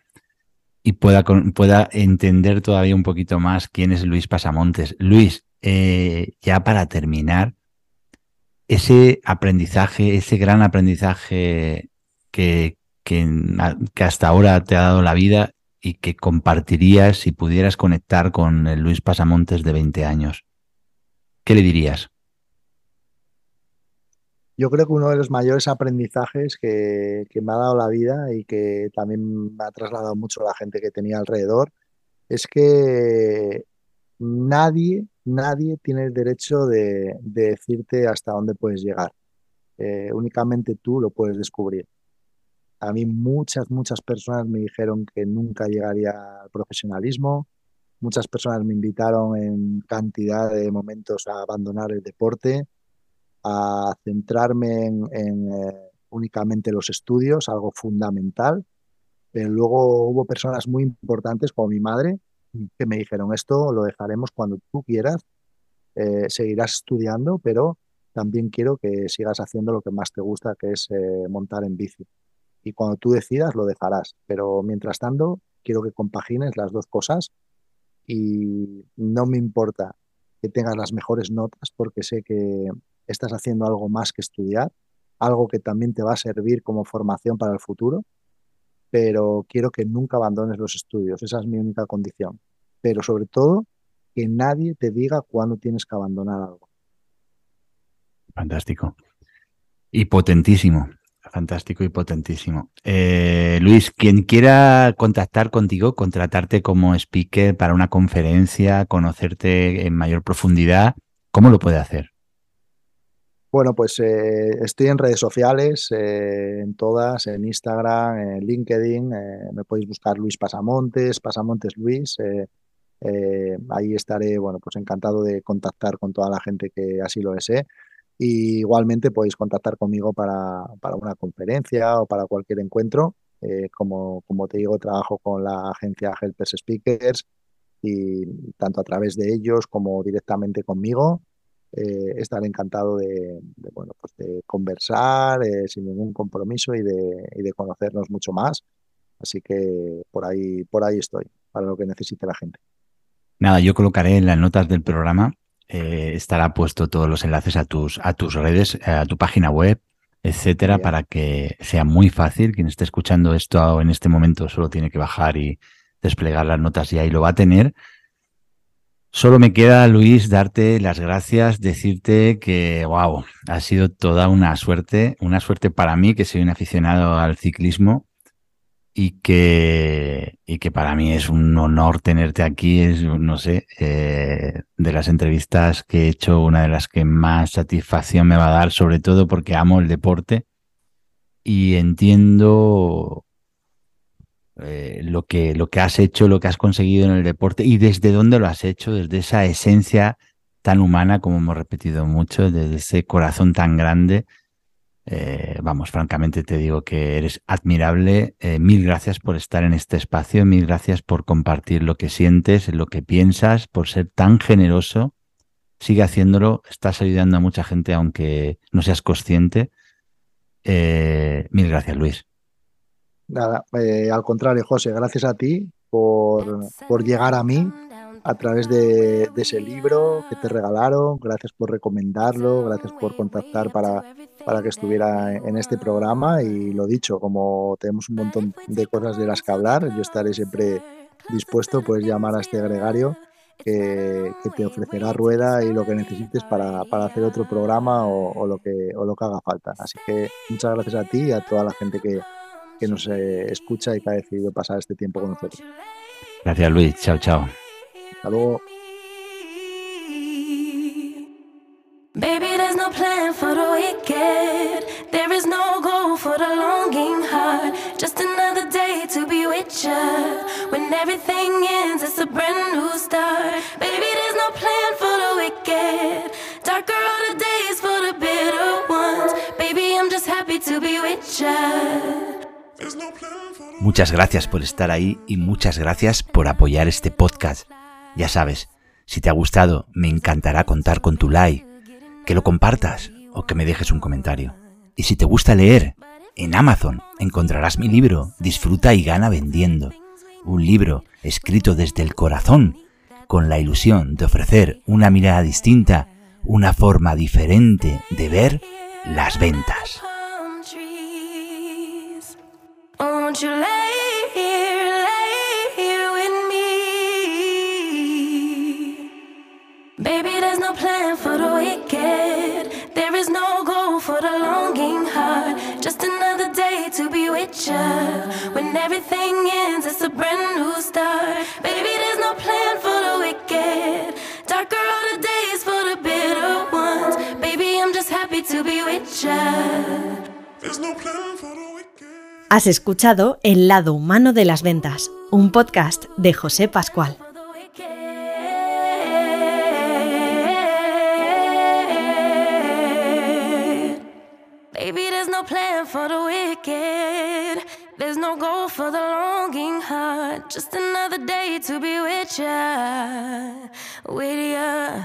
y pueda, pueda entender todavía un poquito más quién es Luis Pasamontes. Luis, eh, ya para terminar, ese aprendizaje, ese gran aprendizaje que, que, que, hasta ahora te ha dado la vida, y que compartirías si pudieras conectar con el Luis Pasamontes de 20 años? ¿Qué le dirías? Yo creo que uno de los mayores aprendizajes que, me ha dado la vida y que también me ha trasladado mucho la gente que tenía alrededor es que nadie, nadie tiene el derecho de, decirte hasta dónde puedes llegar. Eh, únicamente tú lo puedes descubrir. A mí muchas, muchas personas me dijeron que nunca llegaría al profesionalismo. Muchas personas me invitaron en cantidad de momentos a abandonar el deporte, a centrarme en, eh, únicamente los estudios, algo fundamental. Pero luego hubo personas muy importantes como mi madre que me dijeron esto lo dejaremos cuando tú quieras, eh, seguirás estudiando, pero también quiero que sigas haciendo lo que más te gusta, que es eh, montar en bici y cuando tú decidas lo dejarás. Pero mientras tanto, quiero que compagines las dos cosas y no me importa que tengas las mejores notas porque sé que estás haciendo algo más que estudiar, algo que también te va a servir como formación para el futuro, pero quiero que nunca abandones los estudios, esa es mi única condición. Pero sobre todo, que nadie te diga cuándo tienes que abandonar algo. Fantástico. Y potentísimo, fantástico y potentísimo. Eh, Luis, quien quiera contactar contigo, contratarte como speaker para una conferencia, conocerte en mayor profundidad, ¿cómo lo puede hacer? Bueno, pues eh, estoy en redes sociales, eh, en todas, en Instagram, en LinkedIn, me podéis buscar Luis Pasamontes, Pasamontes Luis. ahí estaré, bueno, pues encantado de contactar con toda la gente que así lo desee. Y igualmente podéis contactar conmigo para, para una conferencia o para cualquier encuentro. Eh, como, como te digo, trabajo con la agencia Helpers Speakers y tanto a través de ellos como directamente conmigo. Eh, estaré encantado de, bueno, pues de conversar eh, sin ningún compromiso y de, y de conocernos mucho más. Así que por ahí, por ahí estoy, para lo que necesite la gente. Nada, yo colocaré en las notas del programa eh, estará puesto todos los enlaces a tus, a tus redes, a tu página web, etcétera, para que sea muy fácil. Quien esté escuchando esto en este momento solo tiene que bajar y desplegar las notas y ahí lo va a tener. Solo me queda, Luis, darte las gracias, decirte que, wow, ha sido toda una suerte, una suerte para mí, que soy un aficionado al ciclismo y que, y que para mí es un honor tenerte aquí. Es, no sé, eh, de las entrevistas que he hecho, una de las que más satisfacción me va a dar, sobre todo porque amo el deporte y entiendo eh, lo, que, lo que has hecho, lo que has conseguido en el deporte y desde dónde lo has hecho, desde esa esencia tan humana, como hemos repetido mucho, desde ese corazón tan grande eh, vamos, francamente te digo que eres admirable. Eh, mil gracias por estar en este espacio, mil gracias por compartir lo que sientes, lo que piensas, por ser tan generoso. Sigue haciéndolo, estás ayudando a mucha gente aunque no seas consciente. Eh, mil gracias, Luis. Nada, al contrario, José, gracias a ti por, por llegar a mí a través de, ese libro que te regalaron. Gracias por recomendarlo, gracias por contactar para, para que estuviera en este programa. Y lo dicho, como tenemos un montón de cosas de las que hablar, yo estaré siempre dispuesto, pues llamar a este gregario que, te ofrecerá rueda y lo que necesites para, hacer otro programa o, lo que, o lo que haga falta. Así que muchas gracias a ti y a toda la gente que, que nos eh, escucha y que ha decidido pasar este tiempo con nosotros. Gracias Luis, chao, chao. Hasta luego. Baby, there's no plan for the wicked. There is no goal for the longing heart. Just another day to be with you. When everything ends, it's a brand new start. Baby, there's no plan for the wicked. Darker are the days for the bitter ones. Baby, I'm just happy to be with you. Muchas gracias por estar ahí y muchas gracias por apoyar este podcast. Ya sabes, si te ha gustado, me encantará contar con tu like, que lo compartas o que me dejes un comentario. Y si te gusta leer, en Amazon encontrarás mi libro Disfruta y gana vendiendo. Un libro escrito desde el corazón, con la ilusión de ofrecer una mirada distinta, una forma diferente de ver las ventas. Be with you. When everything ends, it's a brand new start. Baby, there's no plan for the wicked. Darker are the days for the bitter ones. Baby, I'm just happy to be with you. There's no plan for the wicked. Has escuchado El lado humano de las ventas, un podcast de José Pascual. Plan for the wicked. There's no goal for the longing heart. Just another day to be with ya, with ya.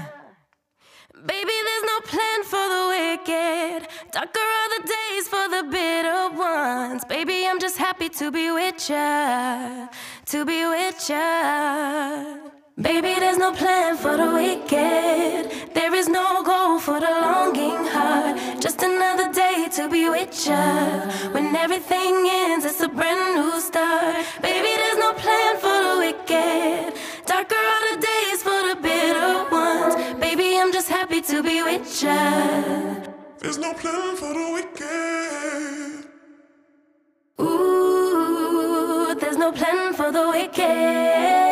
Baby, there's no plan for the wicked. Darker are the days for the bitter ones. Baby, I'm just happy to be with ya, to be with ya. Baby, there's no plan for the wicked. There is no goal for the longing heart. Just another day to be with ya. When everything ends, it's a brand new start. Baby, there's no plan for the wicked. Darker are the days for the bitter ones. Baby, I'm just happy to be with ya. There's no plan for the wicked. Ooh, there's no plan for the wicked.